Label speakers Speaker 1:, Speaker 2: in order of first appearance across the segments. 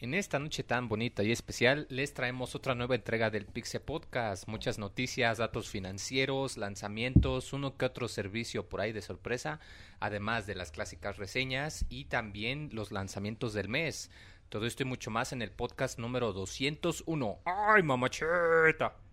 Speaker 1: En esta noche tan bonita y especial les traemos otra nueva entrega del Pixel Podcast, muchas noticias, datos financieros, lanzamientos, uno que otro servicio por ahí de sorpresa, además de las clásicas reseñas y también los lanzamientos del mes. Todo esto y mucho más en el podcast número 201. ¡Ay, mamacheta!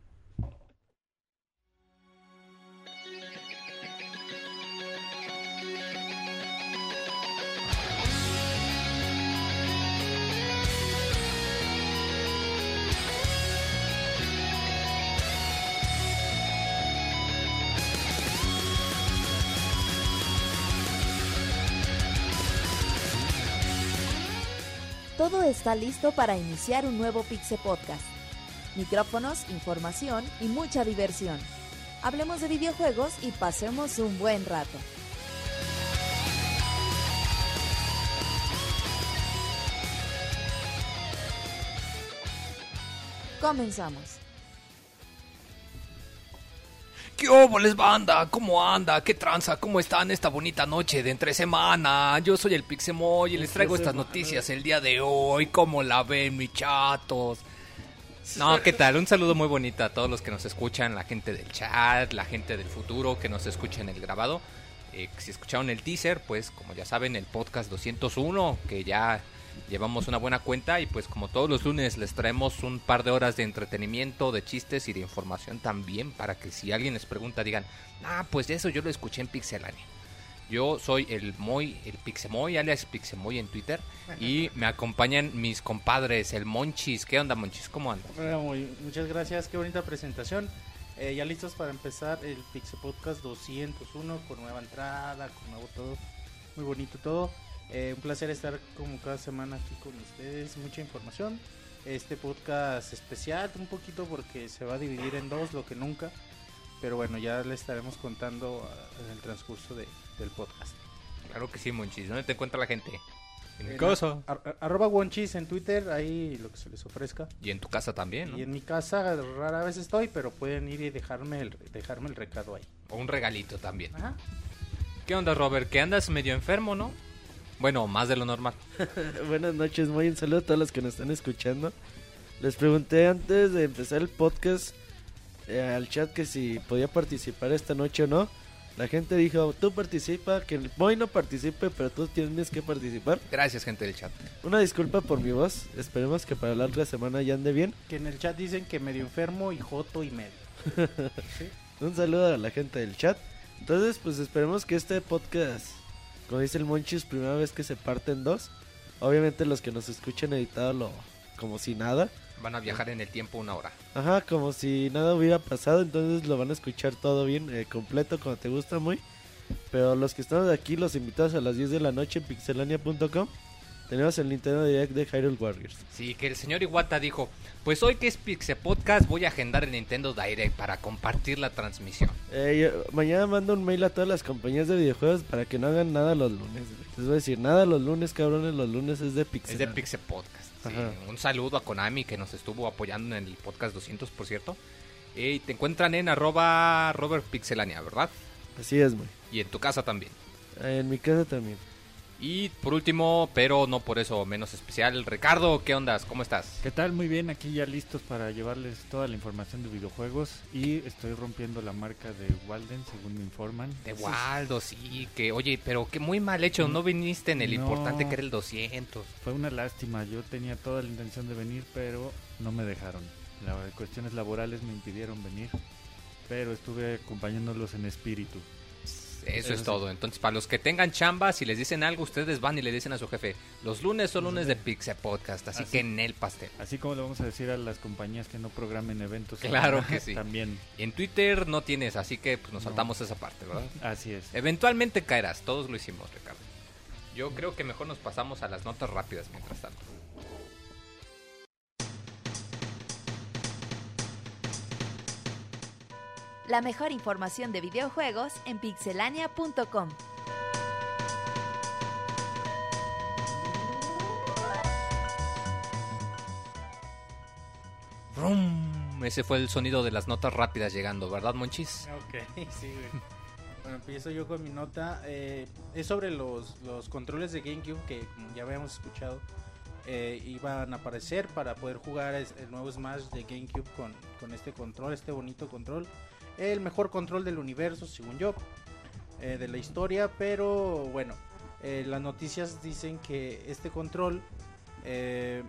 Speaker 2: Está listo para iniciar un nuevo Pixel Podcast. Micrófonos, información y mucha diversión. Hablemos de videojuegos y pasemos un buen rato. Comenzamos.
Speaker 1: ¿Qué óboles, banda? ¿Cómo anda? ¿Qué tranza? ¿Cómo están esta bonita noche de entre semana? Yo soy el Pixemoy y les traigo estas noticias el día de hoy. ¿Cómo la ven, mis chatos? No, ¿qué tal? Un saludo muy bonito a todos los que nos escuchan, la gente del chat, la gente del futuro que nos escucha en el grabado. Eh, si escucharon el teaser, pues como ya saben, el podcast 201, que ya llevamos una buena cuenta y pues como todos los lunes les traemos un par de horas de entretenimiento, de chistes y de información también para que si alguien les pregunta digan, ah, pues eso yo lo escuché en Pixelania. Yo soy el Moy, el Pixemoy, alias Pixemoy en Twitter y me acompañan mis compadres, el Monchis. ¿Qué onda, Monchis? ¿Cómo andas?
Speaker 3: Bueno, muy- muchas gracias, qué bonita presentación. Eh, ya listos para empezar el Pixel Podcast 201 con nueva entrada, con nuevo todo, muy bonito todo. Eh, un placer estar como cada semana aquí con ustedes, mucha información. Este podcast especial, un poquito porque se va a dividir en dos, lo que nunca. Pero bueno, ya le estaremos contando ah, en el transcurso de- del podcast.
Speaker 1: Claro que sí, Monchis. ¿Dónde te encuentra la gente? En mi
Speaker 3: En
Speaker 1: casa.
Speaker 3: ar- ar- arroba Wonchis en Twitter, ahí lo que se les ofrezca.
Speaker 1: Y en tu casa también, ¿no?
Speaker 3: Y en mi casa rara vez estoy, pero pueden ir y dejarme el, dejarme el recado ahí.
Speaker 1: O un regalito también.
Speaker 3: Ajá.
Speaker 1: ¿Qué onda, Robert? Que andas medio enfermo, ¿no? Bueno, más de lo normal.
Speaker 4: Buenas noches, muy un saludo a todos los que nos están escuchando. Les pregunté antes de empezar el podcast eh, al chat que si podía participar esta noche o no. La gente dijo, tú participa, que el Moy no participe, pero tú tienes que participar.
Speaker 1: Gracias, gente del chat.
Speaker 4: Una disculpa por mi voz, esperemos que para la otra semana ya ande bien.
Speaker 3: Que en el chat dicen que medio enfermo y joto y medio.
Speaker 4: Un saludo a la gente del chat. Entonces, pues esperemos que este podcast, como dice el Monchis, primera vez que se parte en dos. Obviamente los que nos escuchen editado lo como si nada.
Speaker 1: Van a viajar en el tiempo una hora.
Speaker 4: Ajá, como si nada hubiera pasado, entonces lo van a escuchar todo bien, eh, completo, como te gusta muy. Pero los que estamos aquí, los invitados a las 10 de la noche en pixelania.com, tenemos el Nintendo Direct de Hyrule Warriors.
Speaker 1: Sí, que el señor Iwata dijo, pues hoy que es Pixel Podcast voy a agendar el Nintendo Direct para compartir la transmisión.
Speaker 4: Eh, yo- mañana mando un mail a todas las compañías de videojuegos para que no hagan nada los lunes. güey. Les voy a decir, nada los lunes, cabrones, los lunes es de Pixel.
Speaker 1: Es de Pixel Podcast. sí. Un saludo a Konami que nos estuvo apoyando en el podcast 200, por cierto. Y te encuentran en arroba Robert Pixelania, ¿verdad?
Speaker 4: Así es, muy.
Speaker 1: Y en tu casa también.
Speaker 4: En mi casa también.
Speaker 1: Y por último, pero no por eso menos especial, Ricardo, ¿qué ondas? ¿Cómo estás?
Speaker 5: ¿Qué tal? Muy bien, aquí ya listos para llevarles toda la información de videojuegos y estoy rompiendo la marca de Walden, según me informan.
Speaker 1: De Waldo, sí, que oye, pero que muy mal hecho, no viniste en el
Speaker 5: No.
Speaker 1: importante que era el 200.
Speaker 5: Fue una lástima, yo tenía toda la intención de venir, pero no me dejaron. Las cuestiones laborales me impidieron venir, pero estuve acompañándolos en espíritu.
Speaker 1: Eso,
Speaker 5: Eso
Speaker 1: es
Speaker 5: sí.
Speaker 1: todo. Entonces, para los que tengan chamba, si les dicen algo, ustedes van y le dicen a su jefe, los lunes son lunes de Pixel Podcast, así,
Speaker 5: Así.
Speaker 1: que en el pastel.
Speaker 5: Así como le vamos a decir a las compañías que no programen eventos.
Speaker 1: Claro que sí.
Speaker 5: También,
Speaker 1: en Twitter no tienes, así que pues, nos
Speaker 5: No.
Speaker 1: saltamos esa parte, ¿verdad?
Speaker 5: así es.
Speaker 1: Eventualmente caerás, todos lo hicimos, Ricardo. Yo creo que mejor nos pasamos a las notas rápidas mientras tanto.
Speaker 2: La mejor información de videojuegos en pixelania.com.
Speaker 1: Rum. Ese fue el sonido de las notas rápidas llegando, ¿verdad, Monchis?
Speaker 3: Ok, sí, güey. Bueno, empiezo yo con mi nota. eh, es sobre los, los controles de GameCube que, como ya habíamos escuchado, eh, iban a aparecer para poder jugar el nuevo Smash de GameCube con, con este control, este bonito control. El mejor control del universo, según yo, eh, de la historia. Pero bueno, eh, las noticias dicen que este control eh,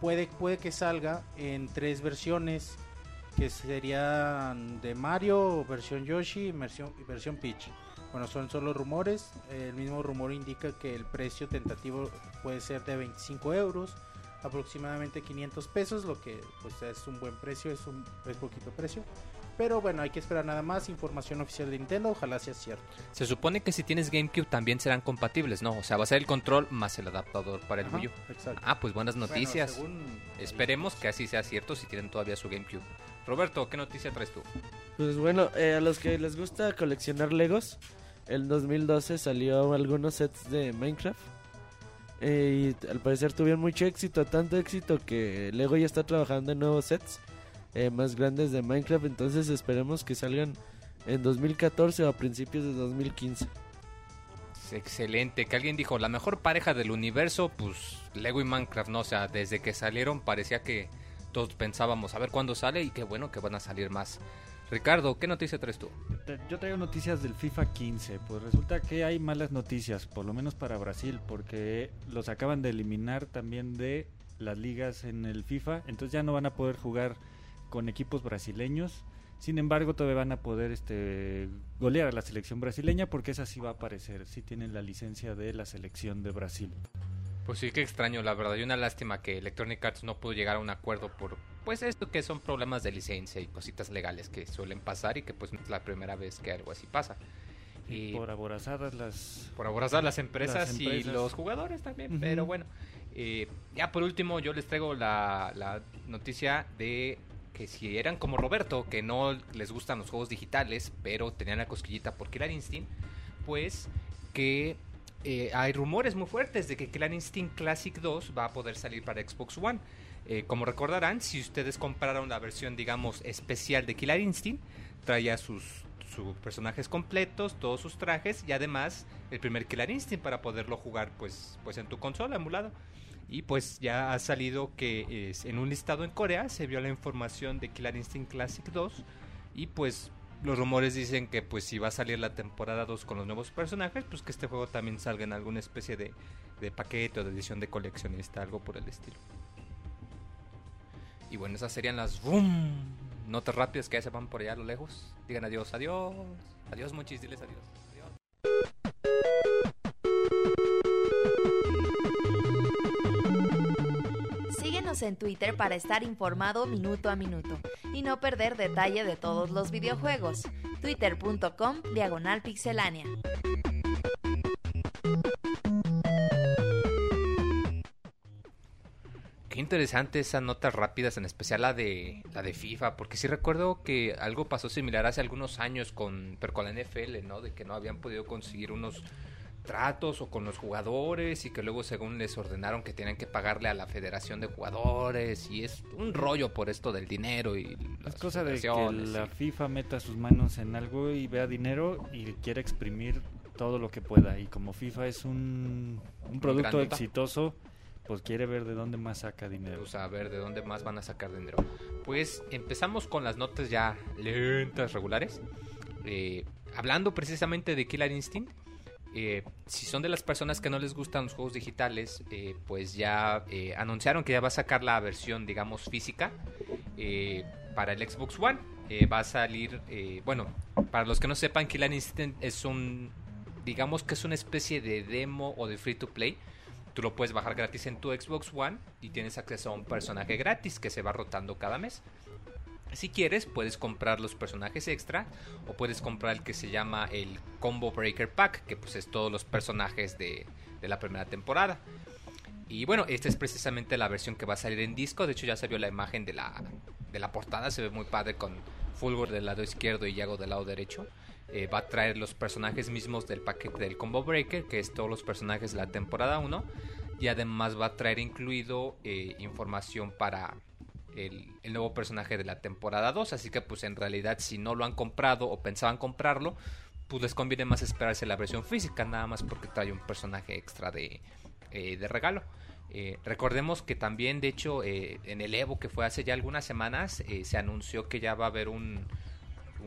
Speaker 3: puede, puede que salga en tres versiones que serían de Mario, versión Yoshi y versión, versión Peach. Bueno, son solo rumores. El mismo rumor indica que el precio tentativo puede ser de 25 euros, aproximadamente 500 pesos, lo que pues es un buen precio, es un es poquito precio. Pero bueno, hay que esperar nada más información oficial de Nintendo, ojalá sea cierto.
Speaker 1: Se supone que si tienes GameCube también serán compatibles, ¿no? O sea, va a ser el control más el adaptador para el
Speaker 3: Ajá,
Speaker 1: Wii U.
Speaker 3: exacto.
Speaker 1: Ah, pues buenas
Speaker 3: Bueno,
Speaker 1: noticias.
Speaker 3: según-
Speaker 1: Esperemos que así sea cierto si tienen todavía su GameCube. Roberto, ¿qué noticia traes tú?
Speaker 4: Pues bueno, eh, a los que les gusta coleccionar Legos, el 2012 salió algunos sets de Minecraft. Eh, y al parecer tuvieron mucho éxito, tanto éxito que Lego ya está trabajando en nuevos sets eh, más grandes de Minecraft. Entonces esperemos que salgan en 2014 o a principios de 2015.
Speaker 1: Es Excelente, que alguien dijo, la mejor pareja del universo, pues Lego y Minecraft, ¿no? O sea, desde que salieron parecía que todos pensábamos a ver cuándo sale y qué bueno que van a salir más. Ricardo, ¿qué noticia traes tú?
Speaker 5: Yo traigo noticias del FIFA 15. Pues resulta que hay malas noticias, por lo menos para Brasil, porque los acaban de eliminar también de las ligas en el FIFA. Entonces ya no van a poder jugar con equipos brasileños. Sin embargo, todavía van a poder este, golear a la selección brasileña porque esa sí va a aparecer. Sí tienen la licencia de la selección de Brasil.
Speaker 1: Pues sí, qué extraño, la verdad, y una lástima que Electronic Arts no pudo llegar a un acuerdo por, pues esto que son problemas de licencia y cositas legales que suelen pasar y que pues no es la primera vez que algo así pasa. Y
Speaker 5: Por aborazadas las...
Speaker 1: por aborazar las empresas,
Speaker 5: Las
Speaker 1: y los jugadores también, pero bueno. eh, ya por último yo les traigo la, la noticia de que si eran como Roberto, que no les gustan los juegos digitales, pero tenían la cosquillita por Killer Instinct, pues que eh, hay rumores muy fuertes de que Killer Instinct Classic 2 va a poder salir para Xbox One. Eh, como recordarán, si ustedes compraron la versión, digamos, especial de Killer Instinct, traía sus, sus personajes completos, todos sus trajes y además el primer Killer Instinct para poderlo jugar pues, pues en tu consola emulado. Y pues ya ha salido que es, en un listado en Corea se vio la información de Killer Instinct Classic 2 y pues los rumores dicen que pues si va a salir la temporada 2 con los nuevos personajes, pues que este juego también salga en alguna especie de, de paquete o de edición de coleccionista, algo por el estilo. Y bueno, esas serían las boom, notas rápidas que ya se van por allá a lo lejos. Digan adiós, adiós, adiós muchis, diles adiós. adiós.
Speaker 2: En Twitter para estar informado minuto a minuto y no perder detalle de todos los videojuegos. Twitter.com Diagonal Pixelánea.
Speaker 1: Qué interesante esas notas rápidas, en especial la de la de FIFA, porque sí recuerdo que algo pasó similar hace algunos años con, pero con la NFL, ¿no? De que no habían podido conseguir unos tratos o con los jugadores y que luego según les ordenaron que tenían que pagarle a la Federación de Jugadores y es un rollo por esto del dinero y
Speaker 5: Es
Speaker 1: las
Speaker 5: cosa de que la FIFA meta sus manos en algo y vea dinero y quiera exprimir todo lo que pueda. Y como FIFA es un, un producto
Speaker 1: grandota.
Speaker 5: exitoso, pues quiere ver de dónde más saca dinero.
Speaker 1: Pues a ver de dónde más van a sacar dinero. Pues empezamos con las notas ya lentas, regulares. Eh, hablando precisamente de Killer Instinct. Eh, si son de las personas que no les gustan los juegos digitales, eh, pues ya eh, anunciaron que ya va a sacar la versión, digamos, física para el Xbox One. Va a salir, bueno, para los que no sepan, Killer Instinct es un, digamos que es una especie de demo o de free to play. Tú lo puedes bajar gratis en tu Xbox One y tienes acceso a un personaje gratis que se va rotando cada mes. Si quieres, puedes comprar los personajes extra o puedes comprar el que se llama el Combo Breaker Pack, que pues es todos los personajes de, de la primera temporada. Y bueno, esta es precisamente la versión que va a salir en disco. De hecho, ya se vio la imagen de la, de la portada. Se ve muy padre con Fulgor del lado izquierdo y Yago del lado derecho. Eh, va a traer los personajes mismos del paquete del Combo Breaker, que es todos los personajes de la temporada 1. Y además va a traer incluido eh, información para el, el nuevo personaje de la temporada 2. Así que pues en realidad si no lo han comprado o pensaban comprarlo, pues les conviene más esperarse la versión física, nada más porque trae un personaje extra de, eh, de regalo. Eh, recordemos que también, de hecho, eh, en el Evo que fue hace ya algunas semanas, eh, se anunció que ya va a haber un,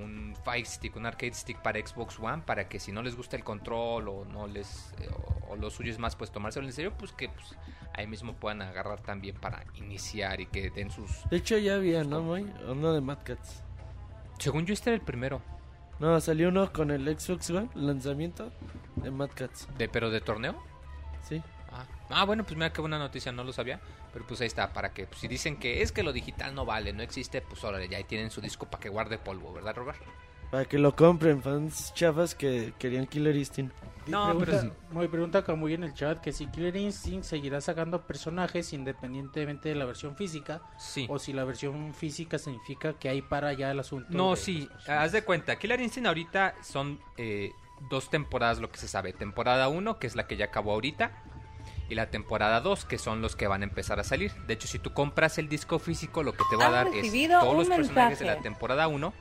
Speaker 1: un Fire Stick, un arcade stick para Xbox One, para que si no les gusta el control o no les eh, o, o lo suyo es más pues tomárselo en serio, pues que pues, ahí mismo puedan agarrar también para iniciar y que den sus...
Speaker 4: De hecho ya había, ¿no, Moy? Uno de Mad Cats.
Speaker 1: Según yo este era el primero,
Speaker 4: No, salió uno con el Xbox One, lanzamiento de Mad Cats.
Speaker 1: de pero de torneo.
Speaker 4: Sí.
Speaker 1: Ah, bueno, pues mira qué buena noticia, no lo sabía. Pero pues ahí está, para que pues, si dicen que es que lo digital no vale, no existe, pues órale, ya ahí tienen su disco para que guarde polvo, ¿verdad, Robert?
Speaker 4: Para que lo compren, fans chafas que querían Killer Instinct.
Speaker 1: No,
Speaker 3: pregunta,
Speaker 1: pero sí.
Speaker 3: Me pregunta Camuy en el chat que si Killer Instinct seguirá sacando personajes independientemente de la versión física
Speaker 1: Sí.
Speaker 3: o si la versión física significa que hay para allá el asunto.
Speaker 1: No, sí, haz de cuenta, Killer Instinct ahorita son eh, dos temporadas lo que se sabe. Temporada 1, que es la que ya acabó ahorita, y la temporada 2, que son los que van a empezar a salir. De hecho, si tú compras el disco físico, lo que te va a
Speaker 6: Has
Speaker 1: dar es todos los personajes de la temporada 1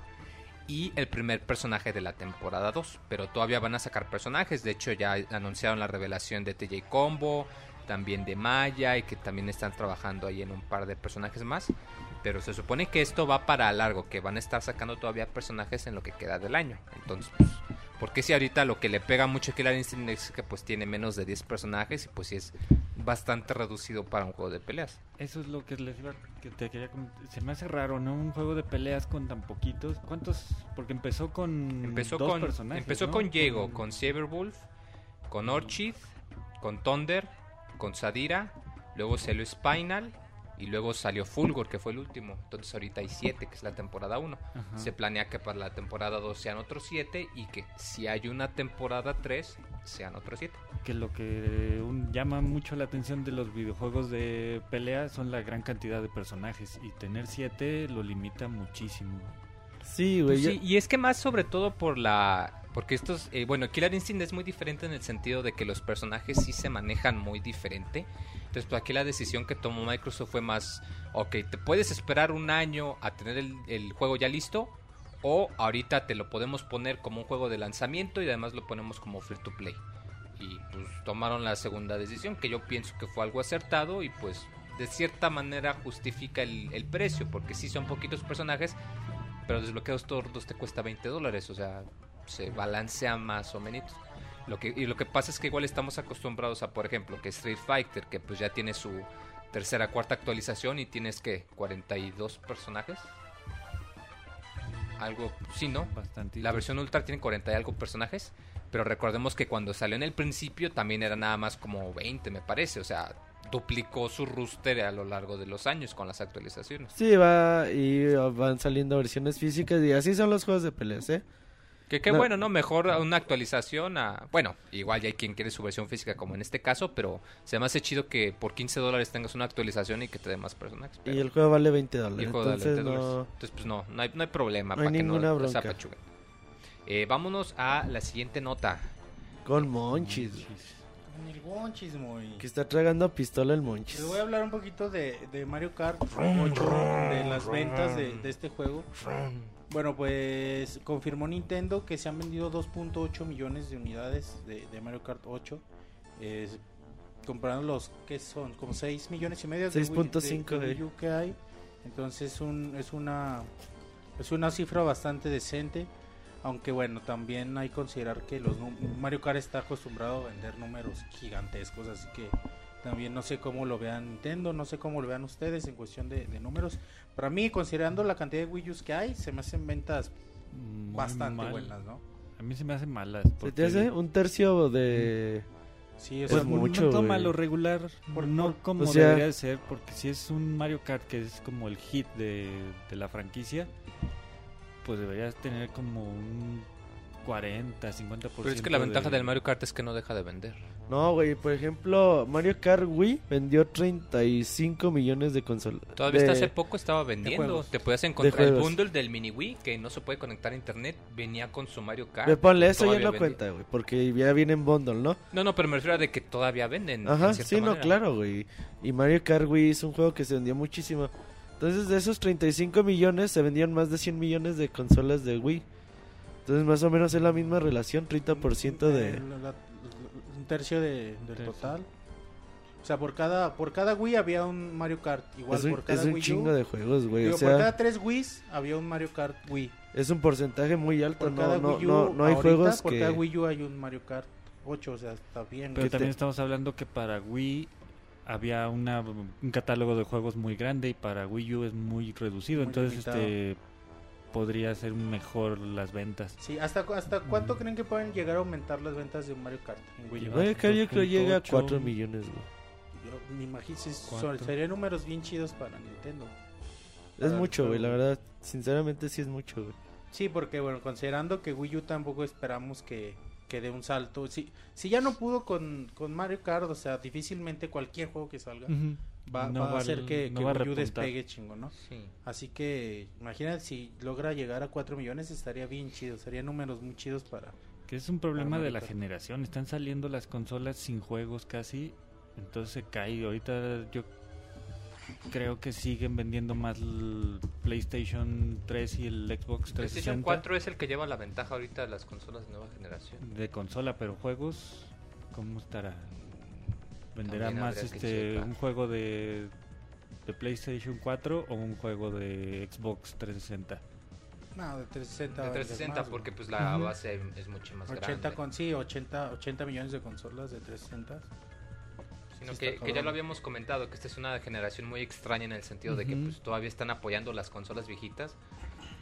Speaker 1: y el primer personaje de la temporada 2. Pero todavía van a sacar personajes. De hecho, ya anunciaron la revelación de TJ Combo, también de Maya, y que también están trabajando ahí en un par de personajes más. Pero se supone que esto va para largo, que van a estar sacando todavía personajes en lo que queda del año. Entonces, pues, porque si ahorita lo que le pega mucho a Killer Instinct es que pues tiene menos de 10 personajes y pues sí es bastante reducido para un juego de peleas.
Speaker 5: Eso es lo que les iba que te quería comentar. Se me hace raro, ¿no? Un juego de peleas con tan poquitos. ¿Cuántos? Porque empezó con
Speaker 1: Empezó
Speaker 5: dos
Speaker 1: con
Speaker 5: personajes,
Speaker 1: empezó
Speaker 5: ¿no?
Speaker 1: con Diego, con Cyberwolf, con Orchid, con Thunder, con Sadira, luego salió Spinal y luego salió Fulgor, que fue el último. Entonces ahorita hay 7, que es la temporada 1.
Speaker 5: Ajá.
Speaker 1: Se planea que para la temporada 2 sean otros 7 y que si hay una temporada 3 sean otros 7.
Speaker 5: Que lo que un- llama mucho la atención de los videojuegos de pelea son la gran cantidad de personajes. Y tener siete lo limita muchísimo.
Speaker 4: Sí, güey.
Speaker 1: Pues sí, y es que más sobre todo por la... Porque estos... eh, bueno, Killer Instinct es muy diferente en el sentido de que los personajes sí se manejan muy diferente. Entonces, pues aquí la decisión que tomó Microsoft fue más... Ok, te puedes esperar un año a tener el, juego ya listo. O ahorita te lo podemos poner como un juego de lanzamiento y además lo ponemos como free to play. Y pues tomaron la segunda decisión, que yo pienso que fue algo acertado y pues de cierta manera justifica el, el precio, porque sí son poquitos personajes, pero desbloqueados todos te cuesta 20 dólares, o sea, se balancea más o menos. Lo que, y lo que pasa es que igual estamos acostumbrados a, por ejemplo, que Street Fighter, que pues ya tiene su tercera, cuarta actualización y tienes que 42 personajes. Algo, sí, ¿no?
Speaker 5: Bastante.
Speaker 1: La versión Ultra tiene 40 y algo personajes, pero recordemos que cuando salió en el principio también era nada más como 20, me parece, o sea, duplicó su roster a lo largo de los años con las actualizaciones.
Speaker 4: Sí, va y van saliendo versiones físicas y así son los juegos de peleas, ¿eh?
Speaker 1: Que qué
Speaker 4: No.
Speaker 1: bueno, ¿no? Mejor una actualización a... Bueno, igual ya hay quien quiere su versión física como en este caso, pero se me hace chido que por 15 dólares tengas una actualización y que te dé más personajes.
Speaker 4: Y
Speaker 1: pero-
Speaker 4: el juego vale 20
Speaker 1: y
Speaker 4: dólares.
Speaker 1: el juego
Speaker 4: Entonces
Speaker 1: 20
Speaker 4: no...
Speaker 1: dólares. Entonces, pues no, no hay, no hay problema
Speaker 4: No hay
Speaker 1: para que no se
Speaker 4: bronca.
Speaker 1: apachuguen. Eh, vámonos a la siguiente nota.
Speaker 4: Con Monchis.
Speaker 3: Con el Wonchis, muy.
Speaker 4: Que está tragando pistola el Monchis.
Speaker 3: Les voy a hablar un poquito de, de Mario Kart 8, de las ventas de, de este juego. Bueno, pues confirmó Nintendo que se han vendido 2.8 millones de unidades de, de Mario Kart 8. Eh, comparando los que son como 6 millones y medio de Wii-
Speaker 4: 6.5
Speaker 3: de- de
Speaker 4: de-
Speaker 3: que hay. Entonces un, es una es una cifra bastante decente. Aunque bueno, también hay que considerar que los Mario Kart está acostumbrado a vender números gigantescos, así que también no sé cómo lo vean Nintendo, no sé cómo lo vean ustedes en cuestión de, de números. Para mí, considerando la cantidad de Wii U's que hay, se me hacen ventas
Speaker 5: Muy
Speaker 3: bastante
Speaker 5: mal.
Speaker 3: buenas, ¿no?
Speaker 5: A mí se me hacen malas.
Speaker 4: ¿Se
Speaker 5: porque-
Speaker 4: te hace un tercio de...
Speaker 3: Sí, o
Speaker 4: Pues
Speaker 3: sea,
Speaker 5: Pues
Speaker 4: mucho,
Speaker 5: no toma
Speaker 4: güey.
Speaker 5: lo regular,
Speaker 3: Por-
Speaker 5: no
Speaker 3: por-
Speaker 5: como
Speaker 4: o sea-
Speaker 5: debería de ser, porque si es un Mario Kart que es como el hit de, de la franquicia, pues deberías tener como un 40, 50%.
Speaker 1: Pero es que la ventaja
Speaker 5: de-
Speaker 1: del Mario Kart es que no deja de vender.
Speaker 4: No, güey, por ejemplo, Mario Kart Wii vendió 35 millones de consolas.
Speaker 1: Todavía
Speaker 4: de...
Speaker 1: hasta hace poco estaba vendiendo. Te podías encontrar el bundle del mini Wii que no se puede conectar a internet. Venía con su Mario Kart.
Speaker 4: Ve, ponle, eso ya no
Speaker 1: vendía.
Speaker 4: cuenta, güey, porque ya viene en bundle, ¿no?
Speaker 1: No, no, pero me refiero a de que todavía venden.
Speaker 4: Ajá, sí, no,
Speaker 1: manera.
Speaker 4: claro, güey. Y Mario Kart Wii es un juego que se vendió muchísimo. Entonces, de esos 35 millones, se vendían más de 100 millones de consolas de Wii. Entonces más o menos es la misma relación, 30% de...
Speaker 3: Eh, la- la- un tercio de, del
Speaker 5: Tercio.
Speaker 3: total. O sea, por cada por cada Wii había un Mario Kart. Igual
Speaker 4: Es un,
Speaker 3: por cada
Speaker 4: es un
Speaker 3: Wii U,
Speaker 4: chingo de juegos, güey.
Speaker 3: digo,
Speaker 4: O
Speaker 3: por
Speaker 4: sea,
Speaker 3: cada tres Wii's había un Mario Kart Wii.
Speaker 4: es un porcentaje muy alto.
Speaker 3: Por
Speaker 4: No,
Speaker 3: cada
Speaker 4: no,
Speaker 3: Wii U,
Speaker 4: no, no hay
Speaker 3: ahorita,
Speaker 4: juegos
Speaker 3: por
Speaker 4: que...
Speaker 3: cada Wii U hay un Mario Kart 8, o sea, está bien.
Speaker 5: Pero también
Speaker 4: te-
Speaker 5: estamos hablando que para Wii había una, un catálogo de juegos muy grande y para Wii U es muy reducido.
Speaker 3: Muy
Speaker 5: entonces,
Speaker 3: limitado.
Speaker 5: este podría ser mejor las ventas.
Speaker 3: Sí, ¿hasta, hasta cuánto creen que pueden llegar a aumentar las ventas de un Mario Kart en Wii U?
Speaker 4: Mario Kart yo creo llega a
Speaker 5: 2.8.
Speaker 4: 4 millones, güey.
Speaker 3: Yo me imagino, son- serían números bien chidos para Nintendo.
Speaker 4: Es mucho, güey, la verdad. Sinceramente sí es mucho, güey.
Speaker 3: Sí, porque bueno, considerando que Wii U tampoco esperamos que, que dé un salto. Si, si ya no pudo con, con Mario Kart, o sea, difícilmente cualquier juego que salga va,
Speaker 5: No
Speaker 3: va a
Speaker 5: va
Speaker 3: hacer que,
Speaker 5: no
Speaker 3: que Wii U despegue chingo, ¿no?
Speaker 1: Sí.
Speaker 3: Así que imagínate si logra llegar a 4 millones estaría bien chido, serían números muy chidos para...
Speaker 5: Que es un problema de la generación. Están saliendo las consolas sin juegos casi. Entonces se cae. Ahorita yo creo que siguen vendiendo más el PlayStation 3 y el Xbox
Speaker 1: PlayStation
Speaker 5: 360
Speaker 1: 4 es el que lleva la ventaja ahorita de las consolas de nueva generación.
Speaker 5: de consola, pero juegos, ¿cómo estará? ¿Venderá más este un juego de, de PlayStation 4 o un juego de Xbox 360?
Speaker 3: No, de 360.
Speaker 1: De
Speaker 3: va a vender
Speaker 1: 360
Speaker 3: más,
Speaker 1: porque pues la
Speaker 5: Ujú.
Speaker 1: base es mucho más
Speaker 3: 80
Speaker 1: grande.
Speaker 3: con sí, 80, 80 millones de consolas de 360.
Speaker 1: Sino
Speaker 3: Sí
Speaker 1: que, que ya lo habíamos comentado, que esta es una generación muy extraña en el sentido de que pues, todavía están apoyando las consolas viejitas.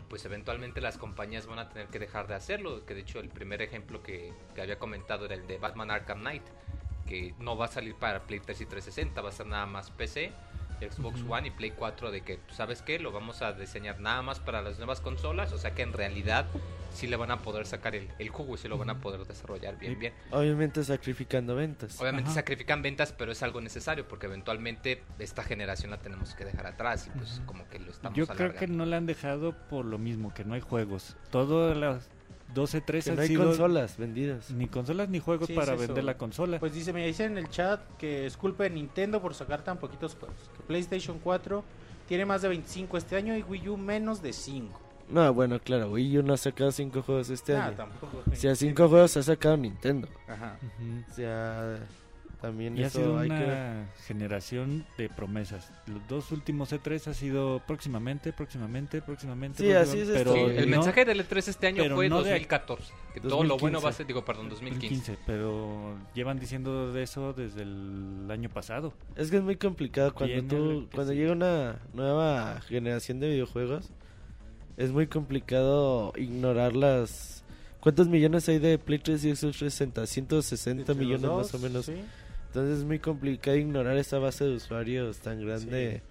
Speaker 1: Pues eventualmente las compañías van a tener que dejar de hacerlo. Que de hecho el primer ejemplo que, que había comentado era el de Batman Arkham Knight. Que no va a salir para Play 3 y 360, va a ser nada más PC, Xbox. One y Play 4. De que, ¿sabes qué? Lo vamos a diseñar nada más para las nuevas consolas. O sea que en realidad sí le van a poder sacar el, el jugo y sí lo van a poder desarrollar bien,
Speaker 5: Y-
Speaker 1: bien.
Speaker 4: Obviamente sacrificando ventas.
Speaker 1: Obviamente
Speaker 5: Ajá.
Speaker 1: sacrifican ventas, pero es algo necesario porque eventualmente esta generación la tenemos que dejar atrás y pues como que lo estamos
Speaker 5: Yo creo que no la han dejado por lo mismo, que no hay juegos. Todas las 12, 13
Speaker 4: Que
Speaker 5: han
Speaker 4: no hay
Speaker 5: sido
Speaker 4: consolas vendidas.
Speaker 5: ni consolas ni juegos
Speaker 3: Sí,
Speaker 5: para
Speaker 3: es
Speaker 5: vender la consola.
Speaker 3: Pues dice, me dicen en el chat que es culpa de Nintendo por sacar tan poquitos juegos. Que PlayStation 4 tiene más de 25 este año y Wii U menos de 5.
Speaker 4: No, bueno, claro, Wii U no ha sacado 5 juegos este
Speaker 3: Ah,
Speaker 4: año.
Speaker 3: tampoco.
Speaker 4: O sea, 5 juegos ha sacado Nintendo.
Speaker 3: Ajá.
Speaker 5: Ujú.
Speaker 4: O sea, también
Speaker 5: Y ha
Speaker 4: eso
Speaker 5: sido
Speaker 4: hay que
Speaker 5: una generación de promesas. Los dos últimos E3 ha sido próximamente, próximamente, próximamente.
Speaker 4: Sí, así
Speaker 5: próximamente,
Speaker 4: es
Speaker 5: pero.
Speaker 1: Sí, el
Speaker 5: no-
Speaker 1: mensaje del E3 este año fue
Speaker 5: no de-
Speaker 1: 2014. Que todo lo bueno
Speaker 5: 2015.
Speaker 1: va a ser, digo, perdón, 2015.
Speaker 5: 2015, pero llevan diciendo de eso desde el año pasado.
Speaker 4: Es que es muy complicado cuando tú,
Speaker 5: que
Speaker 4: cuando
Speaker 5: sí.
Speaker 4: llega una nueva generación de videojuegos, es muy complicado ignorar las... ¿Cuántos millones hay de Play 3 y Xbox 360? 160
Speaker 3: Entre los
Speaker 4: millones
Speaker 3: dos,
Speaker 4: más o menos.
Speaker 3: sí.
Speaker 4: Entonces es muy complicado ignorar esa base de usuarios tan grande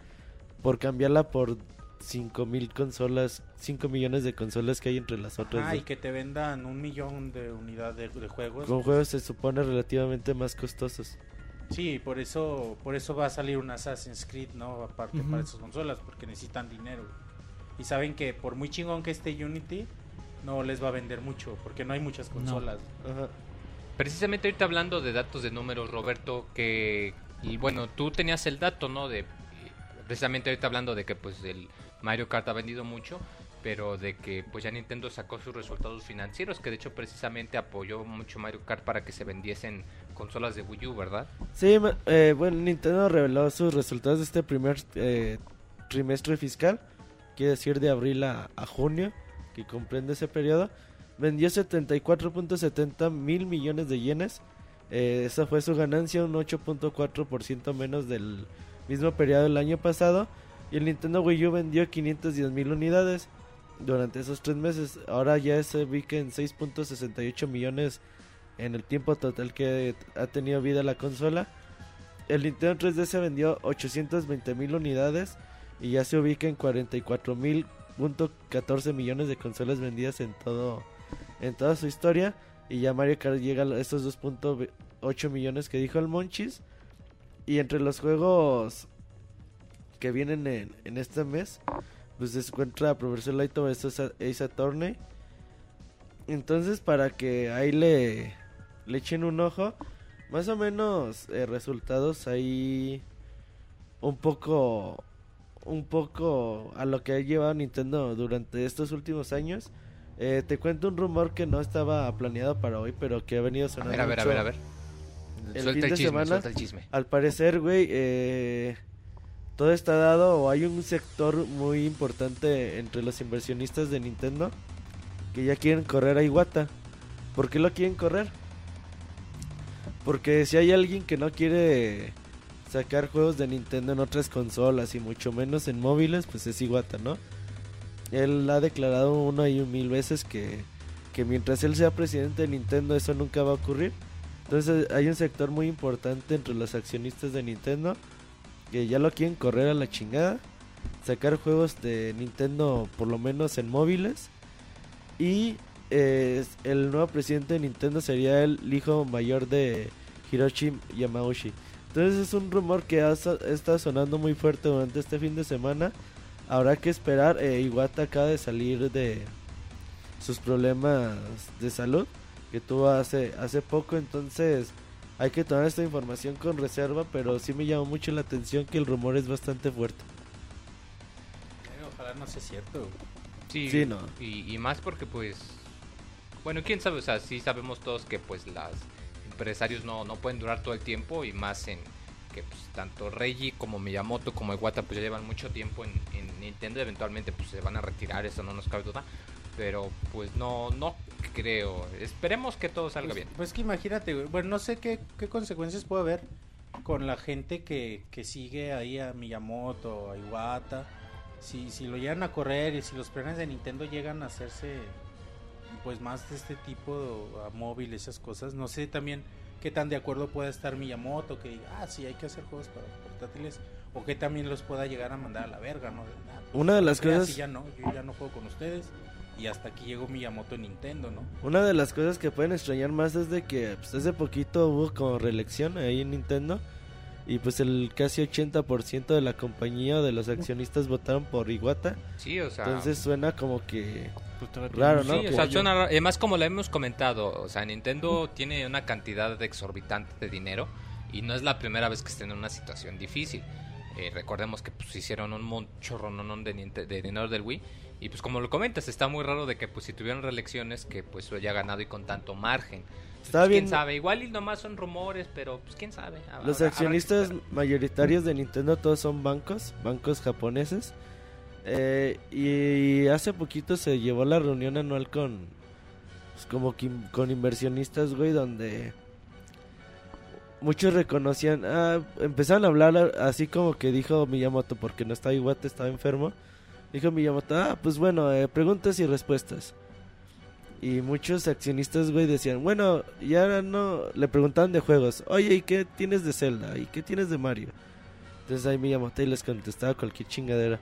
Speaker 4: por cambiarla por 5 mil consolas, 5 millones de consolas que hay entre las otras.
Speaker 3: Ah, y que te vendan un millón de unidades de, de juegos.
Speaker 4: Con juegos se supone relativamente más costosos.
Speaker 3: Sí, por eso, por eso va a salir un Assassin's Creed, ¿no? Aparte para esas consolas, porque necesitan dinero. Y saben que por muy chingón que esté Unity, no les va a vender mucho, porque no hay muchas consolas.
Speaker 4: Ajá.
Speaker 1: Precisamente ahorita hablando de datos de números, Roberto, que y bueno, tú tenías el dato, ¿no? De precisamente ahorita hablando de que pues el Mario Kart ha vendido mucho, pero de que pues ya Nintendo sacó sus resultados financieros, que de hecho precisamente apoyó mucho Mario Kart para que se vendiesen consolas de Wii U, ¿verdad?
Speaker 4: Sí, eh, bueno, Nintendo reveló sus resultados de este primer eh, trimestre fiscal, quiere decir de abril a junio, que comprende ese periodo. Vendió 74.70 mil millones de yenes. Eh, esa fue su ganancia, un 8.4% menos del mismo periodo del año pasado. Y el Nintendo Wii U vendió 510 mil unidades durante esos tres meses. Ahora ya se ubica en 6.68 millones en el tiempo total que ha tenido vida la consola. El Nintendo 3DS vendió 820 mil unidades y ya se ubica en 44 mil 14 millones de consolas vendidas en todo en toda su historia y ya Mario Kart llega a estos 2.8 millones que dijo el Monchis y entre los juegos que vienen en, en este mes pues se encuentra Professor Layton vs Ace Attorney. Entonces para que ahí le le echen un ojo más o menos eh, resultados ahí un poco un poco a lo que ha llevado Nintendo durante estos últimos años Eh, te cuento un rumor que no estaba planeado para hoy, pero que ha venido
Speaker 6: A
Speaker 4: sonando
Speaker 6: ver, a ver, a
Speaker 4: mucho
Speaker 6: ver, a ver.
Speaker 4: el
Speaker 6: Suelta
Speaker 4: fin
Speaker 6: el
Speaker 4: de
Speaker 6: chisme,
Speaker 4: semana.
Speaker 6: suelta el chisme.
Speaker 4: Al parecer, güey, eh, todo está dado o hay un sector muy importante entre los inversionistas de Nintendo que ya quieren correr a Iwata. ¿Por qué lo quieren correr? Porque si hay alguien que no quiere sacar juegos de Nintendo en otras consolas y mucho menos en móviles, pues es Iwata, ¿no? Él ha declarado una y mil veces que, que mientras él sea presidente de Nintendo eso nunca va a ocurrir. Entonces hay un sector muy importante entre los accionistas de Nintendo que ya lo quieren correr a la chingada, sacar juegos de Nintendo por lo menos en móviles y eh, el nuevo presidente de Nintendo sería el hijo mayor de Hiroshi Yamauchi. Entonces es un rumor que ha, está sonando muy fuerte durante este fin de semana. Habrá que esperar. eh, Iwata acaba de salir de sus problemas de salud que tuvo hace, hace poco. Entonces hay que tomar esta información con reserva. Pero sí me llamó mucho la atención que el rumor es bastante fuerte.
Speaker 3: Eh, Ojalá no sea cierto.
Speaker 1: Sí,
Speaker 4: no.
Speaker 1: y, y más porque pues, bueno, quién sabe, o sea, sí sabemos todos que pues las empresarios no, no pueden durar todo el tiempo y más en que pues, tanto Reggie como Miyamoto como Iwata pues ya llevan mucho tiempo en, en Nintendo, eventualmente pues se van a retirar, eso no nos cabe duda, pero pues no, no creo, esperemos que todo salga
Speaker 3: Pues,
Speaker 1: bien.
Speaker 3: pues que imagínate. Bueno, no sé qué, qué consecuencias puede haber con la gente que, que sigue ahí a Miyamoto, a Iwata. Si, si lo llegan a correr y si los planes de Nintendo llegan a hacerse pues más de este tipo a móvil, esas cosas. No sé también qué tan de acuerdo pueda estar Miyamoto, que diga, ah, sí, hay que hacer juegos para portátiles. O que también los pueda llegar a mandar a la verga, ¿no? De, "Ah, pues,
Speaker 4: Una de las cosas-
Speaker 3: ya no, yo ya no juego con ustedes. Y hasta aquí llegó Miyamoto en Nintendo, ¿no?
Speaker 4: Una de las cosas que pueden extrañar más es de que pues, hace poquito hubo como reelección ahí en Nintendo y pues el casi 80% de la compañía o de los accionistas votaron por Iwata.
Speaker 1: Sí, o sea...
Speaker 4: Entonces suena como que
Speaker 5: Pues tiene
Speaker 4: ¿no?
Speaker 1: Sí, o sea, suena raro. además como lo hemos comentado, o sea, Nintendo tiene una cantidad exorbitante de dinero y no es la primera vez que está en una situación difícil. Eh, recordemos que pues hicieron un chorrononón de, de dinero del Wii y pues como lo comentas, está muy raro de que pues si tuvieron reelecciones que pues haya ganado y con tanto margen.
Speaker 4: Está
Speaker 1: Pues,
Speaker 4: bien.
Speaker 1: quién sabe, igual y nomás son rumores, pero pues quién sabe. Habrá-
Speaker 4: los accionistas mayoritarios de Nintendo todos son bancos, bancos japoneses. Eh, y hace poquito se llevó la reunión anual con pues, como con inversionistas, güey, donde muchos reconocían, ah, empezaron a hablar a- así como que dijo Miyamoto porque no estaba Iwata, estaba enfermo. Dijo Miyamoto, ah, pues bueno, eh, preguntas y respuestas. Y muchos accionistas, güey, decían, bueno, ya no, le preguntaban de juegos, oye, ¿y qué tienes de Zelda? ¿Y qué tienes de Mario? Entonces ahí Miyamoto y les contestaba cualquier chingadera.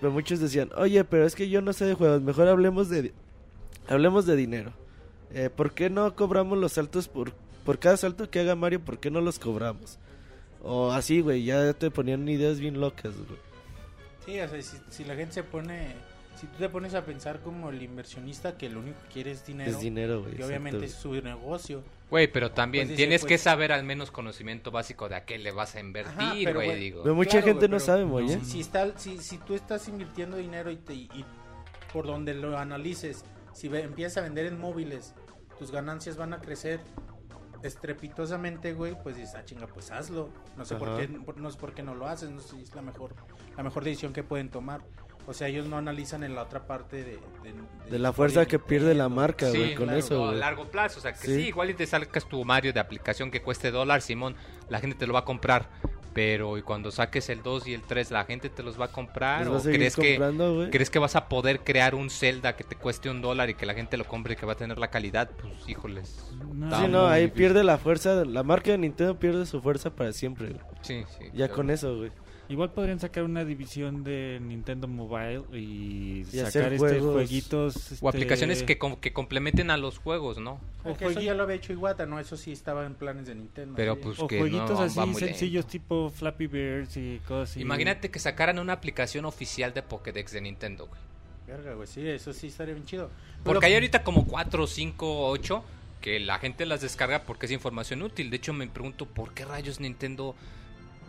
Speaker 4: Pero muchos decían, oye, pero es que yo no sé de juegos, mejor hablemos de, hablemos de dinero. Eh, ¿Por qué no cobramos los saltos por, por cada salto que haga Mario? ¿Por qué no los cobramos? O así, güey, ya te ponían ideas bien locas, güey.
Speaker 3: Sí, o sea, si, si la gente se pone, si tú te pones a pensar como el inversionista que lo único que quiere es dinero,
Speaker 4: Es dinero, güey.
Speaker 3: que obviamente es su negocio.
Speaker 1: Güey, pero también
Speaker 3: Pues dice,
Speaker 1: tienes que
Speaker 3: pues-
Speaker 1: saber al menos conocimiento básico de a qué le vas a
Speaker 3: Ajá,
Speaker 1: invertir,
Speaker 3: pero,
Speaker 1: güey, digo.
Speaker 4: Pero mucha
Speaker 3: Claro,
Speaker 4: gente
Speaker 3: güey,
Speaker 4: no sabe, güey, ¿eh?
Speaker 3: Si, está, si, si tú estás invirtiendo dinero y, te, y por donde lo analices, si ve- empiezas a vender en móviles, tus ganancias van a crecer estrepitosamente, güey, pues dices, ah, chinga, pues hazlo. No sé por qué, no sé por qué no lo haces, no sé si es la mejor, la mejor decisión que pueden tomar. O sea, ellos no analizan en la otra parte de... De,
Speaker 4: De la fuerza que pierde la marca,
Speaker 1: Sí,
Speaker 4: güey, con
Speaker 3: claro,
Speaker 4: eso,
Speaker 1: No, a
Speaker 4: güey.
Speaker 1: largo plazo, o sea, que
Speaker 4: Sí.
Speaker 1: sí. igual y te sacas tu Mario de aplicación que cueste dólar, Simón, la gente te lo va a comprar. Pero y cuando saques el 2 y el 3, la gente te los va a comprar.
Speaker 4: A
Speaker 1: ¿O crees que, crees que vas a poder crear un Zelda que te cueste un dólar y que la gente lo compre y que va a tener la calidad? Pues híjoles.
Speaker 5: No,
Speaker 4: Sí, no, ahí
Speaker 1: difícil.
Speaker 4: pierde la fuerza, la marca de Nintendo pierde su fuerza para siempre.
Speaker 1: Sí, sí.
Speaker 4: Ya
Speaker 1: claro.
Speaker 4: con eso, güey.
Speaker 5: Igual podrían sacar una división de Nintendo Mobile y, sacar
Speaker 4: juegos.
Speaker 5: jueguitos
Speaker 1: O
Speaker 5: este,
Speaker 1: aplicaciones que, com- que complementen a los juegos, ¿no?
Speaker 3: O que eso ya lo había hecho Iwata, ¿no? Eso sí estaba en planes de Nintendo.
Speaker 1: Pero
Speaker 3: sí.
Speaker 1: pues
Speaker 5: o
Speaker 1: que
Speaker 5: jueguitos
Speaker 1: no
Speaker 5: así
Speaker 1: va muy
Speaker 5: sencillos tipo Flappy Birds y cosas así.
Speaker 1: Imagínate que sacaran una aplicación oficial de Pokédex de Nintendo, güey.
Speaker 3: Verga, güey, sí, eso sí estaría bien chido.
Speaker 1: Porque
Speaker 3: Pero-
Speaker 1: hay ahorita como 4, 5, 8 que la gente las descarga porque es información útil. De hecho, me pregunto por qué rayos Nintendo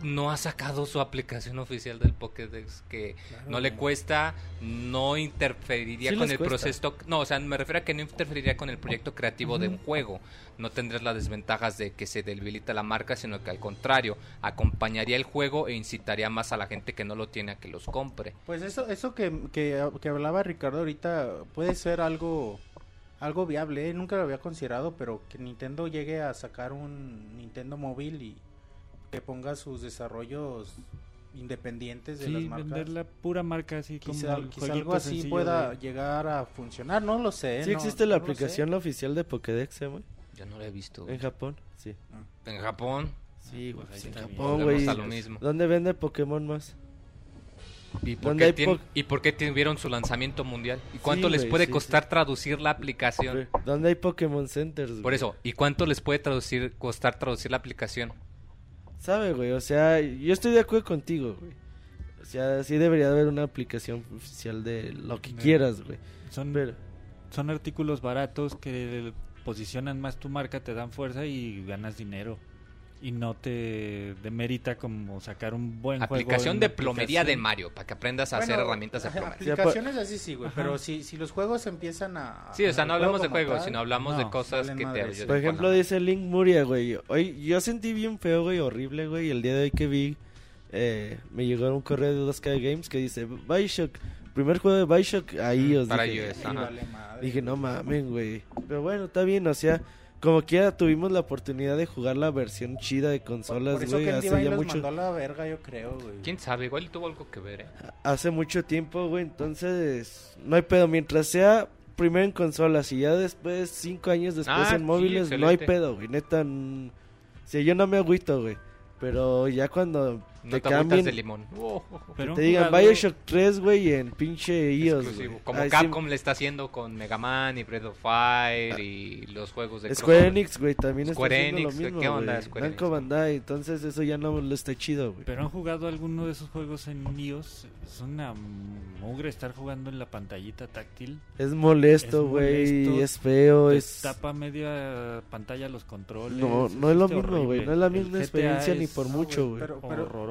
Speaker 1: no ha sacado su aplicación oficial del Pokédex que no le cuesta, no interferiría
Speaker 4: Sí
Speaker 1: con el
Speaker 4: cuesta.
Speaker 1: proceso, no, o sea, me refiero a que no interferiría con el proyecto creativo de un juego, no tendrías las desventajas de que se debilita la marca, sino que al contrario, acompañaría el juego e incitaría más a la gente que no lo tiene a que los compre.
Speaker 3: Pues eso, eso que, que, que hablaba Ricardo ahorita puede ser algo, algo viable. ¿eh? Nunca lo había considerado, pero que Nintendo llegue a sacar un Nintendo móvil y que ponga sus desarrollos independientes de las
Speaker 5: Sí,
Speaker 3: marcas.
Speaker 5: vender la pura marca así como
Speaker 3: Quizá,
Speaker 5: el
Speaker 3: quizá algo así pueda
Speaker 5: de-
Speaker 3: llegar a funcionar, no lo sé.
Speaker 4: Sí
Speaker 3: no-
Speaker 4: existe la
Speaker 3: no
Speaker 4: aplicación oficial de Pokédex, eh, güey.
Speaker 1: Yo no lo he visto.
Speaker 4: En Japón, sí.
Speaker 1: En Japón,
Speaker 4: Sí, güey.
Speaker 5: pues
Speaker 4: en. Japón,
Speaker 1: volvemos
Speaker 4: güey.
Speaker 1: lo mismo.
Speaker 4: ¿Dónde vende Pokémon más?
Speaker 1: ¿Y por,
Speaker 4: ¿Dónde
Speaker 1: qué
Speaker 4: po-
Speaker 1: ¿Y por qué tuvieron su lanzamiento mundial? ¿Y cuánto
Speaker 4: Sí,
Speaker 1: les puede
Speaker 4: sí,
Speaker 1: costar
Speaker 4: sí.
Speaker 1: traducir la aplicación?
Speaker 4: ¿Dónde hay Pokémon Centers?
Speaker 1: Por eso, ¿y cuánto les puede traducir, costar traducir la aplicación?
Speaker 4: ¿Sabe, güey? O sea, yo estoy de acuerdo contigo, güey. O sea, sí debería haber una aplicación oficial de lo que quieras, güey.
Speaker 5: Son,
Speaker 4: Pero,
Speaker 5: son artículos baratos que posicionan más tu marca, te dan fuerza y ganas dinero. Y no te demerita como sacar un buen juego.
Speaker 1: Aplicación
Speaker 5: en
Speaker 1: de plomería de. Mario, para que aprendas a hacer herramientas de plomería.
Speaker 3: Aplicaciones así sí, güey, pero si, si los juegos empiezan a...
Speaker 1: Sí, o sea, no hablamos
Speaker 3: juego
Speaker 1: de juegos,
Speaker 3: tal,
Speaker 1: sino hablamos de cosas que te ayuden
Speaker 4: por ejemplo, dice Link Muria, güey. Hoy yo sentí bien feo, güey, horrible, güey. El día de hoy que vi, eh, me llegó un correo de 2K Games que dice Bioshock, primer juego de Bioshock a iOS.
Speaker 1: para
Speaker 4: dije,
Speaker 1: iOS,
Speaker 3: y
Speaker 1: ajá.
Speaker 3: vale madre,
Speaker 4: Dije, no mamen, güey. Pero bueno, está bien, o sea, como quiera tuvimos la oportunidad de jugar la versión chida de consolas,
Speaker 3: por eso
Speaker 4: güey, hace ya
Speaker 3: los
Speaker 4: mucho
Speaker 3: mandó a la verga, yo creo, güey.
Speaker 1: ¿Quién sabe? Igual tuvo algo que ver, ¿eh?
Speaker 4: hace mucho tiempo, güey, entonces no hay pedo, mientras sea primero en consolas y ya después, cinco años después
Speaker 1: Ah,
Speaker 4: en
Speaker 1: sí,
Speaker 4: móviles, no hay
Speaker 1: excelente.
Speaker 4: pedo, güey, neta, n- si yo no me agüito, güey, pero ya cuando
Speaker 1: No
Speaker 4: te
Speaker 1: te
Speaker 4: cambien,
Speaker 1: de limón.
Speaker 5: Pero
Speaker 4: te
Speaker 5: un
Speaker 4: digan
Speaker 5: jugador-
Speaker 4: Bioshock 3, güey, en pinche iOS.
Speaker 1: Como
Speaker 4: Ay, sí,
Speaker 1: Capcom le está haciendo con Mega Man y Breath of Fire y los juegos de
Speaker 4: Square. Enix, güey, también
Speaker 1: Square
Speaker 4: está haciendo
Speaker 1: Enix,
Speaker 4: lo mismo,
Speaker 1: ¿qué onda. Square Enix?
Speaker 4: Bandai, entonces eso ya no le está chido, güey.
Speaker 5: Pero han jugado alguno de esos juegos en iOS. Es una mugre estar jugando en la pantallita táctil.
Speaker 4: Es molesto,
Speaker 5: Es
Speaker 4: güey,
Speaker 5: molesto,
Speaker 4: es feo,
Speaker 5: Te
Speaker 4: es...
Speaker 5: tapa media pantalla los controles.
Speaker 4: No, no es lo mismo, güey, no es la misma experiencia ni
Speaker 5: es
Speaker 4: por
Speaker 3: No,
Speaker 4: mucho,
Speaker 3: güey,
Speaker 4: güey.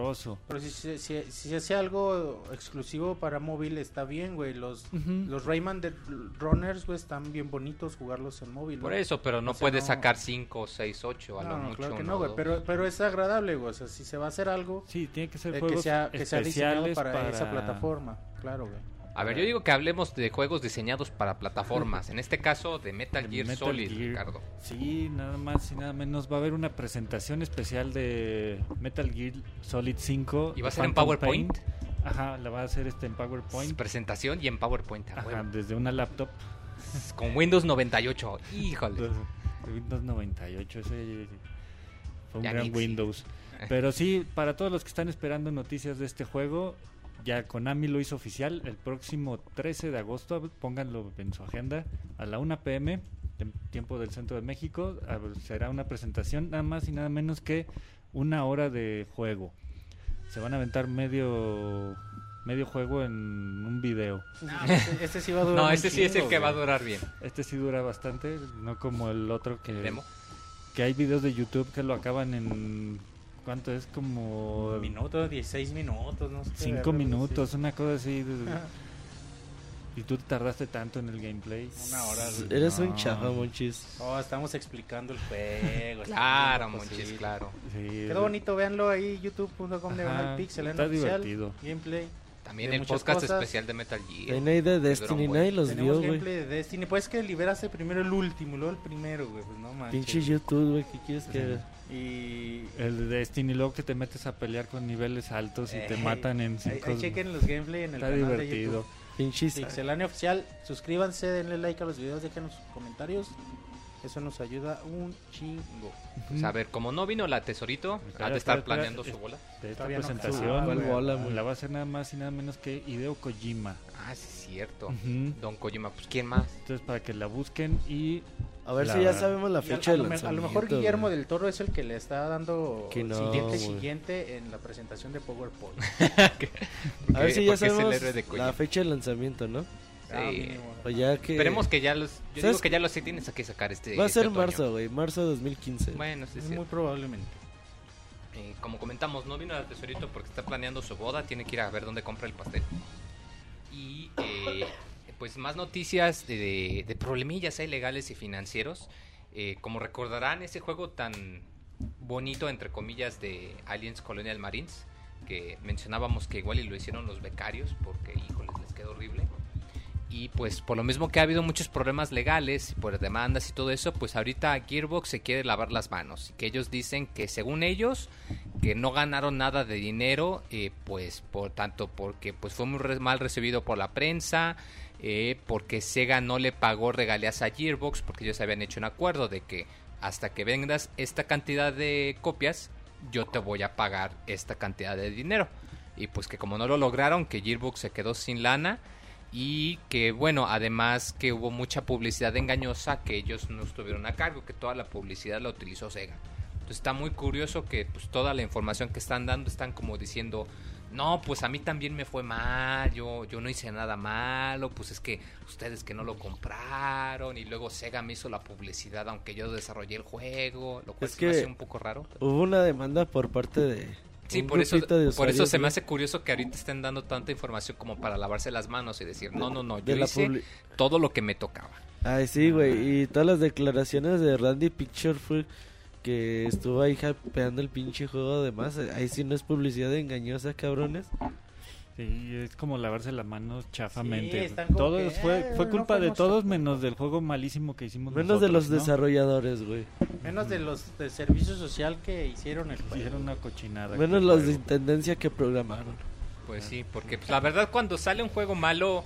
Speaker 3: Pero, pero,
Speaker 5: horroroso.
Speaker 3: pero si, si, si, si se hace algo exclusivo para móvil está bien, güey. Los, los Rayman de Runners, güey, están bien bonitos jugarlos en móvil.
Speaker 1: Por eso, pero no
Speaker 3: O sea,
Speaker 1: puedes
Speaker 3: no-
Speaker 1: sacar 5, 6, 8 a
Speaker 3: No,
Speaker 1: lo
Speaker 3: no,
Speaker 1: mucho.
Speaker 3: claro que
Speaker 1: uno
Speaker 3: no, güey. Pero, pero es agradable, güey. O sea, si se va a hacer algo,
Speaker 5: Sí, tiene que ser
Speaker 3: eh, que, sea, que sea diseñado para, esa plataforma. Claro, güey.
Speaker 1: A ver, yo digo que hablemos de juegos diseñados para plataformas. En este caso, de Metal Gear
Speaker 5: Metal
Speaker 1: Solid,
Speaker 5: Gear.
Speaker 1: Ricardo.
Speaker 5: Sí, nada más y nada menos. Va a haber una presentación especial de Metal Gear Solid 5.
Speaker 1: ¿Y va a ser en PowerPoint?
Speaker 5: Pain. Ajá, la va a hacer este en PowerPoint.
Speaker 1: Presentación y en PowerPoint.
Speaker 5: Ajá,
Speaker 1: huevo.
Speaker 5: desde una laptop.
Speaker 1: Con Windows 98. Híjole.
Speaker 5: Windows 98, ese fue un
Speaker 1: Ya
Speaker 5: gran. Windows. Pero sí, para todos los que están esperando noticias de este juego, ya Konami lo hizo oficial. El próximo 13 de agosto, pónganlo en su agenda, a la 1 pm, tiempo del centro de México, a- será una presentación nada más y nada menos que una hora de juego. Se van a aventar medio medio juego en un video.
Speaker 3: Este, este sí va a durar
Speaker 1: No, este sí es el que va a durar bien.
Speaker 5: Este sí dura bastante, no como el otro que
Speaker 1: Demo.
Speaker 5: que hay videos de YouTube que lo acaban en ¿cuánto es? Como
Speaker 3: Un minuto, 16 minutos, no sé. qué
Speaker 5: cinco
Speaker 3: verga,
Speaker 5: minutos, una cosa así. y tú tardaste tanto en el gameplay.
Speaker 3: Una hora.
Speaker 4: Eres un chafa, monchis.
Speaker 3: Oh, estamos explicando el juego.
Speaker 1: Claro, monchis,
Speaker 3: sí.
Speaker 1: claro.
Speaker 5: Sí,
Speaker 3: Quedó bonito, véanlo ahí, youtube.com de Pixel,
Speaker 5: está
Speaker 3: oficial,
Speaker 5: divertido.
Speaker 3: gameplay.
Speaker 1: También el podcast
Speaker 3: cosas.
Speaker 1: especial de Metal Gear.
Speaker 4: Nadie de Destiny, nadie los
Speaker 3: Tenemos
Speaker 4: vio, güey.
Speaker 3: gameplay de Destiny. Pues que liberaste primero el último, luego el primero, güey. Pues no manches.
Speaker 4: Pinche YouTube, güey, ¿qué quieres que?
Speaker 3: Y.
Speaker 5: El de Destiny luego que te metes a pelear con niveles altos y te
Speaker 3: Eh,
Speaker 5: matan en
Speaker 3: Ahí,
Speaker 5: cinco.
Speaker 3: ahí chequen los gameplay en el
Speaker 5: Está
Speaker 3: canal de
Speaker 5: divertido.
Speaker 3: YouTube. Pixelania Oficial. Suscríbanse, denle like a los videos, déjenos sus comentarios. Eso nos ayuda un chingo.
Speaker 1: Pues a ver, como no vino la tesorito, ha de estar
Speaker 5: espera,
Speaker 1: planeando
Speaker 5: espera.
Speaker 1: su bola.
Speaker 5: De esta
Speaker 3: Todavía no
Speaker 5: presentación
Speaker 3: acaba,
Speaker 4: ¿Cuál
Speaker 3: güey.
Speaker 4: bola, güey?
Speaker 5: la va a hacer nada más y nada menos que Hideo Kojima.
Speaker 1: Ah, sí, es cierto.
Speaker 5: Ujú.
Speaker 1: Don Kojima, pues ¿quién más?
Speaker 5: Entonces para que la busquen y
Speaker 4: A ver
Speaker 5: La-
Speaker 4: si ya sabemos la fecha
Speaker 3: a,
Speaker 4: de
Speaker 3: lo, a lo mejor Guillermo del Toro es el que le está dando siguiente siguiente en la presentación de PowerPoint.
Speaker 4: A ver si ya sabemos
Speaker 1: de
Speaker 4: la fecha de lanzamiento, ¿no?
Speaker 3: Ah,
Speaker 1: Sí.
Speaker 4: ya que...
Speaker 1: Esperemos que ya los. Yo
Speaker 4: ¿Sabes
Speaker 1: digo que ya los sí tienes que sacar este.
Speaker 4: Va a
Speaker 1: este
Speaker 4: ser marzo, güey, marzo 2015.
Speaker 1: Bueno, sí,
Speaker 3: Es
Speaker 1: sí.
Speaker 3: muy probablemente.
Speaker 1: Eh, como comentamos, no vino al tesorito porque está planeando su boda, tiene que ir a ver dónde compra el pastel. Y eh, pues más noticias de, problemillas ahí legales y financieros. Eh, como recordarán, ese juego tan bonito, entre comillas, de Aliens Colonial Marines, que mencionábamos que igual y lo hicieron los becarios, porque híjoles, les quedó horrible. Y pues por lo mismo que ha habido muchos problemas legales, por demandas y todo eso, pues ahorita Gearbox se quiere lavar las manos. Y que ellos dicen que según ellos, que no ganaron nada de dinero, eh, pues por tanto porque pues fue muy mal recibido por la prensa, eh, porque Sega no le pagó regalías a Gearbox, porque ellos habían hecho un acuerdo de que hasta que vendas esta cantidad de copias, yo te voy a pagar esta cantidad de dinero. Y pues que como no lo lograron, que Gearbox se quedó sin lana y que bueno, además que hubo mucha publicidad engañosa que ellos no estuvieron a cargo, que toda la publicidad la utilizó Sega. Entonces está muy curioso que pues toda la información que están dando están como diciendo, no, pues a mí también me fue mal, yo, yo no hice nada malo, pues es que ustedes que no lo compraron y luego Sega me hizo la publicidad aunque yo desarrollé el juego, lo cual
Speaker 4: Es
Speaker 1: se me
Speaker 4: que-
Speaker 1: hace un poco raro.
Speaker 4: Hubo una demanda por parte de.
Speaker 1: Sí, por eso, por eso se me hace curioso que ahorita estén dando tanta información como para lavarse las manos y decir, no, no, no, yo hice todo lo que me tocaba.
Speaker 4: Ay, sí, güey. Y todas las declaraciones de Randy Picture fue que estuvo ahí hypeando el pinche juego. Además, ahí sí no es publicidad engañosa, cabrones.
Speaker 5: Sí, es como lavarse las manos chafamente.
Speaker 3: Sí,
Speaker 5: todo
Speaker 3: que,
Speaker 5: fue,
Speaker 3: "Eh, no
Speaker 5: culpa de todos menos del juego malísimo que hicimos
Speaker 4: Menos de los desarrolladores, güey.
Speaker 3: Menos de los de servicio social que hicieron el juego.
Speaker 5: Hicieron una cochinada.
Speaker 4: Menos los de intendencia que programaron.
Speaker 1: Pues sí, porque pues, la verdad cuando sale un juego malo,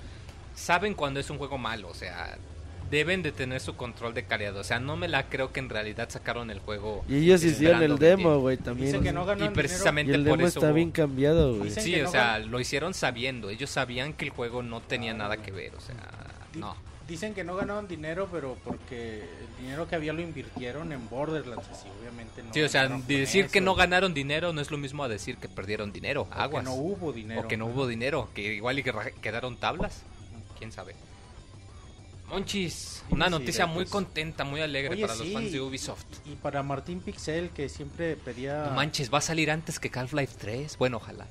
Speaker 1: saben cuando es un juego malo, o sea, deben de tener su control de calidad, o sea, no me la creo que en realidad sacaron el juego.
Speaker 4: Y ellos hicieron el demo, güey, también.
Speaker 3: Dicen que no
Speaker 1: Y precisamente
Speaker 4: y el
Speaker 1: por
Speaker 4: demo
Speaker 1: eso...
Speaker 4: está bien cambiado, güey.
Speaker 1: Sí,
Speaker 3: que
Speaker 1: o
Speaker 3: no
Speaker 1: sea,
Speaker 3: gan-
Speaker 1: lo hicieron sabiendo, ellos sabían que el juego no tenía nada que ver, o sea, no.
Speaker 3: Dicen que no ganaron dinero, pero porque el dinero que había lo invirtieron en Borderlands, así obviamente no.
Speaker 1: Sí, o sea, decir que no ganaron dinero no es lo mismo a decir que perdieron dinero,
Speaker 3: o que
Speaker 1: aguas.
Speaker 3: no hubo dinero.
Speaker 1: O que no hubo dinero, que igual y que quedaron tablas. ¿Quién sabe? Monchis, una noticia
Speaker 3: de-
Speaker 1: muy
Speaker 3: pues-
Speaker 1: contenta, muy alegre
Speaker 3: Oye,
Speaker 1: para los fans de Ubisoft.
Speaker 3: Y para Martín Pixel, que siempre pedía.
Speaker 1: No manches, va a salir antes que Half-Life 3. Bueno, ojalá.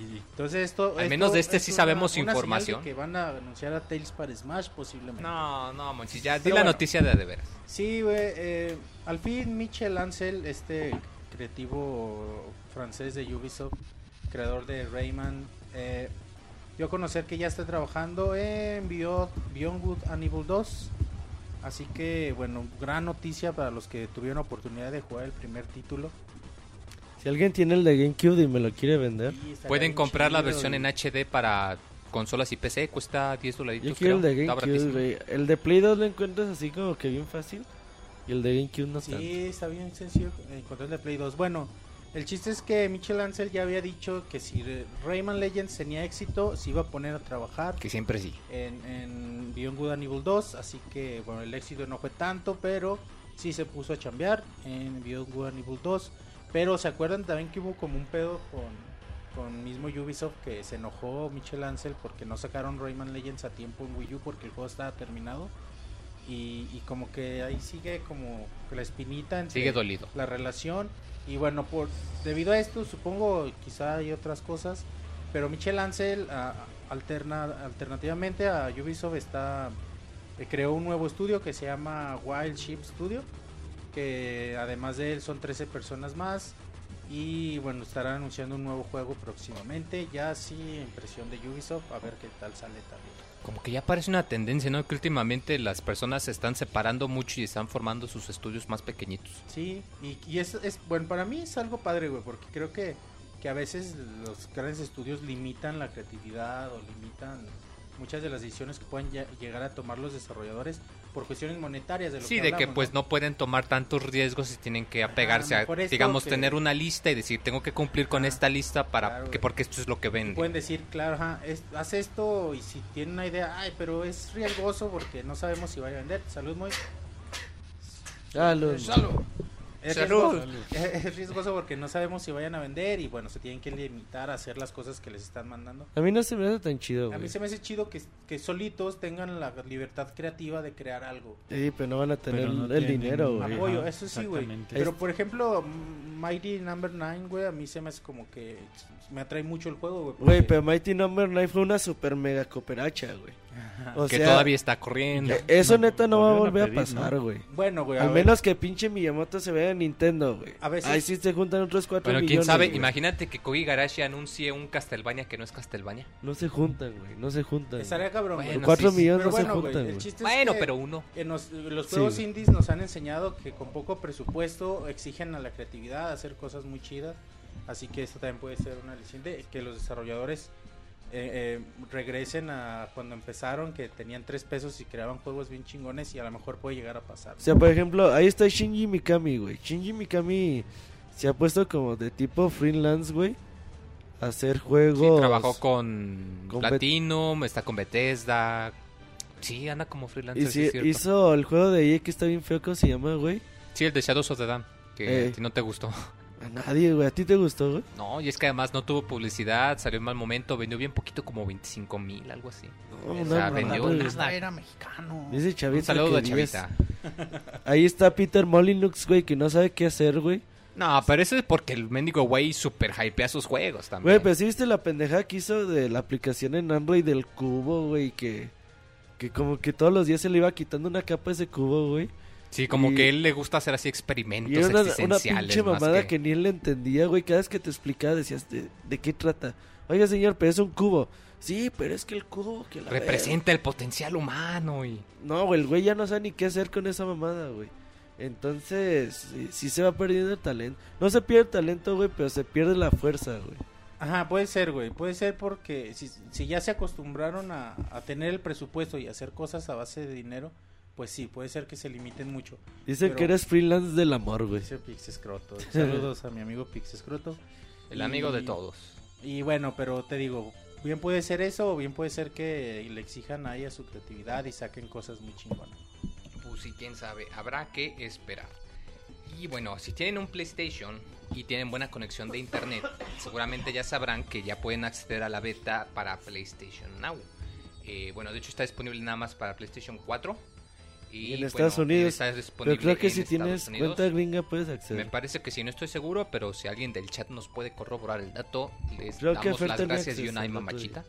Speaker 3: Y entonces esto.
Speaker 1: Al
Speaker 3: esto
Speaker 1: menos de este
Speaker 3: es
Speaker 1: sí
Speaker 3: una-
Speaker 1: sabemos
Speaker 3: una
Speaker 1: información.
Speaker 3: que van a anunciar a Tales para Smash posiblemente.
Speaker 1: No, no, Monchis, ya di la noticia de de veras.
Speaker 3: Sí, güey. eh, al fin, Michel Ansel, este creativo francés de Ubisoft, creador de Rayman, eh, dio a conocer que ya está trabajando en Beyond, Beyond Good and Evil 2. Así que, bueno, gran noticia para los que tuvieron oportunidad de jugar el primer título.
Speaker 4: Si alguien tiene el de GameCube y me lo quiere vender,
Speaker 1: Pueden comprar la versión
Speaker 3: y-
Speaker 1: en HD para consolas y PC. Cuesta 10 dolaritos,
Speaker 4: yo quiero el de GameCube. El de Play 2 lo encuentras así como que bien fácil. Y el de GameCube no tanto.
Speaker 3: Sí, está bien sencillo encontrar el de Play 2. Bueno, el chiste es que Michel Ansel ya había dicho que si Rayman Legends tenía éxito, se iba a poner a trabajar
Speaker 1: Que siempre sí.
Speaker 3: en, en Beyond Good and Evil 2. Así que, bueno, el éxito no fue tanto, pero sí se puso a chambear en Beyond Good and Evil 2. Pero se acuerdan también que hubo como un pedo con, con mismo Ubisoft que se enojó Michel Ansel porque no sacaron Rayman Legends a tiempo en Wii U porque el juego estaba terminado. Y, y como que ahí sigue como la espinita entre
Speaker 1: Sigue dolido.
Speaker 3: la relación y bueno por debido a esto supongo quizá hay otras cosas pero Michel Ansel ah, alterna alternativamente a Ubisoft está eh, creó un nuevo estudio que se llama Wild Sheep Studio que además de él son 13 personas más y bueno estará anunciando un nuevo juego próximamente ya sí en presión de Ubisoft a ver qué tal sale también
Speaker 1: Como que ya parece una tendencia, ¿no? Que últimamente las personas se están separando mucho y están formando sus estudios más pequeñitos.
Speaker 3: Sí, y, y es, bueno, para mí es algo padre, güey, porque creo que, que a veces los grandes estudios limitan la creatividad o limitan muchas de las decisiones que pueden lle- llegar a tomar los desarrolladores por cuestiones monetarias de lo
Speaker 1: Sí,
Speaker 3: que
Speaker 1: de que pues no pueden tomar tantos riesgos y tienen que apegarse a,
Speaker 3: mejor esto
Speaker 1: digamos,
Speaker 3: que-
Speaker 1: tener una lista y decir, tengo que cumplir con
Speaker 3: Ajá,
Speaker 1: esta lista para
Speaker 3: claro,
Speaker 1: que porque esto es lo que vende.
Speaker 3: Pueden decir, claro, ajá, es- haz esto y si tienen una idea, ay, pero es riesgoso porque no sabemos si va a vender. Salud, muy.
Speaker 4: Ah, lo-
Speaker 3: Es
Speaker 1: Salud.
Speaker 3: riesgoso, es- es riesgoso porque no sabemos si vayan a vender y bueno, se tienen que limitar a hacer las cosas que les están mandando.
Speaker 4: A mí no se me hace tan chido,
Speaker 3: A mí se me hace chido que, que solitos tengan la libertad creativa de crear algo.
Speaker 4: Sí, pero no van a tener
Speaker 5: no
Speaker 4: el dinero, güey.
Speaker 3: Apoyo,
Speaker 5: Ajá,
Speaker 3: eso sí, güey. Pero por ejemplo, Mighty Number 9, güey, a mí se me hace como que me atrae mucho el juego, güey.
Speaker 4: Güey,
Speaker 3: porque-
Speaker 4: pero Mighty Number 9 fue una super mega cooperacha, güey. O
Speaker 1: que
Speaker 4: sea,
Speaker 1: todavía está corriendo.
Speaker 4: eh, eso neta no va a volver a pasar,
Speaker 5: ¿no?
Speaker 4: güey.
Speaker 3: Bueno, güey, a
Speaker 4: Al
Speaker 3: ver,
Speaker 4: menos que pinche Miyamoto se vea en Nintendo, güey.
Speaker 3: A veces-
Speaker 4: Ahí sí se juntan otros cuatro
Speaker 1: Bueno,
Speaker 4: millones,
Speaker 1: quién sabe, imagínate que Koji Garashi anuncie un Castlevania que no es Castlevania.
Speaker 4: No se juntan, güey. No se juntan.
Speaker 3: estaría cabrón, güey.
Speaker 1: Bueno,
Speaker 4: Cuatro
Speaker 1: sí,
Speaker 4: millones
Speaker 3: Pero
Speaker 4: no se
Speaker 3: bueno,
Speaker 4: juntan, güey.
Speaker 3: es
Speaker 1: Bueno,
Speaker 3: que
Speaker 1: pero uno.
Speaker 3: en los, juegos indies nos han enseñado que con poco presupuesto exigen a la creatividad, hacer cosas muy chidas. Así que esto también puede ser una aliciente que los desarrolladores eh, eh, regresen a cuando empezaron, que tenían tres pesos y creaban juegos bien chingones y a lo mejor puede llegar a pasar.
Speaker 4: O sea, por ejemplo, ahí está Shinji Mikami, güey. Shinji Mikami se ha puesto como de tipo freelance, güey. A hacer
Speaker 1: Sí,
Speaker 4: juegos.
Speaker 1: trabajó con,
Speaker 4: con
Speaker 1: Platinum, está con Bethesda. Sí, anda como
Speaker 4: Y
Speaker 1: sí
Speaker 4: sí,
Speaker 1: cierto.
Speaker 4: hizo el juego de EA que está bien feo, ¿cómo se llama, güey?
Speaker 1: Sí, el de Shadows of the Dam, que
Speaker 4: Eh.
Speaker 1: a ti no te gustó.
Speaker 4: A nadie, güey. ¿A ti te gustó, güey?
Speaker 1: No, y es que además no tuvo publicidad, salió en mal momento, vendió bien poquito, como 25 mil, algo así.
Speaker 4: No,
Speaker 1: O
Speaker 4: no,
Speaker 1: sea,
Speaker 4: no,
Speaker 1: vendió nada.
Speaker 3: era mexicano.
Speaker 4: Dice
Speaker 1: Un
Speaker 4: Chavita.
Speaker 1: saludo de
Speaker 4: que diez.
Speaker 1: Chavita.
Speaker 4: Ahí está Peter Molyneux, güey, que no sabe qué hacer, güey.
Speaker 1: No, pero eso es porque el mendigo güey super hypea sus juegos también.
Speaker 4: Güey, pero sí viste la pendejada que hizo de la aplicación en Android del cubo, güey, que... Que como que todos los días se le iba quitando una capa a ese cubo, güey.
Speaker 1: Sí, como
Speaker 4: y-
Speaker 1: que él le gusta hacer así experimentos
Speaker 4: Y era una, una
Speaker 1: existenciales.
Speaker 4: pinche
Speaker 1: más
Speaker 4: mamada
Speaker 1: que-
Speaker 4: que... ni él le entendía, güey. Cada vez que te explicaba decías, ¿de, de qué trata? Oiga, señor, pero es un cubo. Sí, pero es que el cubo que la
Speaker 1: representa el potencial humano y...
Speaker 4: verga". No, güey, el güey ya no sabe ni qué hacer con esa mamada, güey. Entonces, sí, sí se va perdiendo el talento. No se pierde el talento, güey, pero se pierde la fuerza, güey.
Speaker 3: Ajá, puede ser, güey. Puede ser porque si, si ya se acostumbraron a, a tener el presupuesto y hacer cosas a base de dinero, pues sí, puede ser que se limiten mucho.
Speaker 4: Dicen
Speaker 3: Pero-
Speaker 4: que eres freelance del amor, güey.
Speaker 3: Dice Pixescroto. Saludos a mi amigo Pixescroto.
Speaker 1: El
Speaker 3: Y-
Speaker 1: amigo de todos.
Speaker 3: Y bueno, pero te digo, bien puede ser eso o bien puede ser que le exijan ahí a su creatividad y saquen cosas muy chingonas.
Speaker 1: Pues sí, quién sabe, habrá que esperar. Y bueno, si tienen un PlayStation y tienen buena conexión de internet, seguramente ya sabrán que ya pueden acceder a la beta para PlayStation Now. Eh, bueno, de hecho está disponible nada más para PlayStation 4. Y,
Speaker 4: Y en
Speaker 1: bueno,
Speaker 4: Estados Unidos.
Speaker 1: está
Speaker 4: Pero
Speaker 1: disponible
Speaker 4: creo que si
Speaker 1: Estados
Speaker 4: tienes
Speaker 1: Unidos.
Speaker 4: cuenta gringa puedes
Speaker 1: Me
Speaker 4: acceder.
Speaker 1: parece que sí, no estoy seguro, pero si alguien del chat nos puede corroborar el dato, les
Speaker 4: Creo que
Speaker 1: damos
Speaker 4: Fer
Speaker 1: las gracias y una mamachita.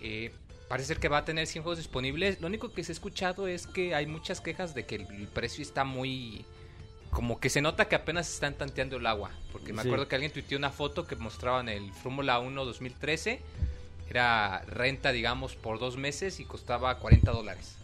Speaker 1: Eh, parece ser que va a tener 100 juegos disponibles. Lo único que se ha escuchado es que hay muchas quejas de que el, el precio está muy... Como que se nota que apenas están tanteando el agua. Porque me
Speaker 4: Sí.
Speaker 1: acuerdo que alguien tuiteó una foto que mostraban el Fórmula 1 2013. Era renta, digamos, por dos meses y costaba 40 dólares.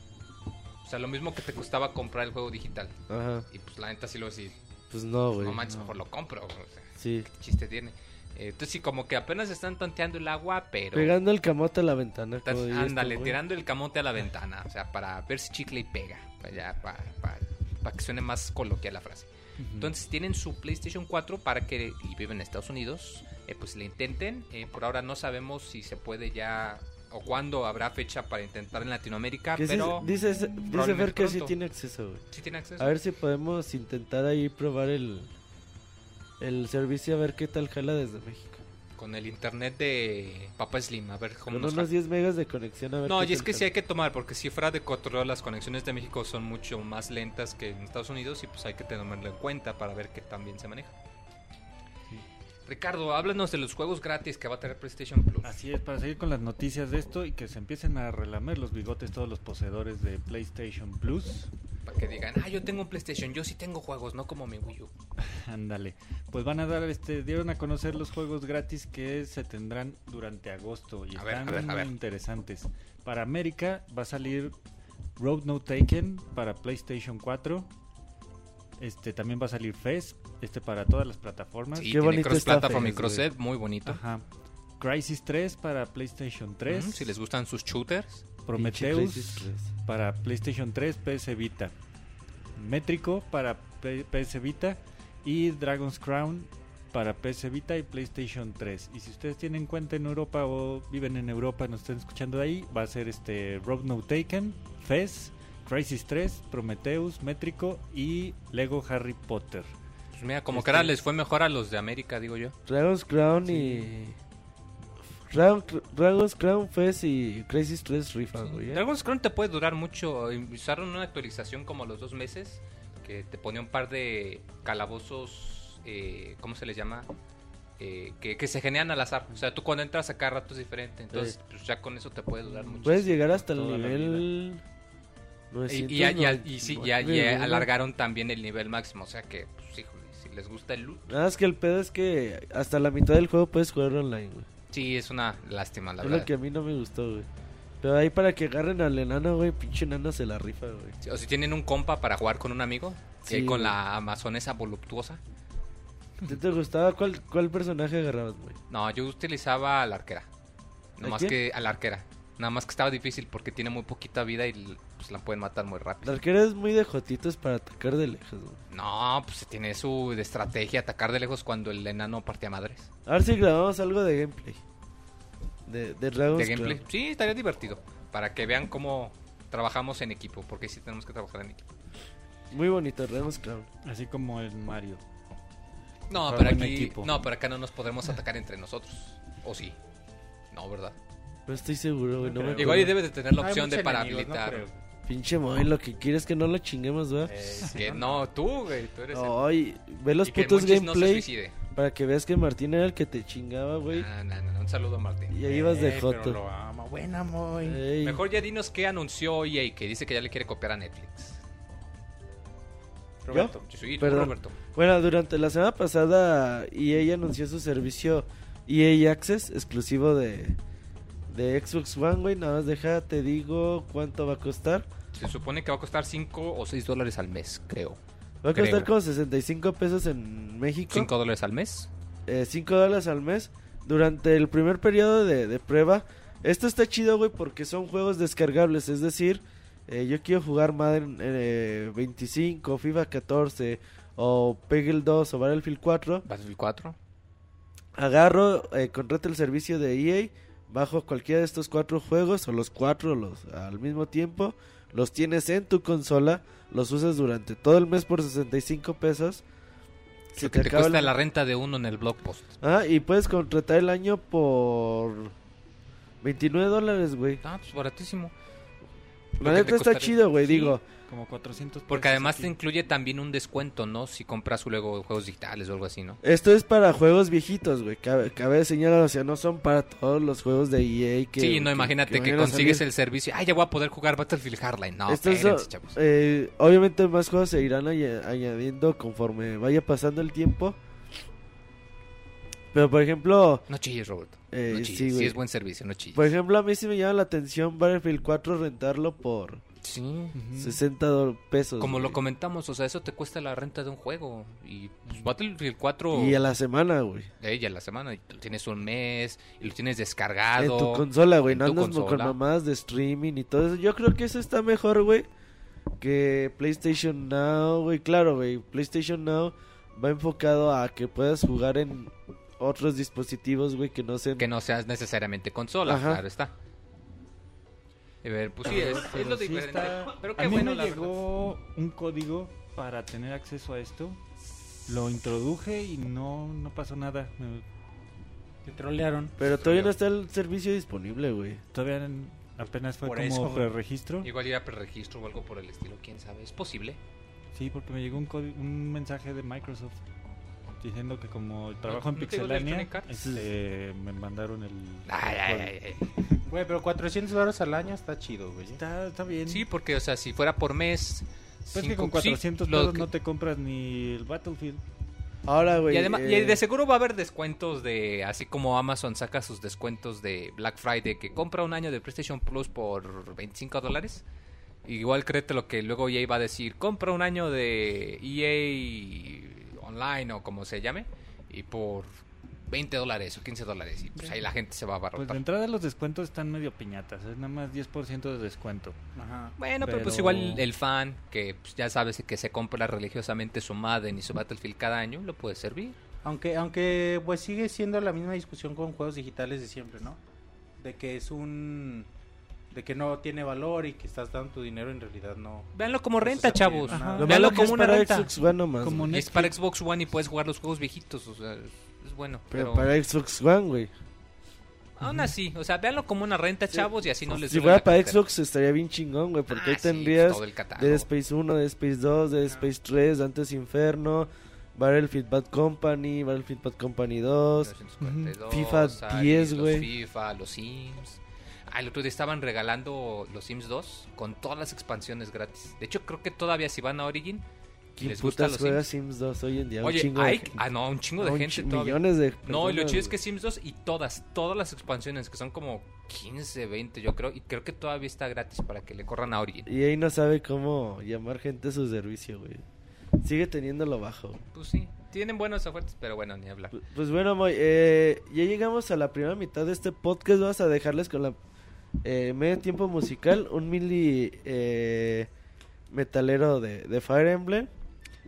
Speaker 1: O sea, lo mismo que te costaba comprar el juego digital.
Speaker 4: Ajá.
Speaker 1: Y pues la neta sí lo decís.
Speaker 4: Pues no, güey.
Speaker 1: No manches, mejor lo compro. o sea,
Speaker 4: Sí.
Speaker 1: ¿Qué chiste tiene? Eh, entonces sí, como que apenas están tanteando el agua, pero...
Speaker 4: Pegando el camote a la ventana.
Speaker 1: estás- ándale, tirando el camote a la ventana. O sea, para ver si chicle y pega. Para, para, para- para que suene más coloquial la frase. Entonces, tienen su PlayStation 4 para que y viven en Estados Unidos, eh, pues le intenten. Eh, por ahora no sabemos si se puede ya o cuándo habrá fecha para intentar en Latinoamérica,
Speaker 4: sí-
Speaker 1: pero
Speaker 4: dice, Fer que sí tiene acceso, güey.
Speaker 1: sí tiene acceso.
Speaker 4: A ver si podemos intentar ahí probar el el servicio a ver qué tal jala desde México.
Speaker 1: Con el internet de Papa Slim, a ver cómo
Speaker 4: Con
Speaker 1: nos
Speaker 4: unos
Speaker 1: jala.
Speaker 4: 10 megas de conexión a ver
Speaker 1: No,
Speaker 4: qué
Speaker 1: y es
Speaker 4: tal
Speaker 1: que sí
Speaker 4: jala.
Speaker 1: hay que tomar, porque si fuera de control las conexiones de México son mucho más lentas que en Estados Unidos y pues hay que tenerlo en cuenta para ver qué tan bien se maneja. Ricardo, háblanos de los juegos gratis que va a tener PlayStation Plus.
Speaker 5: Así es, para seguir con las noticias de esto y que se empiecen a relamer los bigotes todos los poseedores de PlayStation Plus.
Speaker 1: Para que digan, ah, yo tengo un PlayStation, yo sí tengo juegos, no como mi Wii U.
Speaker 5: Ándale. Pues van a dar, este, dieron a conocer los juegos gratis que se tendrán durante agosto y
Speaker 1: A ver,
Speaker 5: están
Speaker 1: a ver, a
Speaker 5: muy
Speaker 1: ver.
Speaker 5: interesantes. Para América va a salir Road No Taken para PlayStation 4. Este también va a salir Fez, este para todas las plataformas.
Speaker 1: Sí,
Speaker 4: Qué
Speaker 1: tiene
Speaker 4: bonito
Speaker 1: cross
Speaker 4: está
Speaker 1: platform y
Speaker 4: Fez,
Speaker 1: cross
Speaker 4: güey.
Speaker 1: save, muy bonito.
Speaker 5: Ajá. Crisis 3 para PlayStation 3.
Speaker 1: Ujú, si les gustan sus shooters.
Speaker 5: Prometheus para PlayStation 3, PS Vita. Métrico para PS Vita y Dragon's Crown para PS Vita y PlayStation 3. Y si ustedes tienen cuenta en Europa o viven en Europa, nos están escuchando de ahí, va a ser este Road No Taken, Fez, Crisis 3, Prometheus, Métrico y Lego Harry Potter.
Speaker 1: Pues mira, como
Speaker 4: Este-
Speaker 1: que ahora les fue mejor a los de América, digo yo.
Speaker 4: Dragon's Crown y. Dragon- Dragon's Crown Fest y Crazy Stress rifan, güey. ¿eh?
Speaker 1: Dragon's Crown te puede durar mucho. Usaron una actualización como a los dos meses que te ponía un par de calabozos, eh, ¿cómo se les llama? Eh, que, que se generan al azar. O sea, tú cuando entras a cada rato es diferente. Entonces,
Speaker 4: Sí.
Speaker 1: pues ya con eso te puede durar mucho.
Speaker 4: Puedes llegar hasta el nivel.
Speaker 1: Y,
Speaker 4: 900,
Speaker 1: y, y- y sí, ya, ya
Speaker 4: 99, ¿no?
Speaker 1: alargaron también el nivel máximo. O sea que, pues, híjole, si les gusta el loot.
Speaker 4: Nada más que el pedo es que hasta la mitad del juego puedes jugar online, güey.
Speaker 1: Sí, es una lástima, la
Speaker 4: Es
Speaker 1: verdad.
Speaker 4: lo que a mí no me gustó, güey. Pero ahí para que agarren al enano, güey, pinche enano se la rifa, güey.
Speaker 1: Sí, O si tienen un compa para jugar con un amigo,
Speaker 4: Sí,
Speaker 1: y ahí con
Speaker 4: güey.
Speaker 1: la amazonesa voluptuosa.
Speaker 4: ¿Te, te gustaba cuál, cuál personaje agarrabas, güey?
Speaker 1: No, yo utilizaba a la arquera. No
Speaker 4: ¿A
Speaker 1: que a la arquera. Nada más que estaba difícil porque tiene muy poquita vida y pues, la pueden matar muy
Speaker 4: La
Speaker 1: rápido.
Speaker 4: arquera es muy de jotitos para atacar de lejos, güey.
Speaker 1: No, pues tiene su de estrategia atacar de lejos cuando el enano partía madres.
Speaker 4: A ver si grabamos algo de gameplay. De, de Dragon's
Speaker 1: de gameplay. Sí, estaría divertido. Para que vean cómo trabajamos en equipo. Porque sí tenemos que trabajar en equipo.
Speaker 4: Muy bonito, Dragon's Crown.
Speaker 5: Así como en Mario.
Speaker 1: No, pero aquí. No, pero acá no nos podremos atacar entre nosotros. ¿O sí? No, ¿verdad?
Speaker 4: No estoy seguro, güey. No
Speaker 3: No.
Speaker 1: Igual y
Speaker 4: acuerdo.
Speaker 1: debe de tener la opción de para
Speaker 3: enemigos,
Speaker 1: habilitar.
Speaker 4: Pinche Moy, lo que quieres es que no lo chinguemos, güey.
Speaker 3: Eh,
Speaker 1: que no, tú, güey. Tú eres el-
Speaker 4: Ay, ve los
Speaker 1: y
Speaker 4: putos
Speaker 1: Monchis no se
Speaker 4: gameplay
Speaker 1: suicide.
Speaker 4: para que veas que Martín era el que te chingaba, güey.
Speaker 1: Ah, no, no, no, Un saludo a Martín.
Speaker 4: Y ahí ibas de
Speaker 3: Eh, pero
Speaker 4: joto.
Speaker 3: lo amo. Buena.
Speaker 4: Ey.
Speaker 1: Mejor ya dinos qué anunció EA, que dice que ya le quiere copiar a Netflix.
Speaker 3: Roberto.
Speaker 1: Yo
Speaker 4: Perdón.
Speaker 1: Roberto.
Speaker 4: Bueno, durante la semana pasada EA anunció su servicio EA Access exclusivo de, de Xbox One, güey. Nada más deja, te digo cuánto va a costar.
Speaker 1: Se supone que va a costar 5 o 6 dólares al mes, creo.
Speaker 4: Va a costar
Speaker 1: Creo.
Speaker 4: como 65 pesos en México.
Speaker 1: 5 dólares al mes.
Speaker 4: eh, 5 dólares al mes durante el primer periodo de, de prueba. Esto está chido, güey, porque son juegos descargables. Es decir, eh, yo quiero jugar Madden eh, 25, FIFA 14 o Peggle 2 o Battlefield 4.
Speaker 1: Battlefield 4.
Speaker 4: Agarro, eh, contrato el servicio de EA, bajo cualquiera de estos cuatro juegos o los cuatro los, al mismo tiempo. Los tienes en tu consola, los usas durante todo el mes por 65 pesos.
Speaker 1: Que te
Speaker 4: acaba
Speaker 1: cuesta
Speaker 4: el-
Speaker 1: la renta de uno en el blog post.
Speaker 4: Ah, y puedes contratar el año por 29 dólares, güey.
Speaker 1: Ah, pues baratísimo.
Speaker 4: La neta
Speaker 1: te
Speaker 4: está chido, güey,
Speaker 1: Sí,
Speaker 4: digo.
Speaker 5: Como 400
Speaker 1: Porque
Speaker 5: pesos
Speaker 1: además
Speaker 5: aquí.
Speaker 1: te incluye también un descuento, ¿no? Si compras luego juegos digitales o algo así, ¿no?
Speaker 4: Esto es para juegos viejitos, güey. Cabe, cabe señalar, o sea, no son para todos los juegos de EA que...
Speaker 1: sí, no, imagínate que, consigues
Speaker 4: salir.
Speaker 1: el servicio. Ah, ya voy a poder jugar Battlefield Hardline. No,
Speaker 4: Estos son-
Speaker 1: espérense, chavos.
Speaker 4: eh, obviamente más juegos se irán aña- añadiendo conforme vaya pasando el tiempo. Pero por ejemplo,
Speaker 1: No chilles, Roberto.
Speaker 4: eh,
Speaker 1: no
Speaker 4: sí,
Speaker 1: chilles. Sí, es buen servicio, no chilles.
Speaker 4: Por ejemplo, a mí sí me llama la atención Battlefield 4 rentarlo por
Speaker 1: sí.
Speaker 5: Ujú.
Speaker 4: 60 do- pesos.
Speaker 1: Como lo comentamos, o sea, eso te cuesta la renta de un juego. Y pues, Battlefield 4
Speaker 4: Y a la semana, güey.
Speaker 1: ella la semana, y lo tienes un mes, y lo tienes
Speaker 4: En
Speaker 1: descargado.
Speaker 4: tu consola, güey.
Speaker 1: en
Speaker 4: No andas con mamadas de streaming y todo eso. Yo creo que eso está mejor, güey. Que PlayStation Now, güey. Claro, güey. PlayStation Now va enfocado a que puedas jugar en otros dispositivos, güey, que no sean...
Speaker 1: Que no seas necesariamente consola,
Speaker 4: Ajá.
Speaker 1: claro está. A ver, pues sí, es, lo
Speaker 5: sí
Speaker 1: diferente.
Speaker 5: está-
Speaker 1: Pero
Speaker 5: A
Speaker 1: qué
Speaker 5: mí
Speaker 1: bueno,
Speaker 5: me
Speaker 1: verdad.
Speaker 5: llegó un código para tener acceso a esto. Lo introduje y no, no pasó nada. Me-
Speaker 3: Te trolearon.
Speaker 4: Pero todavía no está el servicio disponible, güey.
Speaker 5: Todavía en- apenas fue
Speaker 3: Por
Speaker 5: como preregistro.
Speaker 1: Igual ir a preregistro o algo por el estilo, quién sabe. Es posible.
Speaker 5: Sí, porque me llegó un, un mensaje de Microsoft diciendo que como trabajo en
Speaker 1: ¿no te llegó de
Speaker 5: Pixelania, este, me mandaron el...
Speaker 1: Ay, ay, ay.
Speaker 3: Güey, pero 400 dólares al año está chido, güey.
Speaker 5: Está, está bien.
Speaker 1: Sí, porque, o sea, si fuera por mes.
Speaker 5: Pues que con
Speaker 1: sí,
Speaker 5: 400
Speaker 1: lo
Speaker 5: pesos
Speaker 1: que-
Speaker 5: no te compras ni el Battlefield.
Speaker 4: Ahora, güey.
Speaker 1: Y además, y
Speaker 4: eh,
Speaker 1: de seguro va a haber descuentos de, así como Amazon saca sus descuentos de Black Friday, que compra un año de PlayStation Plus por 25 dólares. Igual créete lo que luego EA va a decir, compra un año de EA Online o como se llame, y por 20 dólares o 15 dólares. Y pues ahí la gente se va a
Speaker 5: Pues de entrada los descuentos están medio piñatas. Es nada más 10% de descuento.
Speaker 3: Ajá.
Speaker 1: Bueno, pero, pues igual el fan, que pues, ya sabes que se compra religiosamente su Madden y su Battlefield cada año, lo puede servir.
Speaker 3: Aunque, aunque pues sigue siendo la misma discusión con juegos digitales de siempre, ¿no? De que es un de que no tiene valor y que estás dando tu dinero en realidad no.
Speaker 1: Véanlo como
Speaker 3: No
Speaker 1: renta,
Speaker 3: sabe
Speaker 1: chavos. Véanlo como
Speaker 4: es
Speaker 1: una
Speaker 4: para
Speaker 1: renta.
Speaker 4: Xbox One nomás.
Speaker 5: Como
Speaker 1: es para Xbox One y puedes jugar los juegos viejitos, o sea, es bueno.
Speaker 4: Pero
Speaker 1: Pero,
Speaker 4: para Xbox One, güey.
Speaker 1: aún así, o sea, véanlo como una renta, chavos, y así no les
Speaker 4: Si fuera para
Speaker 1: cartera.
Speaker 4: Xbox estaría bien chingón, güey, porque
Speaker 1: Ah,
Speaker 4: ahí
Speaker 1: sí,
Speaker 4: tendrías. Dead Space 1, Dead Space 2, Dead Space 3, Dantes Inferno, Battlefield Bad Company, Battlefield Bad Company 2.
Speaker 1: 1942,
Speaker 4: FIFA
Speaker 1: Alice,
Speaker 4: 10,
Speaker 1: los
Speaker 4: güey.
Speaker 1: FIFA, los Sims. El otro día estaban regalando los Sims 2 con todas las expansiones gratis. De hecho, creo que todavía si van a Origin,
Speaker 4: ¿Quién
Speaker 1: ¿les gusta los Sims?
Speaker 4: Sims 2 hoy en día? Un
Speaker 1: Oye,
Speaker 4: de
Speaker 1: hay,
Speaker 4: gente.
Speaker 1: ah, no, un chingo de
Speaker 4: Un
Speaker 1: gente todavía.
Speaker 4: Millones de
Speaker 1: No, y lo
Speaker 4: personas,
Speaker 1: chido es que Sims 2 y todas, todas las expansiones, que son como 15, 20 yo creo, y creo que todavía está gratis para que le corran a Origin.
Speaker 4: Y ahí no sabe cómo llamar gente a su servicio, güey. Sigue teniéndolo bajo.
Speaker 1: Pues sí, tienen buenas ofertas, pero bueno, ni hablar.
Speaker 4: Pu- Pues bueno, Moy, eh, ya llegamos a la primera mitad de este podcast. Vamos a dejarles con la eh, medio tiempo musical. Un mili eh, metalero de, de Fire Emblem.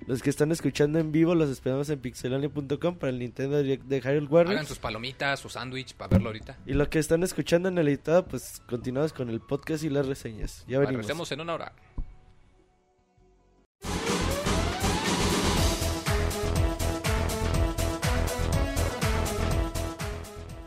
Speaker 4: Los que están escuchando en vivo los esperamos en pixelania.com para el Nintendo Direct de Hyrule
Speaker 1: Hagan
Speaker 4: Warriors.
Speaker 1: sus palomitas, su sándwich para verlo ahorita.
Speaker 4: Y los que están escuchando en el editado, pues continuamos con el podcast y las reseñas. Ya venimos.
Speaker 1: Regresemos en una hora.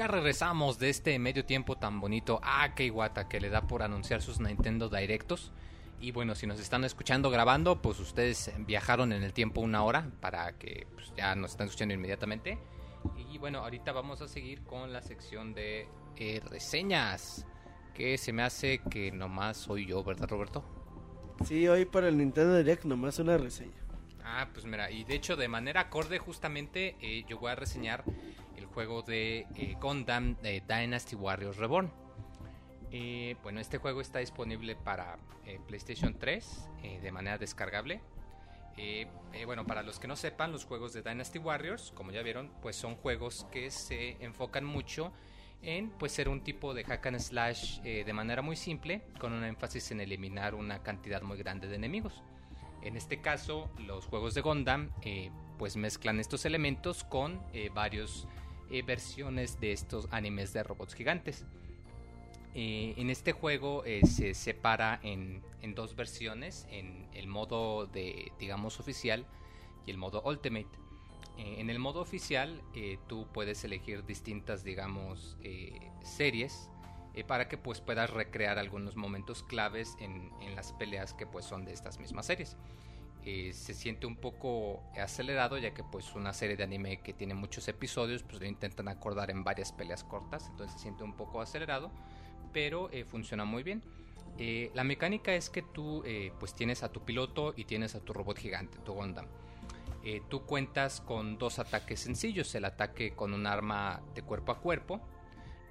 Speaker 1: Ya regresamos de este medio tiempo tan bonito a Iwata que le da por anunciar sus Nintendo Directos. Y bueno, si nos están escuchando grabando, pues ustedes viajaron en el tiempo una hora para que pues, ya nos están escuchando inmediatamente. Y bueno, ahorita vamos a seguir con la sección de eh, reseñas. Que se me hace que nomás soy yo, ¿verdad, Roberto?
Speaker 4: Sí, hoy para el Nintendo Direct nomás una reseña.
Speaker 1: Ah, pues mira, y de hecho de manera acorde justamente eh, yo voy a reseñar el juego de eh, Gundam Dynasty Warriors Reborn. Eh, bueno, este juego está disponible para eh, PlayStation 3 eh, de manera descargable. Bueno, para los que no sepan, los juegos de Dynasty Warriors, como ya vieron, pues son juegos que se enfocan mucho en pues ser un tipo de hack and slash de manera muy simple, con un énfasis en eliminar una cantidad muy grande de enemigos. En este caso, los juegos de Gundam eh, pues mezclan estos elementos con eh, varios eh, versiones de estos animes de robots gigantes. En este juego se separa en, en dos versiones, en el modo de, digamos, oficial y el modo Ultimate. En el modo oficial tú puedes elegir distintas, digamos, series eh, para que pues puedas recrear algunos momentos claves en, en las peleas que pues son de estas mismas series. Eh, se siente un poco acelerado ya que pues una serie de anime que tiene muchos episodios pues lo intentan acordar en varias peleas cortas entonces se siente un poco acelerado pero eh, funciona muy bien Eh, la mecánica es que tú eh, pues tienes a tu piloto y tienes a tu robot gigante tu Gundam Eh, tú cuentas con dos ataques sencillos el ataque con un arma de cuerpo a cuerpo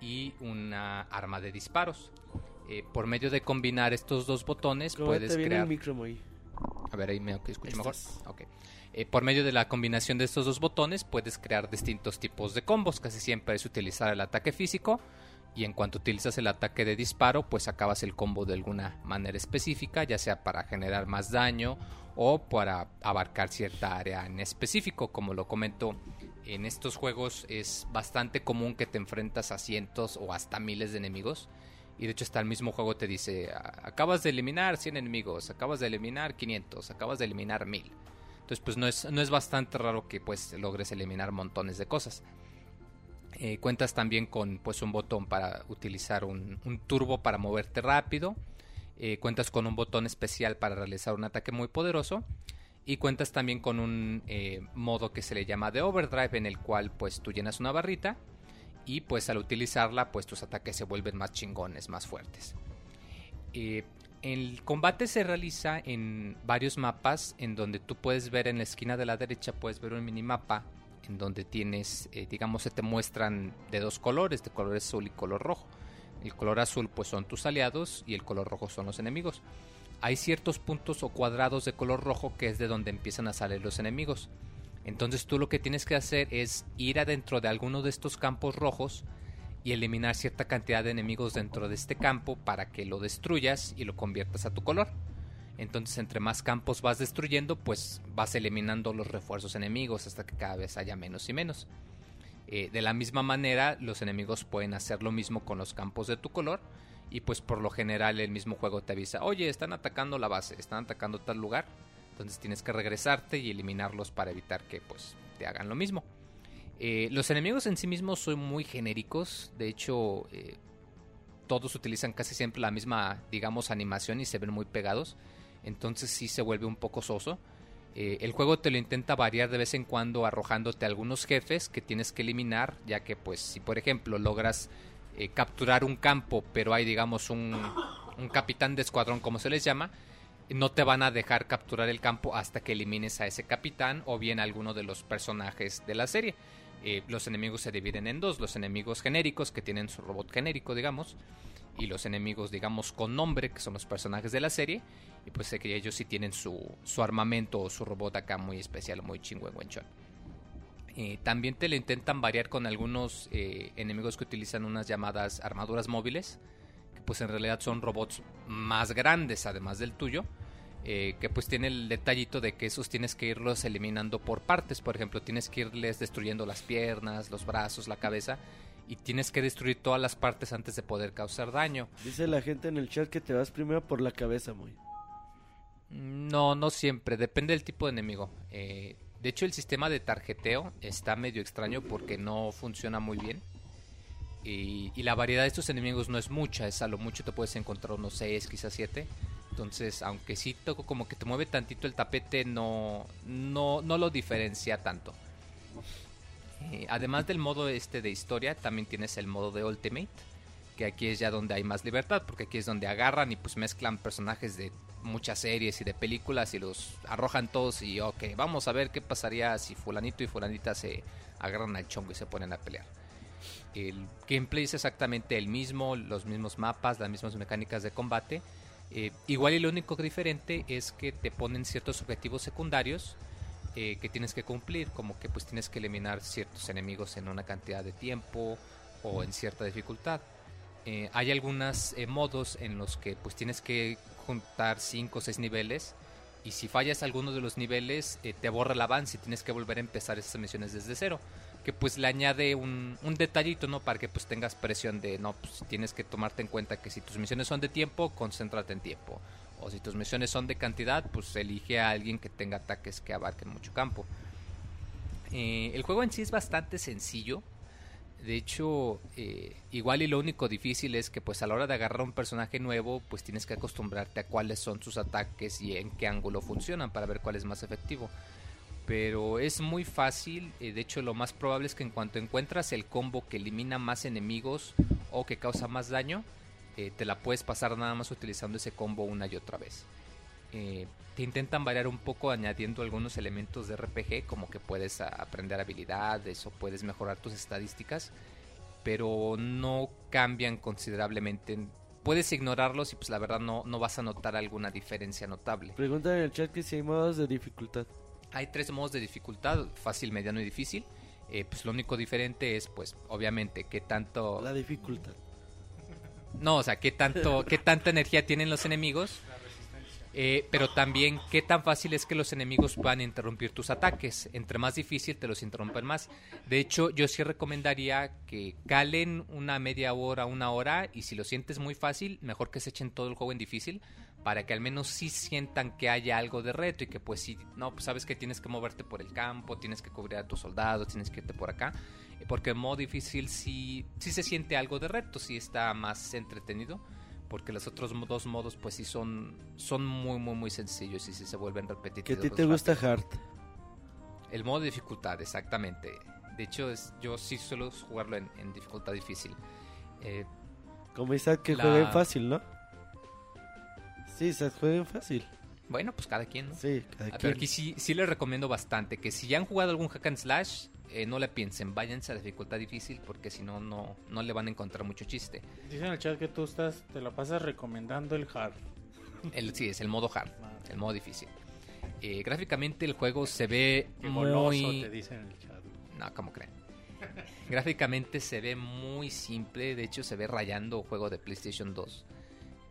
Speaker 1: y una arma de disparos Eh, por medio de combinar estos dos botones
Speaker 4: ¿Cómo
Speaker 1: puedes
Speaker 4: te viene
Speaker 1: crear
Speaker 4: el micro, Moy?
Speaker 1: a ver, ahí me escucho mejor. Ok. Eh, por medio de la combinación de estos dos botones puedes crear distintos tipos de combos. Casi siempre es utilizar el ataque físico y en cuanto utilizas el ataque de disparo, pues acabas el combo de alguna manera específica, ya sea para generar más daño o para abarcar cierta área en específico. Como lo comento, en estos juegos es bastante común que te enfrentas a cientos o hasta miles de enemigos. Y de hecho hasta el mismo juego te dice, "A- acabas de eliminar 100 enemigos, acabas de eliminar 500, acabas de eliminar 1000. Entonces pues no es, no es bastante raro que pues logres eliminar montones de cosas. Eh, cuentas también con pues un botón para utilizar un, un turbo para moverte rápido. Eh, cuentas con un botón especial para realizar un ataque muy poderoso. Y cuentas también con un eh, modo que se le llama de overdrive en el cual pues tú llenas una barrita y pues al utilizarla pues tus ataques se vuelven más chingones, más fuertes. Eh, el combate se realiza en varios mapas en donde tú puedes ver en la esquina de la derecha puedes ver un minimapa en donde tienes eh, digamos se te muestran de dos colores, de color azul y color rojo. El color azul pues son tus aliados y el color rojo son los enemigos. Hay ciertos puntos o cuadrados de color rojo que es de donde empiezan a salir los enemigos. Entonces tú lo que tienes que hacer es ir adentro de alguno de estos campos rojos y eliminar cierta cantidad de enemigos dentro de este campo para que lo destruyas y lo conviertas a tu color. Entonces entre más campos vas destruyendo, pues vas eliminando los refuerzos enemigos hasta que cada vez haya menos y menos. Eh, de la misma manera, los enemigos pueden hacer lo mismo con los campos de tu color. Y pues por lo general el mismo juego te avisa, oye, están atacando la base, están atacando tal lugar. Entonces tienes que regresarte y eliminarlos para evitar que pues te hagan lo mismo. Eh, los enemigos en sí mismos son muy genéricos. De hecho, eh, todos utilizan casi siempre la misma, digamos, animación y se ven muy pegados. Entonces sí se vuelve un poco soso. Eh, el juego te lo intenta variar de vez en cuando arrojándote algunos jefes que tienes que eliminar, ya que pues si por ejemplo logras eh, capturar un campo, pero hay digamos un, un capitán de escuadrón como se les llama, no te van a dejar capturar el campo hasta que elimines a ese capitán o bien a alguno de los personajes de la serie. Eh, los enemigos se dividen en dos, los enemigos genéricos que tienen su robot genérico, digamos, y los enemigos, digamos, con nombre, que son los personajes de la serie, y pues sé que ellos sí tienen su, su armamento o su robot acá muy especial, muy chingüengüenchón. Eh, también te lo intentan variar con algunos eh, enemigos que utilizan unas llamadas armaduras móviles, que pues en realidad son robots más grandes además del tuyo. eh, que pues tiene el detallito de que esos tienes que irlos eliminando por partes. Por ejemplo, tienes que irles destruyendo las piernas, los brazos, la cabeza. Y tienes que destruir todas las partes antes de poder causar daño.
Speaker 4: Dice la gente en el chat que te vas primero por la cabeza, muy.
Speaker 1: No, no siempre, depende del tipo de enemigo. Eh, de hecho, el sistema de tarjeteo está medio extraño porque no funciona muy bien. Y, la variedad de estos enemigos no es mucha, es a lo mucho te puedes encontrar unos 6, quizás 7. Entonces, aunque sí toco como que te mueve tantito el tapete, no, no, no lo diferencia tanto. Eh, además del modo este de historia, también tienes el modo de Ultimate, que aquí es ya donde hay más libertad, porque aquí es donde agarran y pues mezclan personajes de muchas series y de películas y los arrojan todos y ok, vamos a ver qué pasaría si fulanito y fulanita se agarran al chongo y se ponen a pelear. El gameplay es exactamente el mismo, los mismos mapas, las mismas mecánicas de combate. Eh, igual y lo único diferente es que te ponen ciertos objetivos secundarios eh, que tienes que cumplir, como que pues tienes que eliminar ciertos enemigos en una cantidad de tiempo o en cierta dificultad. Eh, hay algunos modos en los que pues tienes que juntar 5 o 6 niveles y si fallas alguno de los niveles eh, te borra el avance y tienes que volver a empezar esas misiones desde cero que pues le añade un, un detallito no para que pues tengas presión de no pues tienes que tomarte en cuenta que si tus misiones son de tiempo concéntrate en tiempo o si tus misiones son de cantidad pues elige a alguien que tenga ataques que abarquen mucho campo eh, el juego en sí es bastante sencillo de hecho, eh, igual y lo único difícil es que pues a la hora de agarrar un personaje nuevo, pues tienes que acostumbrarte a cuáles son sus ataques y en qué ángulo funcionan para ver cuál es más efectivo. Pero es muy fácil, eh, de hecho lo más probable es que en cuanto encuentras el combo que elimina más enemigos o que causa más daño, eh, te la puedes pasar nada más utilizando ese combo una y otra vez. Eh, te intentan variar un poco añadiendo algunos elementos de RPG, como que puedes aprender habilidades o puedes mejorar tus estadísticas, pero no cambian considerablemente. Puedes ignorarlos y pues la verdad no, no vas a notar alguna diferencia notable.
Speaker 4: Preguntan en el chat que si hay modos de dificultad.
Speaker 1: Hay tres modos de dificultad, fácil, mediano y difícil. Eh, pues lo único diferente es, pues, obviamente, qué tanto...
Speaker 4: La dificultad.
Speaker 1: No, o sea, qué tanto, qué tanta energía tienen los enemigos. Eh, pero también qué tan fácil es que los enemigos puedan interrumpir tus ataques. Entre más difícil te los interrumpen más. De hecho, yo sí recomendaría que calen una media hora, una hora. Y si lo sientes muy fácil, mejor que se echen todo el juego en difícil. Para que al menos sí sientan que haya algo de reto. Y que pues sí, no, pues sabes que tienes que moverte por el campo, tienes que cubrir a tus soldados, tienes que irte por acá. Porque en modo difícil sí, sí se siente algo de reto, sí está más entretenido porque los otros dos modos pues sí son son muy muy muy sencillos y sí se vuelven
Speaker 4: ¿Qué a
Speaker 1: repetitivos.
Speaker 4: ti te gusta. Hard?
Speaker 1: El modo de dificultad, exactamente. De hecho, es, yo sí suelo jugarlo en, en dificultad difícil. Eh,
Speaker 4: Como Isaac que
Speaker 1: La-
Speaker 4: juega en fácil, ¿no? Sí, Isaac juega en fácil.
Speaker 1: bueno, pues cada quien, ¿no?
Speaker 4: Sí, cada quien.
Speaker 1: Pero aquí sí, sí les recomiendo bastante que si ya han jugado algún hack and slash, eh, no le piensen, váyanse a dificultad difícil porque si no, no, no le van a encontrar mucho chiste.
Speaker 3: Dice en el chat que tú estás, te la pasas recomendando el hard.
Speaker 1: El, sí, es el modo hard,
Speaker 3: Madre.
Speaker 1: el modo difícil. Eh, gráficamente el juego se ve
Speaker 3: Qué goloso
Speaker 1: muy...
Speaker 3: te dice en el chat.
Speaker 1: No, como creen. Gráficamente se ve muy simple, de hecho se ve rayando juego de PlayStation 2.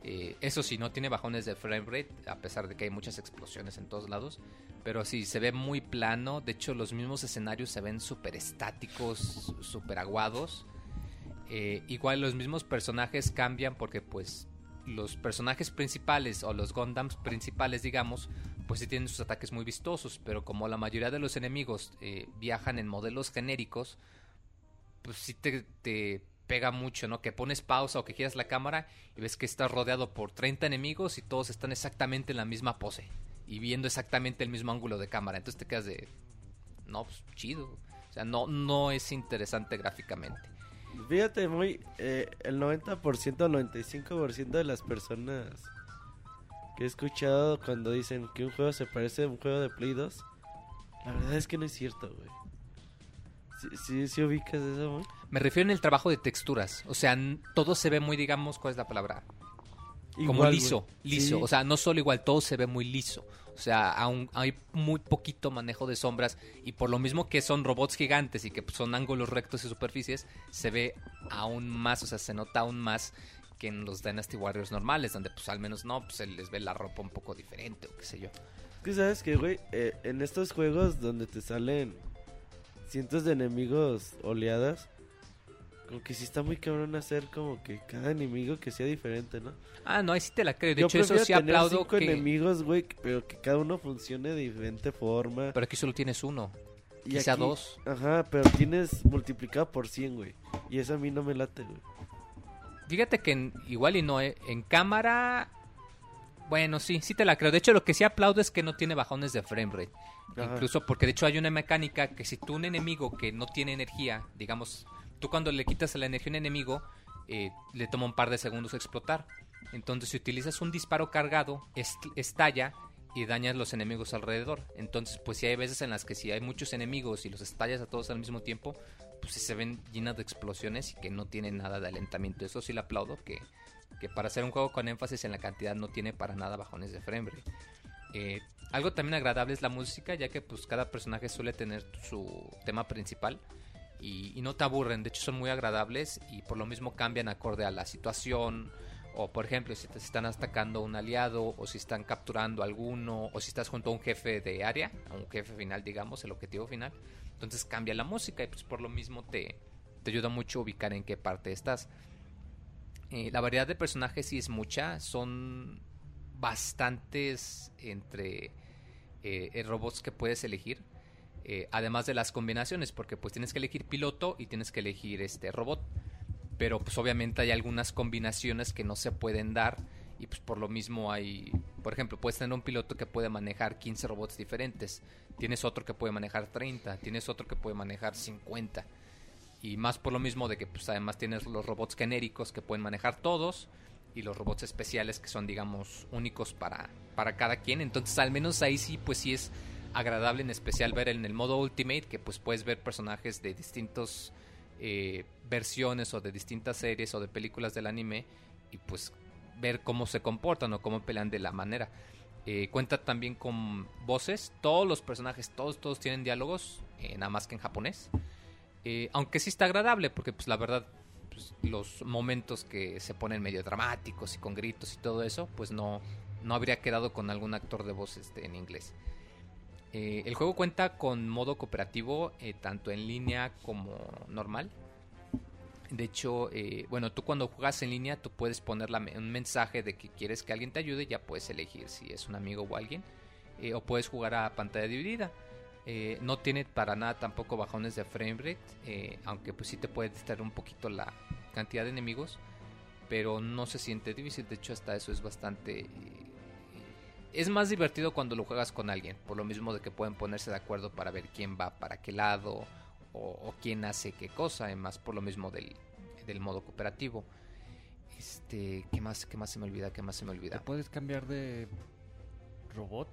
Speaker 1: Eh, eso sí, no tiene bajones de frame rate, a pesar de que hay muchas explosiones en todos lados. Pero sí, se ve muy plano. De hecho, los mismos escenarios se ven súper estáticos, súper aguados. Eh, igual los mismos personajes cambian porque pues los personajes principales o los Gundams principales, digamos, pues sí tienen sus ataques muy vistosos, pero como la mayoría de los enemigos eh, viajan en modelos genéricos, pues sí te, te pega mucho, ¿no? Que pones pausa o que giras la cámara y ves que estás rodeado por 30 enemigos y todos están exactamente en la misma pose y viendo exactamente el mismo ángulo de cámara. Entonces te quedas de, no, pues chido. O sea, no, no es interesante gráficamente.
Speaker 4: Fíjate, muy. eh, el 90%, 95% de las personas que he escuchado cuando dicen que un juego se parece a un juego de Play 2, la verdad es que no es cierto, güey. ¿Sí, sí, sí ubicas eso, güey?
Speaker 1: Me refiero en el trabajo de texturas. O sea, todo se ve muy, digamos, ¿cuál es la palabra? como liso,
Speaker 4: güey.
Speaker 1: liso.
Speaker 4: Sí.
Speaker 1: O sea, no solo igual, todo se ve muy liso. O sea, aún hay muy poquito manejo de sombras y por lo mismo que son robots gigantes y que son ángulos rectos y superficies, se ve aún más, o sea, se nota aún más que en los Dynasty Warriors normales, donde pues al menos no, pues se les ve la ropa un poco diferente o qué sé yo.
Speaker 4: Es que sabes que, güey, eh, en estos juegos donde te salen cientos de enemigos oleadas, como que sí está muy cabrón hacer como que cada enemigo que sea diferente, ¿no?
Speaker 1: Ah, no, ahí sí te la creo. De
Speaker 4: Yo
Speaker 1: hecho, eso sí
Speaker 4: tener
Speaker 1: aplaudo
Speaker 4: cinco
Speaker 1: que...
Speaker 4: enemigos, güey, pero que cada uno funcione de diferente forma.
Speaker 1: Pero aquí solo tienes uno.
Speaker 4: y
Speaker 1: quizá
Speaker 4: aquí-
Speaker 1: dos.
Speaker 4: Ajá, pero tienes multiplicado por 100, güey. Y eso a mí no me late, güey.
Speaker 1: Fíjate que en- igual y no, ¿eh? en cámara... Bueno, sí, sí te la creo. De hecho, lo que sí aplaudo es que no tiene bajones de frame rate.
Speaker 4: Ajá.
Speaker 1: Incluso porque de hecho hay una mecánica que si tú un enemigo que no tiene energía, digamos, tú cuando le quitas la energía a un enemigo, eh, le toma un par de segundos explotar. Entonces si utilizas un disparo cargado, est- estalla y dañas los enemigos alrededor. Entonces pues si hay veces en las que si hay muchos enemigos y los estallas a todos al mismo tiempo, pues se ven llenas de explosiones y que no tienen nada de alentamiento. Eso sí le aplaudo que, que para hacer un juego con énfasis en la cantidad no tiene para nada bajones de frame rate. Eh, algo también agradable es la música, ya que pues cada personaje suele tener su tema principal y, no te aburren, de hecho son muy agradables y por lo mismo cambian acorde a la situación o por ejemplo si están atacando un aliado o si están capturando alguno o si estás junto a un jefe de área, a un jefe final digamos, el objetivo final, entonces cambia la música y pues por lo mismo te, te ayuda mucho a ubicar en qué parte estás. Eh, la variedad de personajes sí es mucha, son bastantes entre eh, eh, robots que puedes elegir. eh, además de las combinaciones, porque pues tienes que elegir piloto y tienes que elegir este robot. Pero pues obviamente hay algunas combinaciones que no se pueden dar y pues por lo mismo hay, por ejemplo, puedes tener un piloto que puede manejar 15 robots diferentes, tienes otro que puede manejar 30, tienes otro que puede manejar 50. Y más por lo mismo de que pues además tienes los robots genéricos que pueden manejar todos y los robots especiales que son digamos únicos para, para cada quien. Entonces al menos ahí sí pues sí es agradable en especial ver en el modo Ultimate que pues puedes ver personajes de distintos eh, versiones o de distintas series o de películas del anime y pues ver cómo se comportan o cómo pelean de la manera. Eh, cuenta también con voces, todos los personajes, todos, todos tienen diálogos, eh, nada más que en japonés. Eh, aunque sí está agradable, porque pues la verdad, pues, los momentos que se ponen medio dramáticos y con gritos y todo eso, pues no, no habría quedado con algún actor de voz este, en inglés. Eh, el juego cuenta con modo cooperativo, eh, tanto en línea como normal. De hecho, eh, bueno, tú cuando juegas en línea, tú puedes poner un mensaje de que quieres que alguien te ayude, ya puedes elegir si es un amigo o alguien, o puedes jugar a pantalla dividida. Eh, no tiene para nada tampoco bajones de frame rate, eh, aunque pues sí te puede distraer un poquito la cantidad de enemigos, pero no se siente difícil, de hecho hasta eso es bastante... eh, es más divertido cuando lo juegas con alguien, por lo mismo de que pueden ponerse de acuerdo para ver quién va para qué lado o, quién hace qué cosa, además por lo mismo del, del modo cooperativo. Este, ¿qué más, qué más se me olvida? ¿Qué más se me
Speaker 5: ¿Te
Speaker 1: olvida?
Speaker 5: puedes cambiar de robot?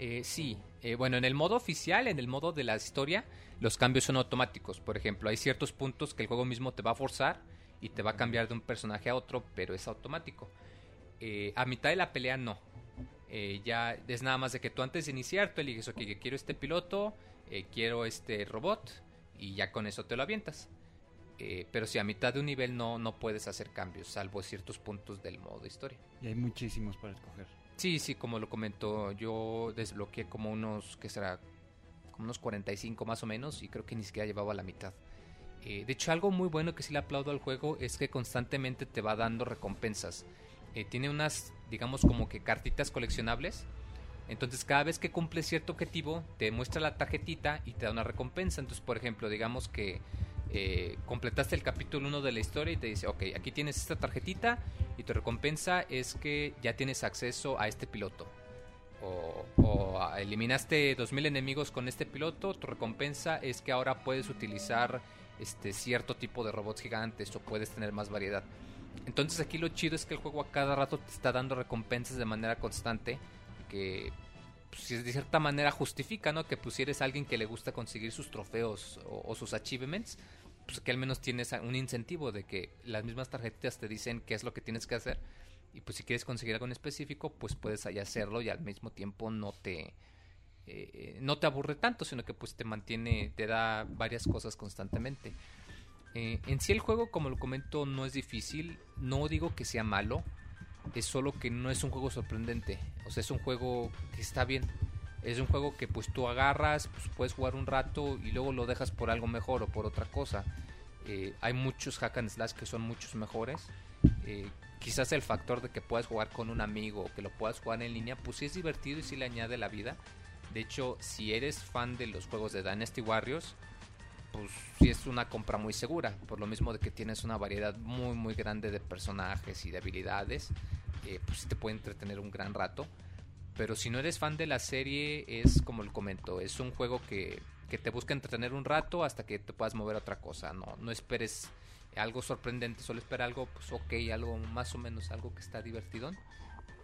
Speaker 1: Eh, sí, Eh, bueno, en el modo oficial, en el modo de la historia, los cambios son automáticos. Por ejemplo, hay ciertos puntos que el juego mismo te va a forzar y te va a cambiar de un personaje a otro, pero es automático. Eh, a mitad de la pelea no. Eh, ya es nada más de que tú antes de iniciar, tú eliges, ok, quiero este piloto, eh, quiero este robot, y ya con eso te lo avientas. Eh, pero si a mitad de un nivel no, no puedes hacer cambios, salvo ciertos puntos del modo historia.
Speaker 5: Y hay muchísimos para escoger.
Speaker 1: Sí, sí, como lo comentó, yo desbloqueé como unos, ¿qué será? Como unos 45 más o menos y creo que ni siquiera llevaba la mitad. Eh, de hecho, algo muy bueno que sí le aplaudo al juego es que constantemente te va dando recompensas. Eh, tiene unas, digamos, como que cartitas coleccionables. Entonces, cada vez que cumples cierto objetivo, te muestra la tarjetita y te da una recompensa. Entonces, por ejemplo, digamos que eh, completaste el capítulo 1 de la historia y te dice, ok, aquí tienes esta tarjetita y tu recompensa es que ya tienes acceso a este piloto. O, o, eliminaste 2000 enemigos con este piloto, tu recompensa es que ahora puedes utilizar este cierto tipo de robots gigantes o puedes tener más variedad. Entonces aquí lo chido es que el juego a cada rato te está dando recompensas de manera constante que pues, de cierta manera justifica, ¿no? Que si eres alguien que le gusta conseguir sus trofeos o sus achievements, pues que al menos tienes un incentivo de que las mismas tarjetitas te dicen qué es lo que tienes que hacer y pues si quieres conseguir algo en específico, pues puedes ahí hacerlo y al mismo tiempo no te eh, no te aburre tanto, sino que pues te mantiene, te da varias cosas constantemente. Eh, en sí el juego, como lo comento, no es difícil. No digo que sea malo. Es solo que no es un juego sorprendente. O sea, es un juego que está bien. Es un juego que pues tú agarras, pues puedes jugar un rato y luego lo dejas por algo mejor o por otra cosa. Eh, hay muchos hack and slash que son muchos mejores. Eh, quizás el factor de que puedas jugar con un amigo que lo puedas jugar en línea, pues sí es divertido y sí le añade la vida. De hecho, si eres fan de los juegos de Dynasty Warriors, pues sí es una compra muy segura, por lo mismo de que tienes una variedad muy muy grande de personajes y de habilidades, eh, pues sí te puede entretener un gran rato. Pero si no eres fan de la serie, es como lo comento, es un juego que, que te busca entretener un rato hasta que te puedas mover a otra cosa. No, no esperes algo sorprendente, solo espera algo, pues ok, algo más o menos, algo que está divertido.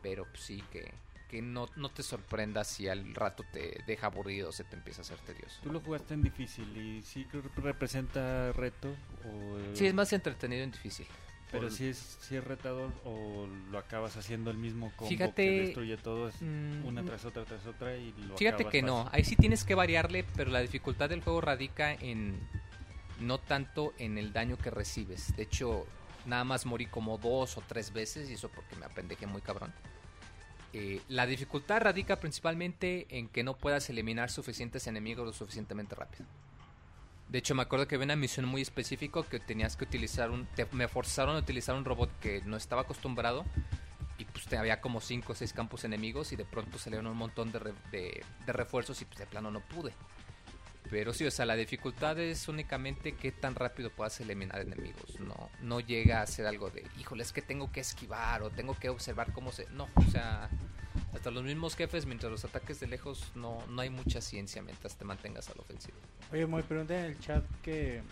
Speaker 1: Pero pues, sí que, que no, no te sorprenda si al rato te deja aburrido o se te empieza a hacer tedioso.
Speaker 5: Tú lo jugaste en difícil y sí que representa reto. O,
Speaker 1: Sí, es más entretenido en difícil.
Speaker 5: Pero si es, si es retador o lo acabas haciendo el mismo combo
Speaker 1: Fíjate,
Speaker 5: que destruye todo, es
Speaker 1: mm,
Speaker 5: una tras otra tras otra y lo
Speaker 1: Fíjate
Speaker 5: acabas
Speaker 1: que no, ahí sí tienes que variarle, pero la dificultad del juego radica en no tanto en el daño que recibes. De hecho, nada más morí como dos o tres veces y eso porque me apendejé muy cabrón. Eh, la dificultad radica principalmente en que no puedas eliminar suficientes enemigos lo suficientemente rápido. De hecho, me acuerdo que había una misión muy específica que tenías que utilizar un... me forzaron a utilizar un robot que no estaba acostumbrado y pues había como 5 o 6 campos enemigos y de pronto salieron un montón de, re- de- de refuerzos y pues de plano no pude. Pero sí, o sea, la dificultad es únicamente qué tan rápido puedas eliminar enemigos. No, no llega a ser algo de, híjole, es que tengo que esquivar o tengo que observar cómo se... No, o sea, hasta los mismos jefes, mientras los ataques de lejos, no, no hay mucha ciencia mientras te mantengas a la ofensiva.
Speaker 3: Oye, muy pregunta en el chat que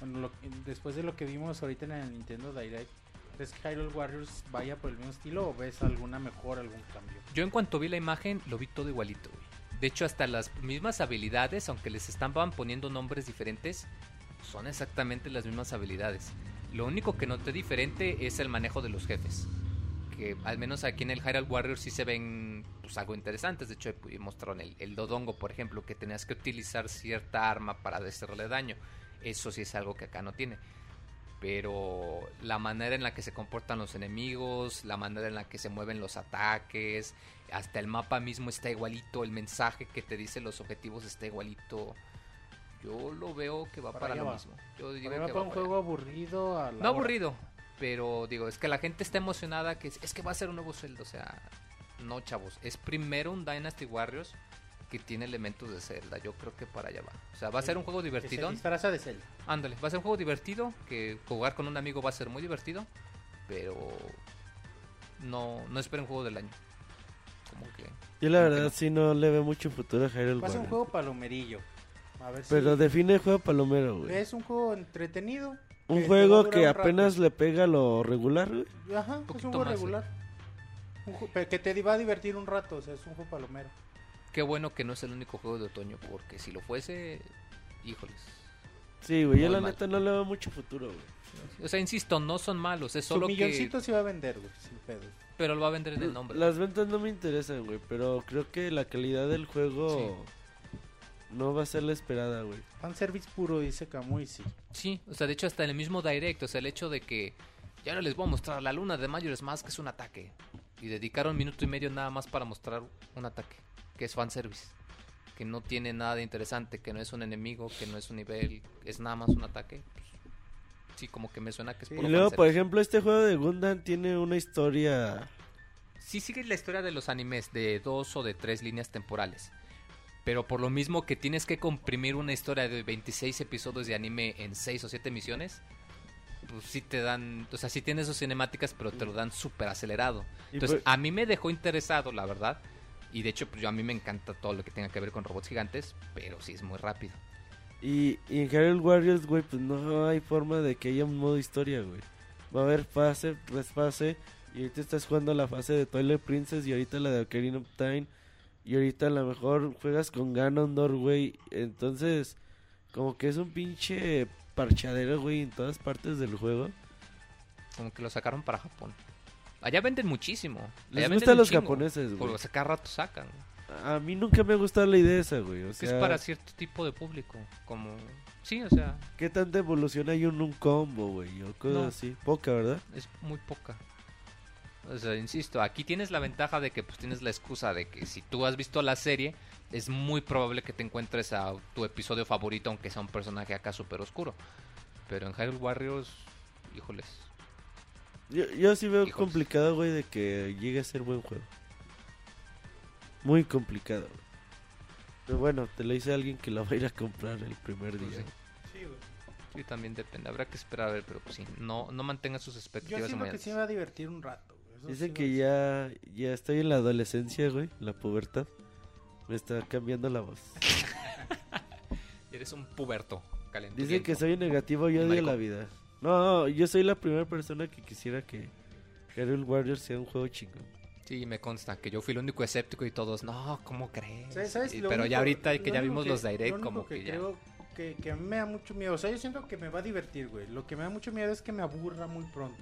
Speaker 3: bueno, lo- después de lo que vimos ahorita en el Nintendo Direct, ¿crees que Hyrule Warriors vaya por el mismo estilo o ves alguna mejor, algún cambio?
Speaker 1: Yo en cuanto vi la imagen, lo vi todo igualito, güey. De hecho, hasta las mismas habilidades, aunque les estaban poniendo nombres diferentes, son exactamente las mismas habilidades. Lo único que noté diferente es el manejo de los jefes. Que al menos aquí en el Hyrule Warriors sí se ven pues, algo interesantes. De hecho, ahí mostraron el, el Dodongo, por ejemplo, que tenías que utilizar cierta arma para hacerle daño. Eso sí es algo que acá no tiene. Pero la manera en la que se comportan los enemigos, la manera en la que se mueven los ataques, hasta el mapa mismo está igualito, el mensaje que te dice los objetivos está igualito. Yo lo veo que va
Speaker 3: Para
Speaker 1: lo
Speaker 3: va.
Speaker 1: mismo. Yo digo que va
Speaker 3: un
Speaker 1: para
Speaker 3: juego aburrido a la
Speaker 1: no
Speaker 3: hora.
Speaker 1: aburrido, pero digo, es que la gente está emocionada que es, es que va a ser un nuevo Zelda, o sea, no chavos, es primero un Dynasty Warriors que tiene elementos de Zelda, yo creo que para allá va. O sea, va a ser un juego divertido.
Speaker 3: disfraza de Zelda.
Speaker 1: Ándale, va a ser un juego divertido, que jugar con un amigo va a ser muy divertido, pero no no esperen un juego del año. Como que
Speaker 4: Yo la verdad
Speaker 1: no.
Speaker 4: sí no le veo mucho futuro a Hyrule
Speaker 3: Va a ser un juego palomerillo. A ver
Speaker 4: Pero
Speaker 3: si
Speaker 4: define juego palomero, güey.
Speaker 3: es un juego entretenido. Que
Speaker 4: Un
Speaker 3: te va a
Speaker 4: juego que
Speaker 3: un
Speaker 4: apenas le pega lo regular, güey.
Speaker 3: Ajá, es un juego
Speaker 1: más,
Speaker 3: regular. Un ju- pero que te va a divertir un rato, o sea, es un juego palomero.
Speaker 1: qué bueno que no es el único juego de otoño, porque si lo fuese, híjoles.
Speaker 4: Sí, güey, yo la
Speaker 1: mal.
Speaker 4: neta no le veo mucho futuro, güey.
Speaker 1: O sea, insisto, no son malos, es
Speaker 3: Su
Speaker 1: solo que
Speaker 3: milloncito sí va a vender, güey, sin pedo.
Speaker 1: pero lo va a vender en el nombre.
Speaker 4: Las ventas no me interesan, güey, pero creo que la calidad del juego no va a ser la esperada, güey.
Speaker 3: Fanservice puro, dice Kamui, sí.
Speaker 1: Sí, o sea, de hecho hasta en el mismo direct, o sea, el hecho de que ya no les voy a mostrar la luna de Majora's Mask que es un ataque y dedicaron minuto y medio nada más para mostrar un ataque, que es fanservice, que no tiene nada de interesante, que no es un enemigo, que no es un nivel, es nada más un ataque. pues, sí, como que me suena que es puro
Speaker 4: Y luego, por ejemplo, este juego de Gundam tiene una historia...
Speaker 1: Sí sigue la historia de los animes de dos o de tres líneas temporales. Pero por lo mismo que tienes que comprimir una historia de 26 episodios de anime en 6 o 7 misiones, pues sí te dan, o sea, sí tienes sus cinemáticas, pero te lo dan súper acelerado. Entonces,
Speaker 4: por-
Speaker 1: a mí me dejó interesado, la verdad. Y de hecho, pues yo a mí me encanta todo lo que tenga que ver con robots gigantes, pero sí es muy rápido.
Speaker 4: Y, y en Hyrule Warriors, güey, pues no hay forma de que haya un modo historia, güey. Va a haber fase tras fase. Y ahorita estás jugando la fase de Twilight Princess y ahorita la de Ocarina of Time. Y ahorita a lo mejor juegas con Ganondorf, güey. Entonces, como que es un pinche parchadero, güey, en todas partes del juego.
Speaker 1: Como que lo sacaron para Japón. Allá venden muchísimo.
Speaker 4: Les
Speaker 1: Allá venden
Speaker 4: gustan los
Speaker 1: chingo.
Speaker 4: japoneses, güey.
Speaker 1: Porque cada rato sacan.
Speaker 4: A mí nunca me ha gustado la idea esa, güey. O
Speaker 1: es
Speaker 4: sea,
Speaker 1: para cierto tipo de público. Como. Sí, o sea,
Speaker 4: ¿qué tanta evolución hay en un combo, güey? O cosas
Speaker 1: No.
Speaker 4: así. Poca, ¿verdad?
Speaker 1: es muy poca. O sea, insisto, aquí tienes la ventaja de que pues tienes la excusa de que si tú has visto la serie, es muy probable que te encuentres a tu episodio favorito, aunque sea un personaje acá súper oscuro. Pero en Hyrule Warriors, híjoles.
Speaker 4: Yo, yo sí veo
Speaker 1: Híjoles.
Speaker 4: complicado, güey, de que llegue a ser buen juego. Muy complicado, güey. Pero bueno, te lo dice alguien que lo va a ir a comprar el primer
Speaker 1: Pues
Speaker 4: día.
Speaker 1: sí.
Speaker 3: Güey.
Speaker 1: Sí, también depende. Habrá que esperar a ver, pero pues sí, no, no mantenga sus
Speaker 3: Yo
Speaker 1: expectativas
Speaker 3: siento
Speaker 1: muy
Speaker 3: que sí me va a divertir un rato.
Speaker 4: Dicen
Speaker 3: sí
Speaker 4: que ya, ya estoy en la adolescencia, güey, la pubertad. Me está cambiando la voz.
Speaker 1: Eres un puberto, calenturiento.
Speaker 4: Dicen que soy negativo y odio la vida. No, no, yo soy la primera persona que quisiera que Hyrule Warriors sea un juego chingón.
Speaker 1: Sí, me consta que yo fui el único escéptico y todos, no, ¿cómo crees?
Speaker 3: ¿Sabes- sabes?
Speaker 1: Y- pero
Speaker 3: único-
Speaker 1: ya ahorita que ya vimos
Speaker 3: que-
Speaker 1: los
Speaker 3: lo
Speaker 1: direct, como que, ya...
Speaker 3: creo que, que a mí me da mucho miedo. O sea, yo siento que me va a divertir, güey. Lo que me da mucho miedo es que me aburra muy pronto.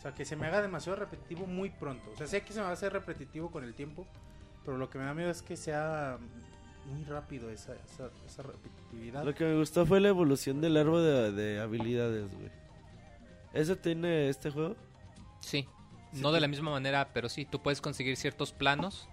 Speaker 3: O sea, que se me haga demasiado repetitivo muy pronto. O sea, sé que se me va a hacer repetitivo con el tiempo, pero lo que me da miedo es que sea muy rápido esa, esa, esa repetitividad.
Speaker 4: Lo que me gustó fue la evolución del árbol de, de habilidades, güey. ¿Eso tiene este juego?
Speaker 1: Sí, no de la misma manera, pero sí, tú puedes conseguir ciertos planos.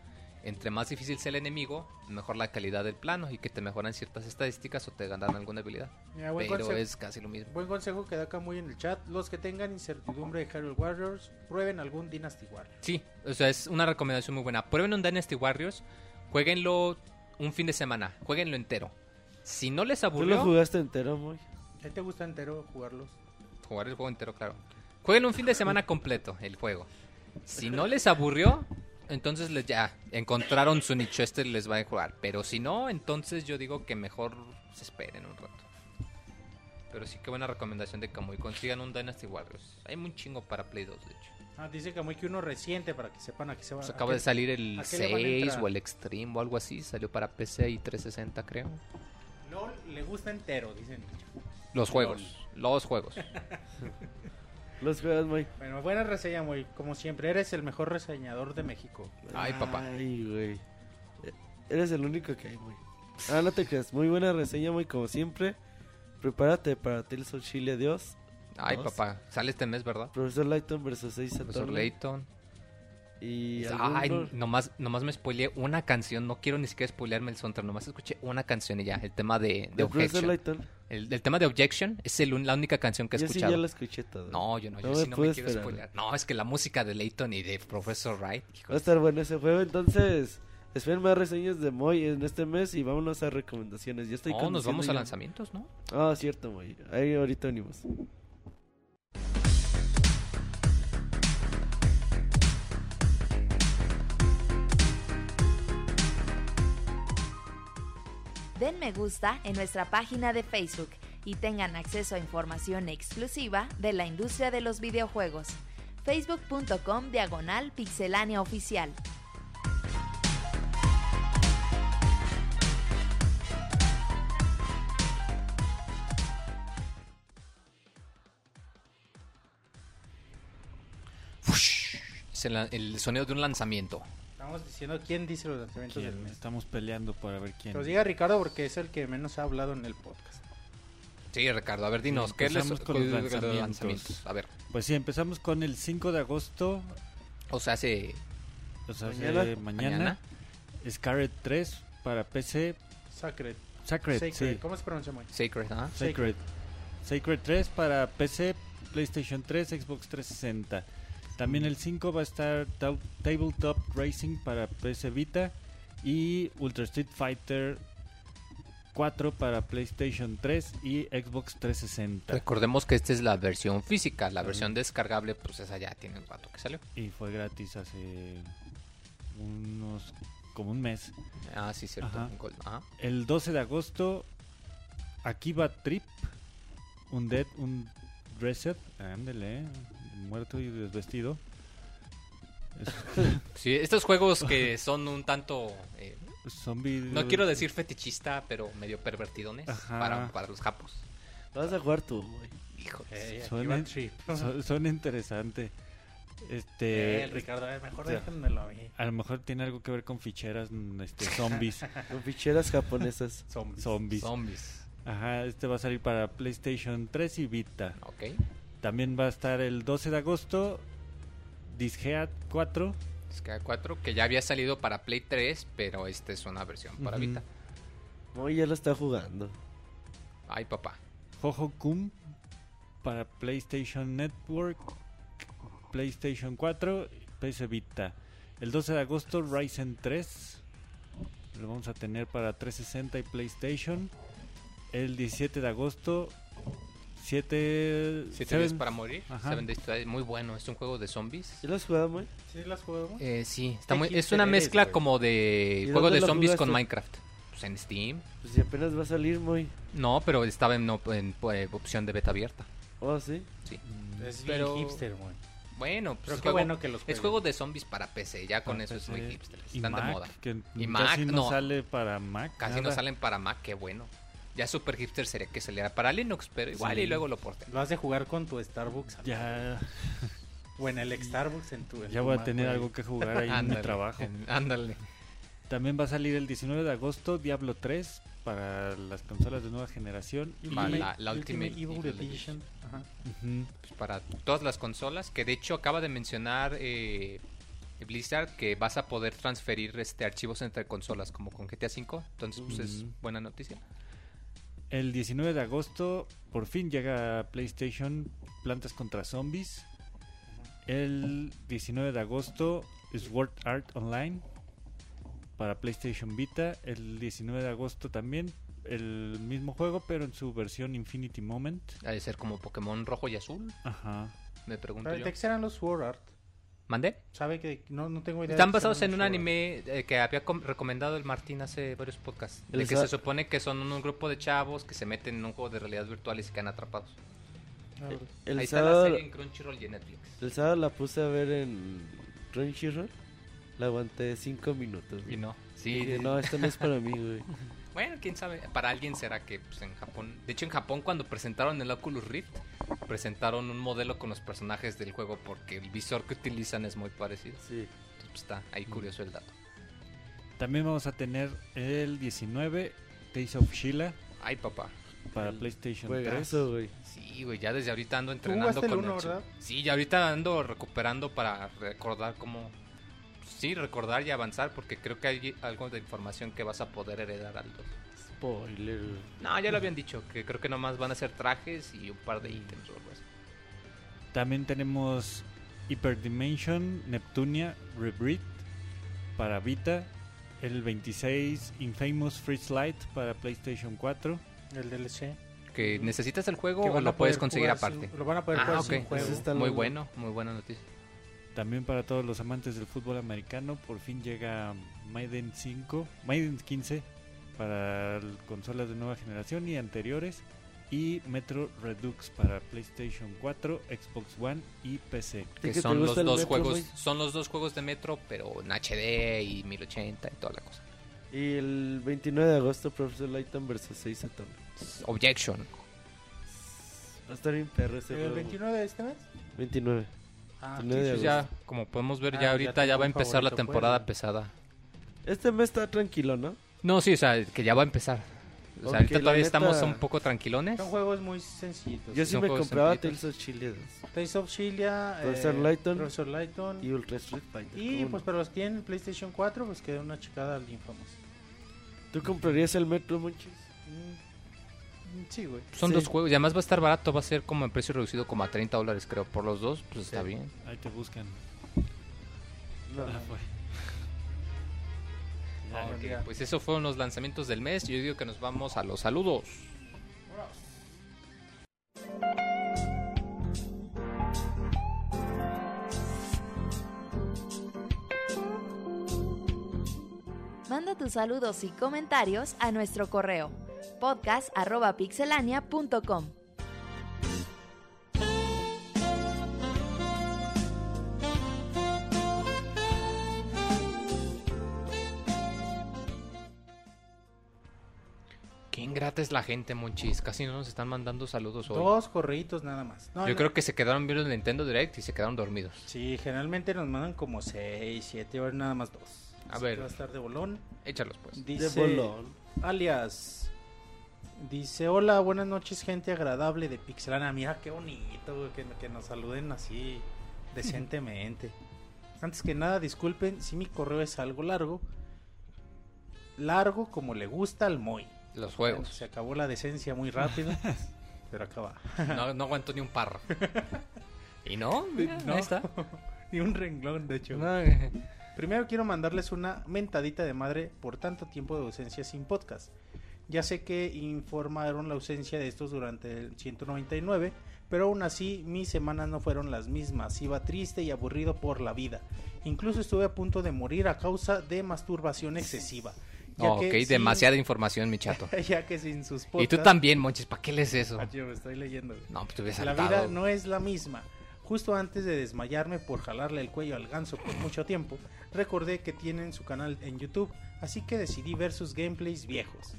Speaker 1: Entre más difícil sea el enemigo, mejor la calidad del plano y que te mejoran ciertas estadísticas o te ganan alguna habilidad.
Speaker 3: Mira, buen,
Speaker 1: Pero
Speaker 3: consejo,
Speaker 1: es casi lo mismo.
Speaker 3: buen consejo que da acá muy en el chat. Los que tengan incertidumbre de Hyrule Warriors, prueben algún Dynasty Warriors.
Speaker 1: Sí, o sea, es una recomendación muy buena. Prueben un Dynasty Warriors, jueguenlo un fin de semana, jueguenlo entero. Si no les
Speaker 4: ¿Tú lo
Speaker 1: aburrió,
Speaker 4: jugaste entero, muy?
Speaker 3: ¿A ti te gusta entero jugarlos?
Speaker 1: jugar el juego entero, claro. Jueguenlo un fin de semana completo, el juego. Si no les aburrió, entonces les ya encontraron su nicho, este les va a jugar. Pero si no, entonces yo digo que mejor se esperen un rato. Pero sí que buena recomendación de Kamui. Consigan un Dynasty Warriors. Hay un chingo para Play 2, de hecho.
Speaker 3: Ah, dice muy que uno reciente para que sepan a qué se va
Speaker 1: Pues
Speaker 3: a
Speaker 1: acaba de
Speaker 3: qué-
Speaker 1: salir el
Speaker 3: a qué le van a
Speaker 1: 6
Speaker 3: entrar.
Speaker 1: o el Extreme o algo así. Salió para PC y 360, creo.
Speaker 3: LOL le gusta entero, dicen.
Speaker 1: Los juegos. Los juegos.
Speaker 4: Los juegas, muy.
Speaker 3: Bueno, buena reseña, muy. Como siempre, eres el mejor reseñador de México.
Speaker 1: Ay, papá.
Speaker 4: Ay, güey. Eh, Eres el único que hay, muy. Ah, no te creas. Muy buena reseña, muy como siempre. Prepárate para Tales of Chile, adiós.
Speaker 1: Ay,
Speaker 4: Dos.
Speaker 1: papá. Sale este mes, ¿verdad?
Speaker 4: Profesor Lighton versus 6
Speaker 1: Profesor. Layton.
Speaker 4: Y
Speaker 1: Ay, nomás, nomás me spoileé una canción. No quiero ni siquiera spoilearme el soundtrack. Nomás escuché una canción y ya. El tema de, de
Speaker 4: de Profesor
Speaker 1: Objection. El, el tema de Objection es el la única canción que he
Speaker 4: Yo sí
Speaker 1: escuchado.
Speaker 4: ya la escuché toda.
Speaker 1: No, yo no. Yo sí no me quiero spoilear. No, es que la música de Layton y de Professor Wright.
Speaker 4: Va a estar bueno ese juego. Entonces, esperen más reseñas de Moy en este mes y vámonos a recomendaciones. Ya estoy
Speaker 1: no, nos vamos a lanzamientos, ¿no?
Speaker 4: Ah, cierto, Moy. Ahí ahorita venimos.
Speaker 2: Den me gusta en nuestra página de Facebook y tengan acceso a información exclusiva de la industria de los videojuegos. facebook.com diagonal pixelánea oficial.
Speaker 1: Es el sonido de un lanzamiento.
Speaker 3: Estamos diciendo quién dice los lanzamientos del
Speaker 5: ¿Quién?
Speaker 3: mes.
Speaker 5: Estamos peleando para ver quién.
Speaker 3: Que os diga Ricardo porque es el que menos ha hablado en el podcast.
Speaker 1: Sí, Ricardo, a ver, dinos, ¿qué les
Speaker 5: empezamos con los lanzamientos.
Speaker 1: A ver,
Speaker 5: Pues sí, empezamos con el 5 de agosto,
Speaker 1: o sea, hace
Speaker 5: o sea,
Speaker 4: Mañana.
Speaker 5: hace mañana,
Speaker 1: mañana.
Speaker 5: Scarlet 3 para PC,
Speaker 3: Sacred.
Speaker 5: Sacred,
Speaker 3: Sacred.
Speaker 5: sí,
Speaker 3: ¿Cómo se pronuncia, muy?
Speaker 1: Sacred, ¿ah?
Speaker 5: Sacred. Sacred 3 para PC, PlayStation 3, Xbox 360. También el 5 va a estar Tab- Tabletop Racing para PC Vita y Ultra Street Fighter 4 para PlayStation 3 y Xbox 360.
Speaker 1: Recordemos que esta es la versión física, la versión descargable, pues esa ya tiene un rato que salió.
Speaker 5: Y fue gratis hace unos como un mes.
Speaker 1: Ah, sí, cierto.
Speaker 5: Ajá.
Speaker 1: ajá.
Speaker 5: El 12 de agosto, Akiba Trip, un Dead, un Reset, ándele, muerto y desvestido. Es-
Speaker 1: Sí, estos juegos que son un tanto, eh,
Speaker 5: zombie.
Speaker 1: no quiero decir fetichista, pero medio pervertidones
Speaker 5: Ajá.
Speaker 1: para, para los japos.
Speaker 4: Vas a jugar tú, Moy.
Speaker 1: Hijo.
Speaker 3: Eh,
Speaker 5: Son en-. Son, son interesantes. Este,
Speaker 3: Eh, Ricardo, a ver, mejor
Speaker 5: o sea,
Speaker 3: déjenmelo a mí.
Speaker 5: a lo mejor tiene algo que ver con ficheras, mm, este, zombies,
Speaker 4: Con ficheras japonesas.
Speaker 3: Zombies.
Speaker 5: zombies.
Speaker 1: Zombies.
Speaker 5: Ajá, este va a salir para PlayStation 3 y Vita.
Speaker 1: Ok.
Speaker 5: También va a estar el 12 de agosto Disgaea 4.
Speaker 1: Disgaea 4, que ya había salido para Play 3, pero esta es una versión para. Vita.
Speaker 4: No, ya lo está jugando.
Speaker 1: Ay, papá.
Speaker 5: Jojo Kun para PlayStation Network, PlayStation 4, PC Vita. El 12 de agosto Ryzen 3. Lo vamos a tener para 360 y PlayStation. El 17 de agosto 7
Speaker 1: Siete días para morir.
Speaker 5: Ajá.
Speaker 1: Seven Days to Die, muy bueno. Es un juego de zombies.
Speaker 4: ¿Ya lo has jugado, muy?
Speaker 3: ¿Sí las jugamos?
Speaker 1: Eh, sí, está
Speaker 3: ¿Qué
Speaker 1: muy, es una
Speaker 3: eres,
Speaker 1: mezcla
Speaker 3: güey?
Speaker 1: como
Speaker 4: ¿Y
Speaker 1: de juego de
Speaker 4: lo
Speaker 1: zombies con? Minecraft. Pues en Steam.
Speaker 4: Pues si apenas va a salir, muy.
Speaker 1: No, pero estaba en, no, en, eh, opción de beta abierta.
Speaker 4: Oh, sí.
Speaker 1: Sí.
Speaker 3: Es
Speaker 1: Pero-
Speaker 3: bien hipster, güey.
Speaker 1: Bueno, pues
Speaker 3: Pero
Speaker 1: es
Speaker 3: qué
Speaker 1: juego,
Speaker 3: bueno que los
Speaker 1: es juego de zombies para PC. Ya con
Speaker 5: Para
Speaker 1: eso es muy hipster.
Speaker 5: y
Speaker 1: Están
Speaker 5: Mac,
Speaker 1: de moda.
Speaker 5: que
Speaker 1: Y
Speaker 5: casi
Speaker 1: Mac,
Speaker 5: no,
Speaker 1: no.
Speaker 5: sale para Mac.
Speaker 1: Casi no
Speaker 5: nada.
Speaker 1: salen para Mac, qué bueno. Ya super hipster sería que saliera para Linux, pero igual
Speaker 5: Sí.
Speaker 1: y luego lo porten.
Speaker 3: Lo has de jugar con tu Starbucks.
Speaker 5: Ya,
Speaker 3: O en el Starbucks en tu. en
Speaker 5: ya
Speaker 3: tu
Speaker 5: voy a tener algo que jugar ahí en mi trabajo.
Speaker 1: en- Ándale.
Speaker 5: También va a salir el 19 de agosto Diablo 3 para las consolas de nueva generación. Y
Speaker 1: la- la Ultimate
Speaker 3: Evil
Speaker 1: Evil
Speaker 3: Edition. Ajá.
Speaker 1: Pues para todas las consolas, que de hecho acaba de mencionar eh, Blizzard que vas a poder transferir este archivos entre consolas como con GTA V, entonces pues es buena noticia.
Speaker 5: El 19 de agosto por fin llega a PlayStation Plantas contra Zombies. El 19 de agosto Sword Art Online para PlayStation Vita. El 19 de agosto también el mismo juego pero en su versión Infinity Moment.
Speaker 1: Ha de ser como Pokémon rojo y azul,
Speaker 5: Ajá.
Speaker 1: me pregunto
Speaker 3: Pero
Speaker 1: yo.
Speaker 3: ¿De qué serán los Sword Art?
Speaker 1: ¿Mandé?
Speaker 3: ¿Sabe que no, no tengo idea?
Speaker 1: Están basados en un anime eh, que había com- recomendado el Martín hace varios podcasts. De
Speaker 4: El
Speaker 1: que se supone que son un grupo de chavos que se meten en un juego de realidad virtual y se quedan atrapados.
Speaker 3: Art? A ver.
Speaker 4: El
Speaker 1: Ahí está la
Speaker 4: sábado,
Speaker 1: serie en Crunchyroll y en Netflix.
Speaker 4: el sábado la puse a ver en Crunchyroll. La aguanté 5 minutos.
Speaker 1: Y no. Sí,
Speaker 4: Dije, no, esto no es para mí, güey.
Speaker 1: Bueno, quién sabe. Para alguien será que pues, en Japón. De hecho, en Japón, cuando presentaron el Oculus Rift, presentaron un modelo con los personajes del juego porque el visor que utilizan es muy parecido.
Speaker 4: Sí.
Speaker 1: Entonces, pues, está ahí curioso el dato.
Speaker 5: También vamos a tener el 19 Days of Sheila
Speaker 1: Ay, papá.
Speaker 5: para
Speaker 4: El
Speaker 5: PlayStation 3.
Speaker 4: Juegazo, güey.
Speaker 1: Sí, güey, ya desde ahorita ando entrenando
Speaker 3: el
Speaker 1: con
Speaker 3: uno,
Speaker 1: el
Speaker 3: verdad?
Speaker 1: Sí, ya ahorita ando recuperando para recordar cómo. Sí, recordar y avanzar porque creo que hay algo de información que vas a poder heredar al 2.
Speaker 4: Spoiler.
Speaker 1: No, ya lo habían dicho, que creo que nomás van a ser trajes y un par de ítems o algo así.
Speaker 5: También tenemos Hyperdimension Neptunia Rebreathed para Vita. El 26 Infamous Freeze Light para PlayStation 4.
Speaker 3: El DLC.
Speaker 1: ¿Que necesitas el juego o lo puedes conseguir aparte?
Speaker 3: sin- lo van a poder
Speaker 1: Ah,
Speaker 3: jugar sin juego.
Speaker 4: Está
Speaker 1: Muy bueno, muy buena noticia.
Speaker 5: También para todos los amantes del fútbol americano, por fin llega Maiden 5, Maiden 15 para consolas de nueva generación y anteriores. Y Metro Redux para PlayStation 4, Xbox One y PC.
Speaker 4: ¿A ti
Speaker 1: Que son los dos
Speaker 4: Metro,
Speaker 1: juegos, son los dos juegos de Metro, pero en HD y 1080 y toda la cosa.
Speaker 4: Y el 29 de agosto, Professor Layton vs 6 Atom.
Speaker 1: Objection.
Speaker 4: Va a estar bien perro ese
Speaker 3: ¿El
Speaker 4: juego.
Speaker 3: 29 de este mes?
Speaker 4: 29.
Speaker 3: Ah,
Speaker 4: 29 de
Speaker 1: Pues ya, como podemos ver,
Speaker 3: Ah,
Speaker 1: ya ahorita ya va a empezar la
Speaker 3: favorito,
Speaker 1: temporada
Speaker 3: pues.
Speaker 1: pesada.
Speaker 4: Este mes está tranquilo, ¿no?
Speaker 1: No, sí, o sea, que ya va a empezar. O sea, ahorita todavía
Speaker 4: neta-
Speaker 1: estamos un poco tranquilones.
Speaker 3: Son juegos muy sencillitos.
Speaker 4: Yo sí
Speaker 1: son
Speaker 4: me compraba. Tales of Chile 2
Speaker 3: Tales of Chilia,
Speaker 4: Professor
Speaker 3: eh,
Speaker 4: Layton
Speaker 3: Professor Layton.
Speaker 4: y Ultra Street Fighter.
Speaker 3: Y
Speaker 4: ¿cómo
Speaker 3: pues para los que tienen PlayStation 4, pues queda una checada al Infamous.
Speaker 4: ¿Tú comprarías el Metro, Monchis?
Speaker 3: Mm, Sí, güey.
Speaker 1: Son
Speaker 4: Sí.
Speaker 1: dos juegos y además va a estar barato, va a ser como en precio reducido como a 30 dólares creo. Por los dos, pues está bien.
Speaker 5: Ahí te buscan.
Speaker 4: No.
Speaker 5: Ah, fue.
Speaker 3: Ah,
Speaker 1: Ok,
Speaker 3: mira.
Speaker 1: pues eso fueron los lanzamientos del mes. Yo digo que nos vamos a los saludos.
Speaker 2: Manda tus saludos y comentarios a nuestro correo podcast.pixelania.com.
Speaker 1: King ingrata es la gente, Monchis. Casi no nos están mandando saludos hoy.
Speaker 3: Dos correitos nada más. No,
Speaker 1: Yo
Speaker 3: no.
Speaker 1: creo que se quedaron viendo el Nintendo Direct y se quedaron dormidos.
Speaker 3: Sí, generalmente nos mandan como seis, siete, ahora nada más dos.
Speaker 1: A
Speaker 3: Así
Speaker 1: ver.
Speaker 3: que Va a estar de bolón.
Speaker 1: Échalos, pues.
Speaker 3: Dice,
Speaker 4: De bolón.
Speaker 3: alias. Dice, hola, buenas noches, gente agradable de Pixelana. Mira qué bonito que, que nos saluden así decentemente. Antes que nada, disculpen si mi correo es algo largo. Largo como le gusta al Moy.
Speaker 1: Los
Speaker 3: Bueno,
Speaker 1: juegos.
Speaker 3: se acabó la decencia muy rápido, pero acaba.
Speaker 1: No, no aguantó ni un parro. ¿Y no? Mira,
Speaker 3: No.
Speaker 1: Ahí está.
Speaker 3: Y un renglón, de hecho.
Speaker 1: No,
Speaker 3: Primero quiero mandarles una mentadita de madre por tanto tiempo de ausencia sin podcast. Ya sé que informaron la ausencia de estos durante el 199, pero aún así mis semanas no fueron las mismas. Iba triste y aburrido por la vida. Incluso estuve a punto de morir a causa de masturbación excesiva. Ya
Speaker 1: ok,
Speaker 3: que sin-
Speaker 1: demasiada información, mi chato.
Speaker 3: ya que sin sus
Speaker 1: Y tú
Speaker 3: podcasts-
Speaker 1: también, Monchis, ¿para qué lees eso?
Speaker 3: Ah, yo me estoy leyendo.
Speaker 1: No, pues te hubieras
Speaker 3: La
Speaker 1: saltado.
Speaker 3: vida no es la misma. Justo antes de desmayarme por jalarle el cuello al ganso por mucho tiempo, recordé que tienen su canal en YouTube, así que decidí ver sus gameplays viejos.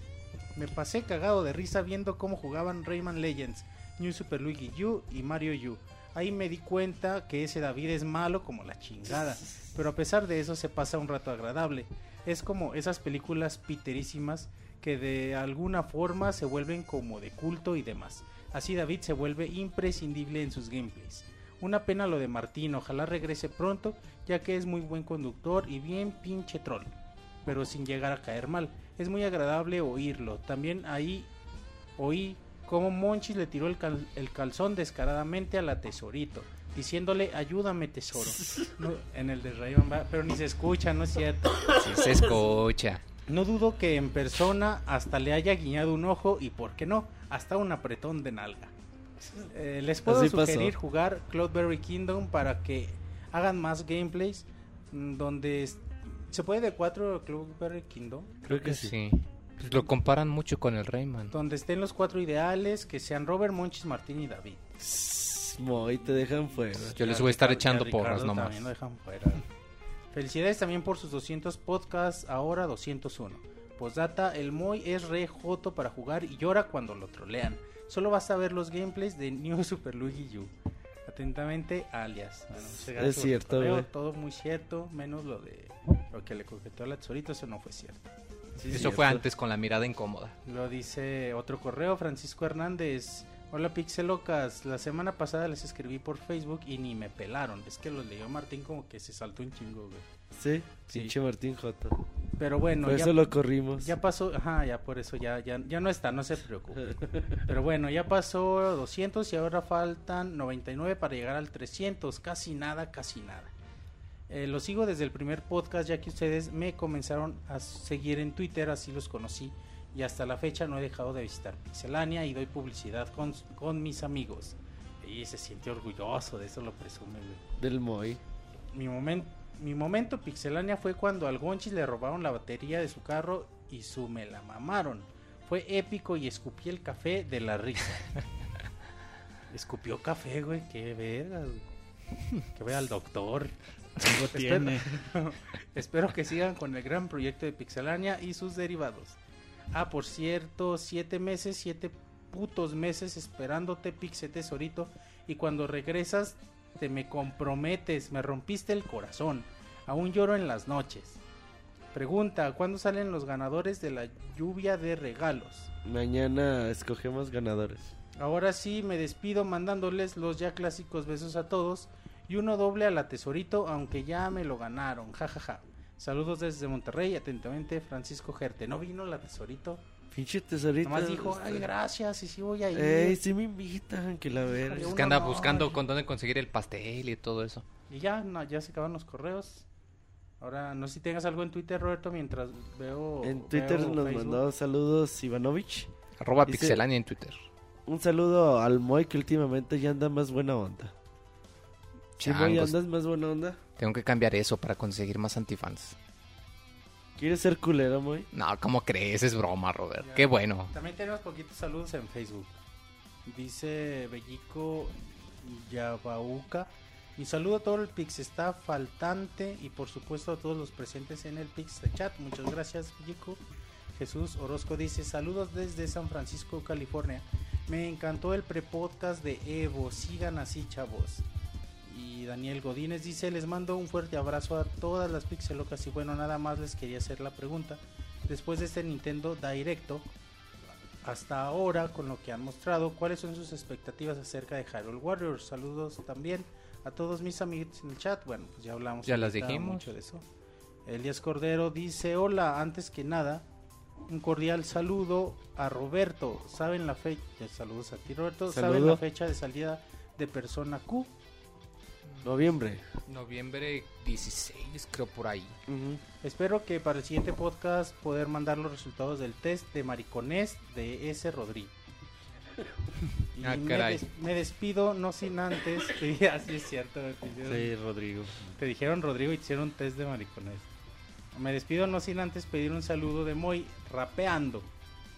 Speaker 3: Me pasé cagado de risa viendo cómo jugaban Rayman Legends, New Super Luigi U y Mario U. Ahí me di cuenta que ese David es malo como la chingada, pero a pesar de eso se pasa un rato agradable. Es como esas películas piterísimas que de alguna forma se vuelven como de culto y demás. Así David se vuelve imprescindible en sus gameplays. Una pena lo de Martín, ojalá regrese pronto, ya que es muy buen conductor y bien pinche troll, pero sin llegar a caer mal. Es muy agradable oírlo. También ahí oí cómo Monchis le tiró el, cal- el calzón descaradamente a la tesorito, diciéndole ayúdame tesoro. No, en el de Rayman, va, pero ni se escucha, no es cierto.
Speaker 1: Sí se escucha.
Speaker 3: No dudo que en persona hasta le haya guiñado un ojo y, por qué no, hasta un apretón de nalga. Eh, les puedo
Speaker 4: Así pasó.
Speaker 3: sugerir jugar Cloudberry Kingdom para que hagan más gameplays mm, donde se puede de 4 Cloudberry Kingdom,
Speaker 4: Creo que sí.
Speaker 1: Sí. Pues lo comparan mucho con el Rayman.
Speaker 3: donde estén los cuatro ideales que sean Robert, Monchis, Martín y David.
Speaker 4: Moy, te dejan fuera.
Speaker 1: Yo les voy a estar echando porras nomás.
Speaker 3: también lo dejan fuera. Felicidades también por sus 200 podcasts, ahora 201. Postdata, el Moy es re joto para jugar y llora cuando lo trolean. Solo vas a ver los gameplays de New Super Luigi U. Atentamente, alias. Bueno,
Speaker 4: Es cierto, güey.
Speaker 3: Todo muy cierto, menos lo de lo que le coqueteó a la Tesorito, eso no fue cierto.
Speaker 4: Sí,
Speaker 1: Eso
Speaker 4: cierto.
Speaker 1: fue antes con la mirada incómoda.
Speaker 3: Lo dice otro correo, Francisco Hernández. Hola Pixelocas, la semana pasada les escribí por Facebook y ni me pelaron. Es que lo leyó Martín como que se saltó un chingo, güey.
Speaker 4: Sí,
Speaker 3: Sí.
Speaker 4: pinche Martín J.
Speaker 3: Pero bueno,
Speaker 4: Por
Speaker 3: ya,
Speaker 4: eso lo corrimos.
Speaker 3: ya pasó, ajá, ya por eso ya, ya, ya no está, no se preocupe. Pero bueno, ya pasó 200 y ahora faltan 99 para llegar al 300. Casi nada, casi nada. Eh, los sigo desde el primer podcast ya que ustedes me comenzaron a seguir en Twitter, así los conocí. Y hasta la fecha no he dejado de visitar Pixelania y doy publicidad con, con mis amigos. Y se siente orgulloso, de eso lo presume, güey
Speaker 4: Del Moy.
Speaker 3: mi momento mi momento pixelania fue cuando al Gonchis le robaron la batería de su carro y su me la mamaron. Fue épico y escupí el café de la risa. Escupió café, güey, qué verga, güey. Que vaya al doctor.
Speaker 5: Algo tiene.
Speaker 3: Espero que sigan con el gran proyecto de Pixelania y sus derivados. Ah, por cierto, siete meses, siete putos meses esperándote, Pixe Tesorito. Y cuando regresas, te me comprometes, me rompiste el corazón. Aún lloro en las noches. Pregunta, ¿cuándo salen los ganadores de la lluvia de regalos?
Speaker 4: Mañana escogemos ganadores.
Speaker 3: Ahora sí, me despido mandándoles los ya clásicos besos a todos y uno doble a la tesorito, aunque ya me lo ganaron, jajaja. Saludos desde Monterrey, atentamente Francisco Gerte. ¿No vino la tesorito?
Speaker 4: Pinche tesorito.
Speaker 3: Nomás dijo, ay, gracias, y sí voy a ir.
Speaker 4: Ey, sí me invitan, que la verga.
Speaker 3: Híjole,
Speaker 1: Es que anda
Speaker 3: no,
Speaker 1: buscando con dónde conseguir el pastel y todo eso.
Speaker 3: Y ya, no, ya se acaban los correos. Ahora, no sé si tengas algo en Twitter, Roberto, mientras veo.
Speaker 4: En Twitter
Speaker 3: veo
Speaker 4: nos
Speaker 3: Facebook.
Speaker 4: mandó saludos Ivanovich.
Speaker 1: Arroba Pixelania en Twitter.
Speaker 4: Un saludo al Moy que últimamente ya anda más buena onda.
Speaker 1: Changos.
Speaker 4: andas más buena onda.
Speaker 1: Tengo que cambiar eso para conseguir más antifans.
Speaker 4: ¿Quieres ser culero, Moy?
Speaker 1: No, ¿cómo crees? Es broma, Robert.
Speaker 3: Ya.
Speaker 1: Qué bueno.
Speaker 3: También tenemos poquitos saludos en Facebook. Dice Bellico Yabauca. Mi saludo a todo el Pix está faltante y por supuesto a todos los presentes en el Pix de chat. Muchas gracias, Bellico. Jesús Orozco dice, saludos desde San Francisco, California. Me encantó el pre-podcast de Evo, sigan así chavos. Daniel Godínez dice, les mando un fuerte abrazo a todas las pixelocas y bueno, nada más les quería hacer la pregunta. Después de este Nintendo Directo, hasta ahora con lo que han mostrado, ¿cuáles son sus expectativas acerca de Hyrule Warriors? Saludos también a todos mis amigos en el chat. Bueno, pues ya hablamos
Speaker 1: Ya las dijimos.
Speaker 3: mucho de eso. Elías Cordero dice, hola, antes que nada, un cordial saludo a Roberto. ¿Saben la fecha? Saludos a ti, Roberto. ¿Saben la fecha de salida de Persona Q?
Speaker 4: Noviembre.
Speaker 1: Noviembre 16, creo por ahí.
Speaker 3: Espero que para el siguiente podcast poder mandar los resultados del test de mariconés de S. Rodríguez. Y
Speaker 1: Ah,
Speaker 3: me,
Speaker 1: caray.
Speaker 3: des- me despido, no sin antes. Sí, así es cierto. Te, hicieron-
Speaker 5: Sí, Rodrigo.
Speaker 3: te dijeron Rodrigo y te hicieron un test de mariconés. Me despido, no sin antes pedir un saludo de Moy rapeando.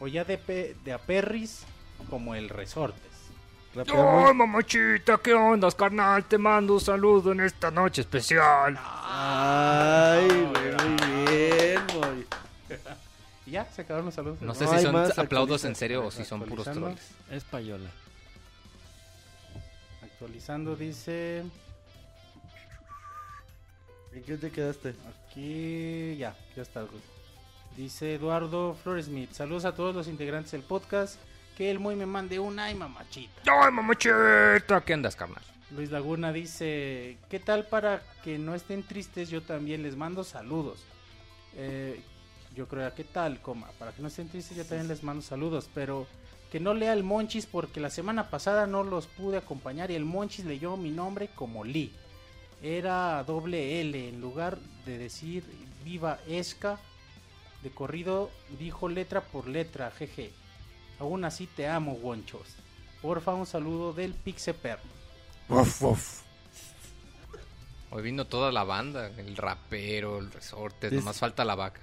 Speaker 3: O ya de, pe- de aperris como el resortes.
Speaker 4: Rapeamos.
Speaker 6: mamachita! ¿Qué onda, carnal? Te mando un saludo en esta noche especial.
Speaker 4: Ay, güey, muy bien, muy.
Speaker 3: Y ya, se acabaron los saludos.
Speaker 1: No sé
Speaker 4: No
Speaker 1: si son
Speaker 4: más,
Speaker 1: aplaudos en serio o si son puros trolls.
Speaker 5: Es payola.
Speaker 3: Actualizando, dice.
Speaker 4: ¿En qué te quedaste?
Speaker 3: Aquí ya, ya está. güey. Dice Eduardo Floresmith. Saludos a todos los integrantes del podcast. Que el muy me mande un ay mamachita.
Speaker 1: ¡Ay, mamachita! ¿Qué andas, carnal?
Speaker 3: Luis Laguna dice, ¿qué tal para que no estén tristes? Yo también les mando saludos. Eh, yo creo, ¿qué tal, coma? Para que no estén tristes yo también les mando saludos, pero que no lea el Monchis porque la semana pasada no los pude acompañar y el Monchis leyó mi nombre como Lee. Era doble L, en lugar de decir viva Esca, de corrido dijo letra por letra, jeje. Aún así te amo, Wonchos. Porfa, un saludo del Pixeper.
Speaker 1: Hoy vino toda la banda, el rapero, el resorte, nomás falta la vaca.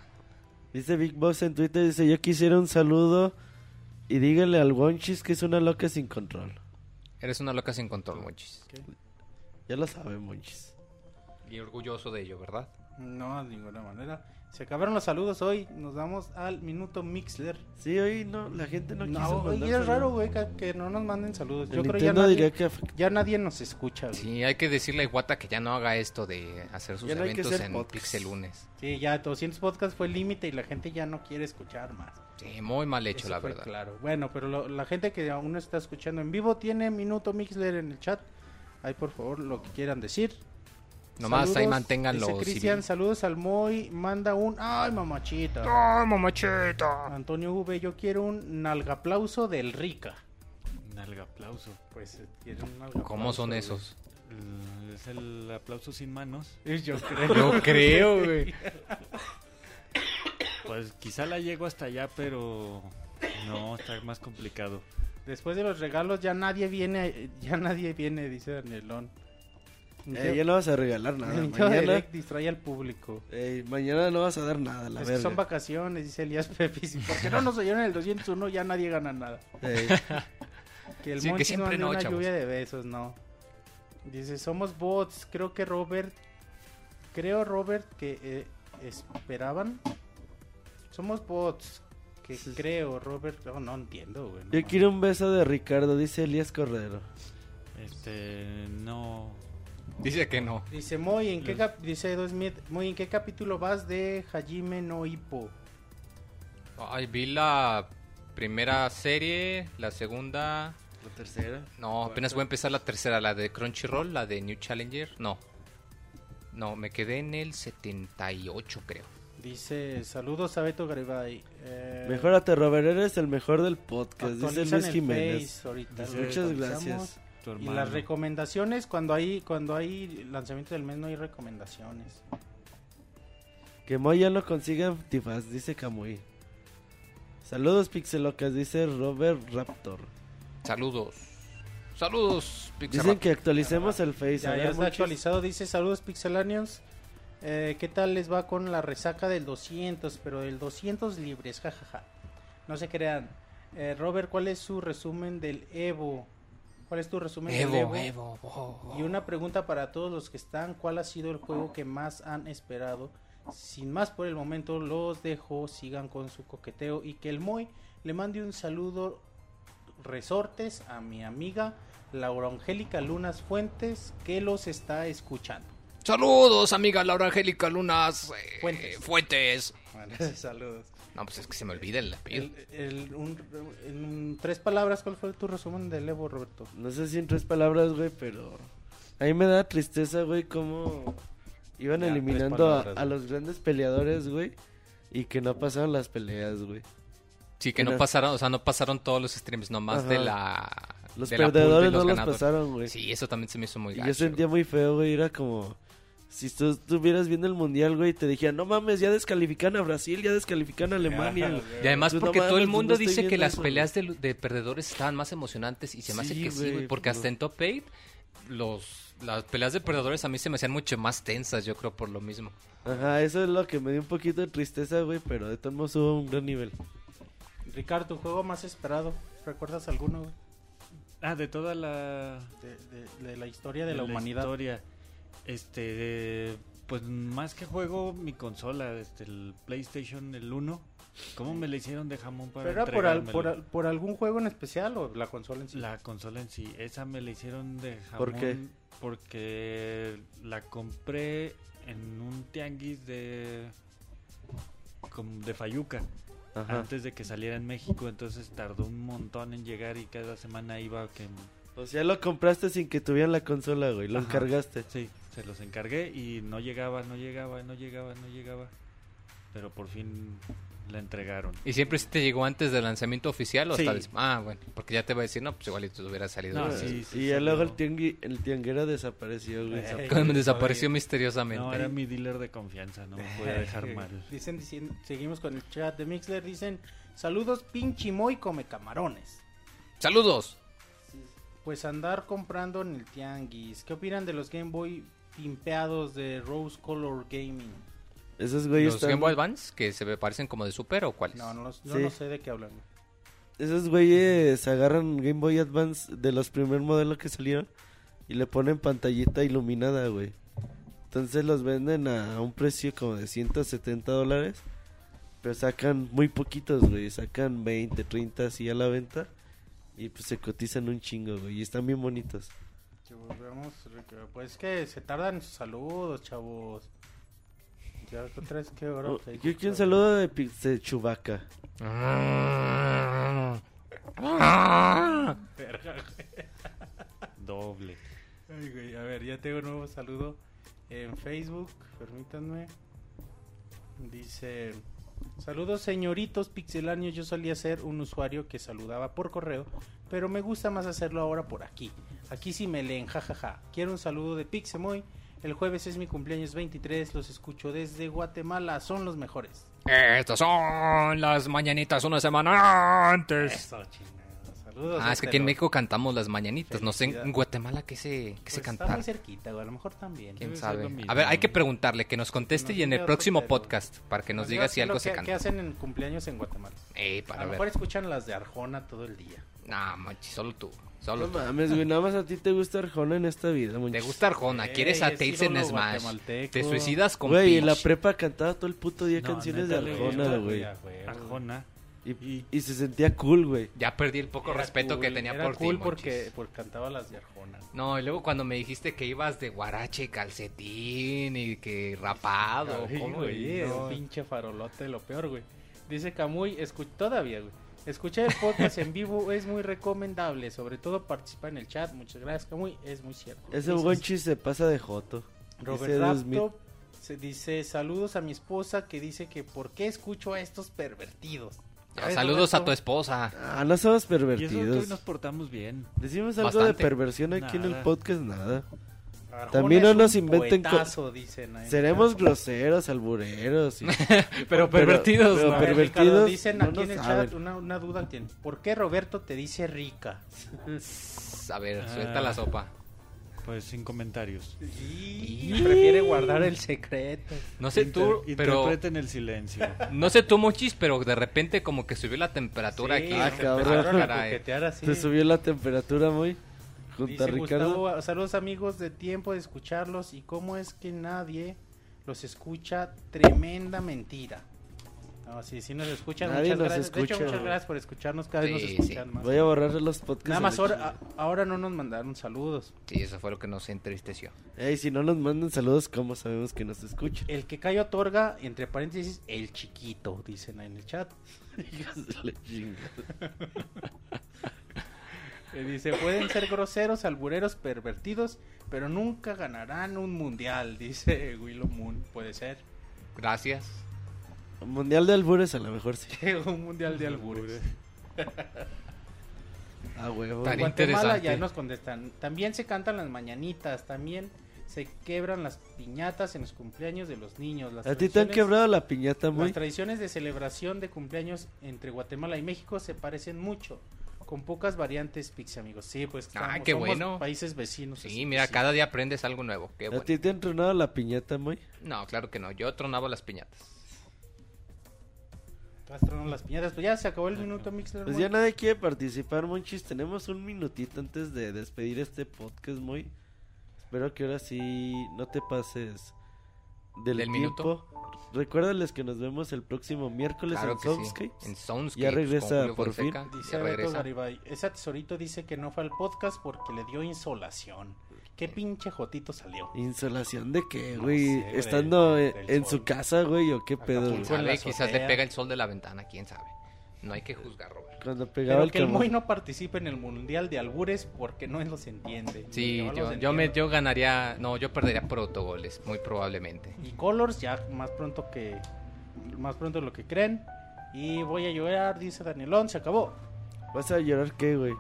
Speaker 4: Dice Big Boss en Twitter, dice, yo quisiera un saludo y dígale al Wonchis que es una loca sin control.
Speaker 1: Eres una loca sin control, Monchis.
Speaker 4: Ya lo sabe, Wonchis.
Speaker 1: Y orgulloso de ello, ¿verdad?
Speaker 3: No, de ninguna manera. Se acabaron los saludos hoy. Nos vamos al minuto Mixler.
Speaker 4: Sí, hoy no, la gente no, quiso
Speaker 3: No,
Speaker 4: mandar
Speaker 3: y es raro, güey, que, que no nos manden saludos.
Speaker 4: El
Speaker 3: Yo creo que ya nadie,
Speaker 4: diría que
Speaker 3: ya nadie nos escucha, güey.
Speaker 1: Sí, hay que decirle a Iwata que ya no haga esto de hacer sus
Speaker 4: Ya
Speaker 1: eventos
Speaker 4: hacer
Speaker 1: en
Speaker 4: podcast.
Speaker 1: Pixelunes.
Speaker 3: Sí, ya 200 podcasts fue el límite y la gente ya no quiere escuchar más.
Speaker 1: Sí, muy mal hecho,
Speaker 3: Eso
Speaker 1: la verdad.
Speaker 3: Claro. Bueno, pero lo- la gente que aún no está escuchando en vivo tiene minuto Mixler en el chat. Ahí, por favor, lo que quieran decir.
Speaker 1: Nomás ahí manténganlo
Speaker 3: Dice Cristian, saludos al Moy. Manda un. ¡Ay, mamachita!
Speaker 6: ¡Ay, mamachita!
Speaker 3: Antonio V, yo quiero un nalgaplauso del Rica.
Speaker 5: Nalga aplauso.
Speaker 3: Pues eh, quiere un nalgaplauso.
Speaker 1: ¿Cómo son
Speaker 3: güey.
Speaker 1: esos?
Speaker 5: El- es el aplauso sin manos.
Speaker 3: Eh, Yo creo.
Speaker 1: Yo creo, güey.
Speaker 5: Pues quizá la llego hasta allá, pero no, está más complicado.
Speaker 3: Después de los regalos ya nadie viene, ya nadie viene, dice Danielón.
Speaker 4: Eh, ya no vas a regalar nada. Mañana,
Speaker 3: Direct distrae al público.
Speaker 4: eh, mañana no vas a dar nada, la
Speaker 3: Es que
Speaker 4: verga.
Speaker 3: son vacaciones, dice Elías Pepis. ¿Y por qué no nos oyeron en el 201? Ya nadie gana nada.
Speaker 4: Eh,
Speaker 3: Que el
Speaker 1: Sí, que siempre no,
Speaker 3: una
Speaker 1: chavos.
Speaker 3: lluvia de besos, no. Dice, somos bots. Creo que Robert... Creo, Robert, que eh, esperaban. Somos bots. Que
Speaker 4: Sí.
Speaker 3: creo, Robert... Oh, no entiendo, güey. no
Speaker 4: yo quiero un beso de Ricardo, dice Elías Cordero.
Speaker 5: Este, no.
Speaker 1: Dice que no.
Speaker 3: Dice Moy, ¿en qué cap- dice Edo Smith, Moy, ¿en qué capítulo vas de Hajime no Hippo?
Speaker 1: Ay, vi la primera serie, la segunda...
Speaker 4: La tercera.
Speaker 1: No, apenas voy a empezar la tercera, la de Crunchyroll, la de New Challenger. No. No, me quedé en el 78, creo.
Speaker 3: Dice, saludos a Beto Garibay. Eh,
Speaker 4: Mejórate, Robert, eres el mejor del podcast, dice Luis Jiménez.
Speaker 5: Dice,
Speaker 4: Muchas gracias.
Speaker 5: Tu
Speaker 3: Y las recomendaciones, cuando hay cuando hay lanzamiento del mes no hay recomendaciones.
Speaker 4: Que Moy ya no consiga antifaz, dice Camuy. Saludos, Pixelocas, dice Robert Raptor.
Speaker 1: Saludos. Saludos.
Speaker 4: Dicen que actualicemos el Face.
Speaker 3: Ya, ya está actualizado, dice saludos Pixelanios. Eh, ¿Qué tal les va con la resaca del 200? Pero del 200 libres, jajaja. No se crean. Eh, Robert, ¿cuál es su resumen del Evo? ¿Cuál es tu resumen del
Speaker 1: Evo,
Speaker 3: Evo?
Speaker 1: Oh, oh.
Speaker 3: Y una pregunta para todos los que están, ¿cuál ha sido el juego que más han esperado sin más por el momento, los dejo, sigan con su coqueteo y que el Moy le mande un saludo resortes a mi amiga Laura Angélica Lunas Fuentes que los está escuchando.
Speaker 6: Saludos, amiga Laura Angélica Lunas eh,
Speaker 3: Fuentes.
Speaker 6: Fuentes.
Speaker 3: Saludos.
Speaker 6: No, pues es que se me olvida el apellido.
Speaker 3: El- el- un- en tres palabras, ¿cuál fue tu resumen del Evo, Roberto?
Speaker 4: No sé si en tres palabras, güey, pero a mí me da tristeza, güey, cómo iban
Speaker 3: Ya,
Speaker 4: eliminando a, los grandes peleadores, güey, y que no pasaron las peleas, güey.
Speaker 1: Sí, que no pasaron, o sea, no pasaron todos los streams, nomás
Speaker 4: Ajá.
Speaker 1: de la...
Speaker 4: Los
Speaker 1: de la
Speaker 4: perdedores no los pasaron, güey.
Speaker 1: Sí, eso también se me hizo muy
Speaker 4: Y
Speaker 1: gacho.
Speaker 4: yo sentía muy feo, güey, era como... Si tú estuvieras viendo el mundial, güey, te dijeran, no mames, ya descalifican a Brasil, ya descalifican a Alemania. güey".
Speaker 1: Y además
Speaker 4: no
Speaker 1: porque todo el mundo
Speaker 4: no
Speaker 1: dice que las
Speaker 4: eso,
Speaker 1: peleas de, de perdedores estaban más emocionantes y se me hace
Speaker 4: Sí,
Speaker 1: que sí,
Speaker 4: güey,
Speaker 1: porque
Speaker 4: pues
Speaker 1: hasta en Top 8 los, las peleas de perdedores a mí se me hacían mucho más tensas, yo creo, por lo mismo.
Speaker 4: Ajá, eso es lo que me dio un poquito de tristeza, güey, pero de todos modos hubo un gran nivel.
Speaker 3: Ricardo, tu juego más esperado, ¿recuerdas alguno güey?
Speaker 5: Ah, de toda la...
Speaker 3: de, de- de la historia de, la, humanidad?
Speaker 5: historia. Este, de- pues más que juego, mi consola, este, el PlayStation, el 1. ¿Cómo me le hicieron de jamón para
Speaker 3: ¿Pero era por, al- por, al- por algún juego en especial o la consola en sí?
Speaker 5: La consola en sí, esa me la hicieron de jamón.
Speaker 4: ¿Por qué?
Speaker 5: Porque la compré en un tianguis de como de Fayuca
Speaker 4: Ajá.
Speaker 5: antes de que saliera en México, entonces tardó un montón en llegar y cada semana iba que
Speaker 4: O sea, lo compraste sin que tuvieran la consola, güey, lo
Speaker 5: Ajá.
Speaker 4: encargaste.
Speaker 5: sí, se los encargué y no llegaba, no llegaba, no llegaba, no llegaba. Pero por fin la entregaron.
Speaker 1: ¿Y siempre sí te llegó antes del lanzamiento oficial o
Speaker 5: Sí.
Speaker 1: hasta des- Ah, bueno, porque ya te voy a decir, no, pues igual y te hubiera salido.
Speaker 5: No,
Speaker 1: antes.
Speaker 5: sí, sí
Speaker 4: y ya luego el,
Speaker 5: salió.
Speaker 4: tiangui, el tianguero desapareció, güey.
Speaker 3: Eh,
Speaker 1: desapareció
Speaker 5: Oye,
Speaker 1: misteriosamente.
Speaker 5: No, era mi dealer de confianza, no me puede dejar mal.
Speaker 3: Dicen, dicen- seguimos con el chat de Mixler, dicen, saludos pinche Moy come camarones.
Speaker 1: ¡Saludos!
Speaker 3: Pues andar comprando en el tianguis. ¿Qué opinan de los Game Boy pimpeados de Rose Color Gaming?
Speaker 4: Esos güeyes
Speaker 1: ¿Los
Speaker 4: están-
Speaker 1: Game Boy Advance que se parecen como de Super o cuáles?
Speaker 3: No, no, los- yo
Speaker 4: Sí.
Speaker 3: no sé de qué hablan.
Speaker 4: Esos güeyes agarran Game Boy Advance de los primer modelos que salieron y le ponen pantallita iluminada, güey. Entonces los venden a un precio como de 170 dólares. Pero sacan muy poquitos, güey. Sacan 20, 30 así a la venta. Y pues se cotizan un chingo, güey. Y están bien bonitos.
Speaker 3: Que volvemos, pues que se tardan sus saludos, chavos. Ya otra vez que ahora
Speaker 4: Oh, yo quiero un saludo de, de Chewbacca.
Speaker 5: Doble.
Speaker 3: Ay, güey, a ver, ya tengo un nuevo saludo en Facebook, permítanme. Dice, saludos señoritos pixeláneos, yo solía ser un usuario que saludaba por correo, pero me gusta más hacerlo ahora por aquí. Aquí sí me leen, jajaja. Quiero un saludo de Pixemoy. El jueves es mi cumpleaños 23, los escucho desde Guatemala, son los mejores.
Speaker 6: Estas son las mañanitas una semana antes.
Speaker 3: Eso. Saludos.
Speaker 1: Ah, es que aquí en. México cantamos las mañanitas. No sé, en. Guatemala qué se, qué se
Speaker 3: Pues está muy cerquita, güey, a lo mejor también.
Speaker 1: ¿Quién
Speaker 5: Debe
Speaker 1: sabe?
Speaker 5: mismo.
Speaker 1: A ver, hay que preguntarle, que nos conteste
Speaker 3: Nos
Speaker 1: y en el próximo podcast, para que nos
Speaker 3: Nos
Speaker 1: diga si algo se
Speaker 3: que- ¿Qué
Speaker 1: canta.
Speaker 3: hacen en cumpleaños en Guatemala?
Speaker 1: Eh,
Speaker 3: A
Speaker 1: para
Speaker 3: lo mejor escuchan las de Arjona todo el día.
Speaker 1: No, manchi, solo tú. Solo
Speaker 4: No
Speaker 1: tú.
Speaker 4: mames, güey. Nada más a ti te gusta Arjona en esta vida,
Speaker 1: ¿Te gusta Arjona? ¿Quieres a Tails en Smash? ¿Te suicidas con
Speaker 4: Güey, en la prepa cantaba todo el puto día
Speaker 5: No,
Speaker 4: canciones de Arjona, güey.
Speaker 5: Arjona.
Speaker 4: Y,
Speaker 5: Y-
Speaker 4: y se sentía cool, güey.
Speaker 1: Ya perdí el poco
Speaker 3: Era
Speaker 1: respeto que tenía
Speaker 3: era
Speaker 1: por
Speaker 3: cool
Speaker 1: ti,
Speaker 3: porque, porque cantaba las de Arjona.
Speaker 1: No, y luego cuando me dijiste que ibas de guarache y calcetín y que rapado,
Speaker 3: Ay,
Speaker 1: ¿cómo?
Speaker 3: güey,
Speaker 1: No.
Speaker 3: pinche farolote, lo peor, güey. Dice Camuy, escu- todavía, güey. Escuchar el podcast en vivo es muy recomendable, sobre todo participar en el chat. Muchas gracias, Camuy, es muy cierto.
Speaker 4: Ese Wonchi se pasa de joto.
Speaker 3: Robert. Raptop se dice saludos a mi esposa que dice que por qué escucho a estos pervertidos.
Speaker 1: Ya,
Speaker 3: ¿Sabes,
Speaker 1: saludos a tu esposa.
Speaker 4: Ah, no somos
Speaker 5: Y eso que hoy
Speaker 4: pervertidos.
Speaker 5: nos portamos bien.
Speaker 4: Decimos algo
Speaker 1: Bastante.
Speaker 4: de perversión aquí en el podcast, nada.
Speaker 3: Arjona
Speaker 4: También no nos inventen co-
Speaker 3: poetazo, dicen ahí.
Speaker 4: Seremos groseros, albureros. y-
Speaker 1: Pero pervertidos,
Speaker 4: pervertidos
Speaker 3: Ricardo, dicen
Speaker 4: no
Speaker 3: aquí en el
Speaker 4: saben.
Speaker 3: chat una, una duda tienen. ¿Por qué Roberto te dice rica?
Speaker 1: A ver,
Speaker 5: Ah.
Speaker 1: suelta la sopa.
Speaker 5: Pues sin comentarios.
Speaker 3: Y prefiere guardar el secreto.
Speaker 1: No sé tú, pero...
Speaker 5: Interpreten el silencio.
Speaker 1: No sé tú, Mochis, pero de repente como que subió la temperatura
Speaker 3: Sí,
Speaker 1: aquí.
Speaker 4: Ah, cabrón. Se subió la temperatura muy. Junto a
Speaker 3: Dice
Speaker 4: Ricardo.
Speaker 3: Gustavo, saludos amigos de tiempo de escucharlos y cómo es que nadie los escucha tremenda mentira. No, sí, sí nos escuchan.
Speaker 4: Nadie
Speaker 3: muchas
Speaker 4: nos
Speaker 3: gracias. De hecho,
Speaker 4: escucha.
Speaker 3: muchas gracias por escucharnos. Cada vez nos escuchan
Speaker 1: sí.
Speaker 3: más.
Speaker 4: Voy a borrar los podcasts.
Speaker 3: Nada más ahora, a- ahora no nos mandaron saludos.
Speaker 1: Sí, eso fue lo que nos entristeció.
Speaker 4: Ey, si no nos mandan saludos, ¿cómo sabemos que nos escuchan?
Speaker 3: El que cayó otorga, entre paréntesis, el chiquito, dicen ahí en el chat. Dice, pueden ser groseros, albureros, pervertidos, pero nunca ganarán un mundial, dice Willow Moon. Puede ser.
Speaker 1: Gracias.
Speaker 4: Mundial de albures a lo mejor sí.
Speaker 3: un mundial de albures.
Speaker 4: Ah, huevo.
Speaker 1: Tan
Speaker 3: Guatemala
Speaker 1: interesante.
Speaker 3: ya nos contestan. También se cantan las mañanitas, también se quebran las piñatas en los cumpleaños de los niños. Las
Speaker 4: ¿A ti te han quebrado la piñata, muy?
Speaker 3: Las tradiciones de celebración de cumpleaños entre Guatemala y México se parecen mucho, con pocas variantes, Pixie amigos. Sí, pues
Speaker 1: Ah,
Speaker 3: estamos-
Speaker 1: qué
Speaker 3: somos
Speaker 1: bueno.
Speaker 3: países vecinos.
Speaker 1: Sí, mira, cada día aprendes algo nuevo. Qué
Speaker 4: ¿A
Speaker 1: bueno.
Speaker 4: ti te han tronado la piñata, muy?
Speaker 1: No, claro que no. Yo tronaba las piñatas.
Speaker 3: Vas tronando las piñatas, pues ya se acabó el minuto, Mixler.
Speaker 4: Pues ya nadie quiere participar, Monchis. Tenemos un minutito antes de despedir este podcast, muy. Espero que ahora sí no te pases del,
Speaker 1: ¿Del
Speaker 4: tiempo.
Speaker 1: minuto?
Speaker 4: Recuérdales que nos vemos el próximo miércoles
Speaker 1: Claro
Speaker 4: en
Speaker 1: sí.
Speaker 4: Soundscapes.
Speaker 1: En Soundscapes.
Speaker 4: Ya regresa por fin.
Speaker 3: Dice Beto. Garibay, ese tesorito dice que no fue al podcast porque le dio insolación. ¿Qué pinche jotito salió?
Speaker 4: ¿Insolación de qué, güey?
Speaker 3: sé,
Speaker 4: ¿Estando
Speaker 3: del-
Speaker 4: en,
Speaker 3: del
Speaker 4: en su casa, güey? ¿O qué pedo?
Speaker 1: Quizás le pega el sol de la ventana, quién sabe. No hay que juzgar, Robert.
Speaker 4: Cuando pegaba
Speaker 3: Pero
Speaker 4: el
Speaker 3: que el
Speaker 4: camo-
Speaker 3: Moy no participe en el mundial de albures porque no los entiende.
Speaker 1: Sí,
Speaker 3: no
Speaker 1: yo, yo, me, yo ganaría, no, yo perdería por autogoles, muy probablemente.
Speaker 3: Y Colors ya más pronto que más pronto de lo que creen. Y voy a llorar, dice Danielón, se acabó.
Speaker 4: ¿Vas a llorar qué, güey?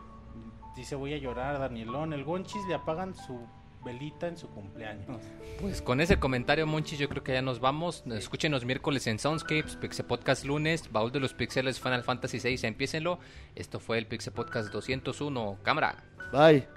Speaker 3: Dice voy a llorar, Danielón. El Gonchis le apagan su velita en su cumpleaños.
Speaker 1: Pues con ese comentario, Monchis, yo creo que ya nos vamos. Escúchenos miércoles en Soundscapes, Pixel Podcast lunes, Baúl de los Pixeles Final Fantasy VI, empiécenlo. Esto fue el Pixel Podcast 201. Cámara.
Speaker 4: Bye.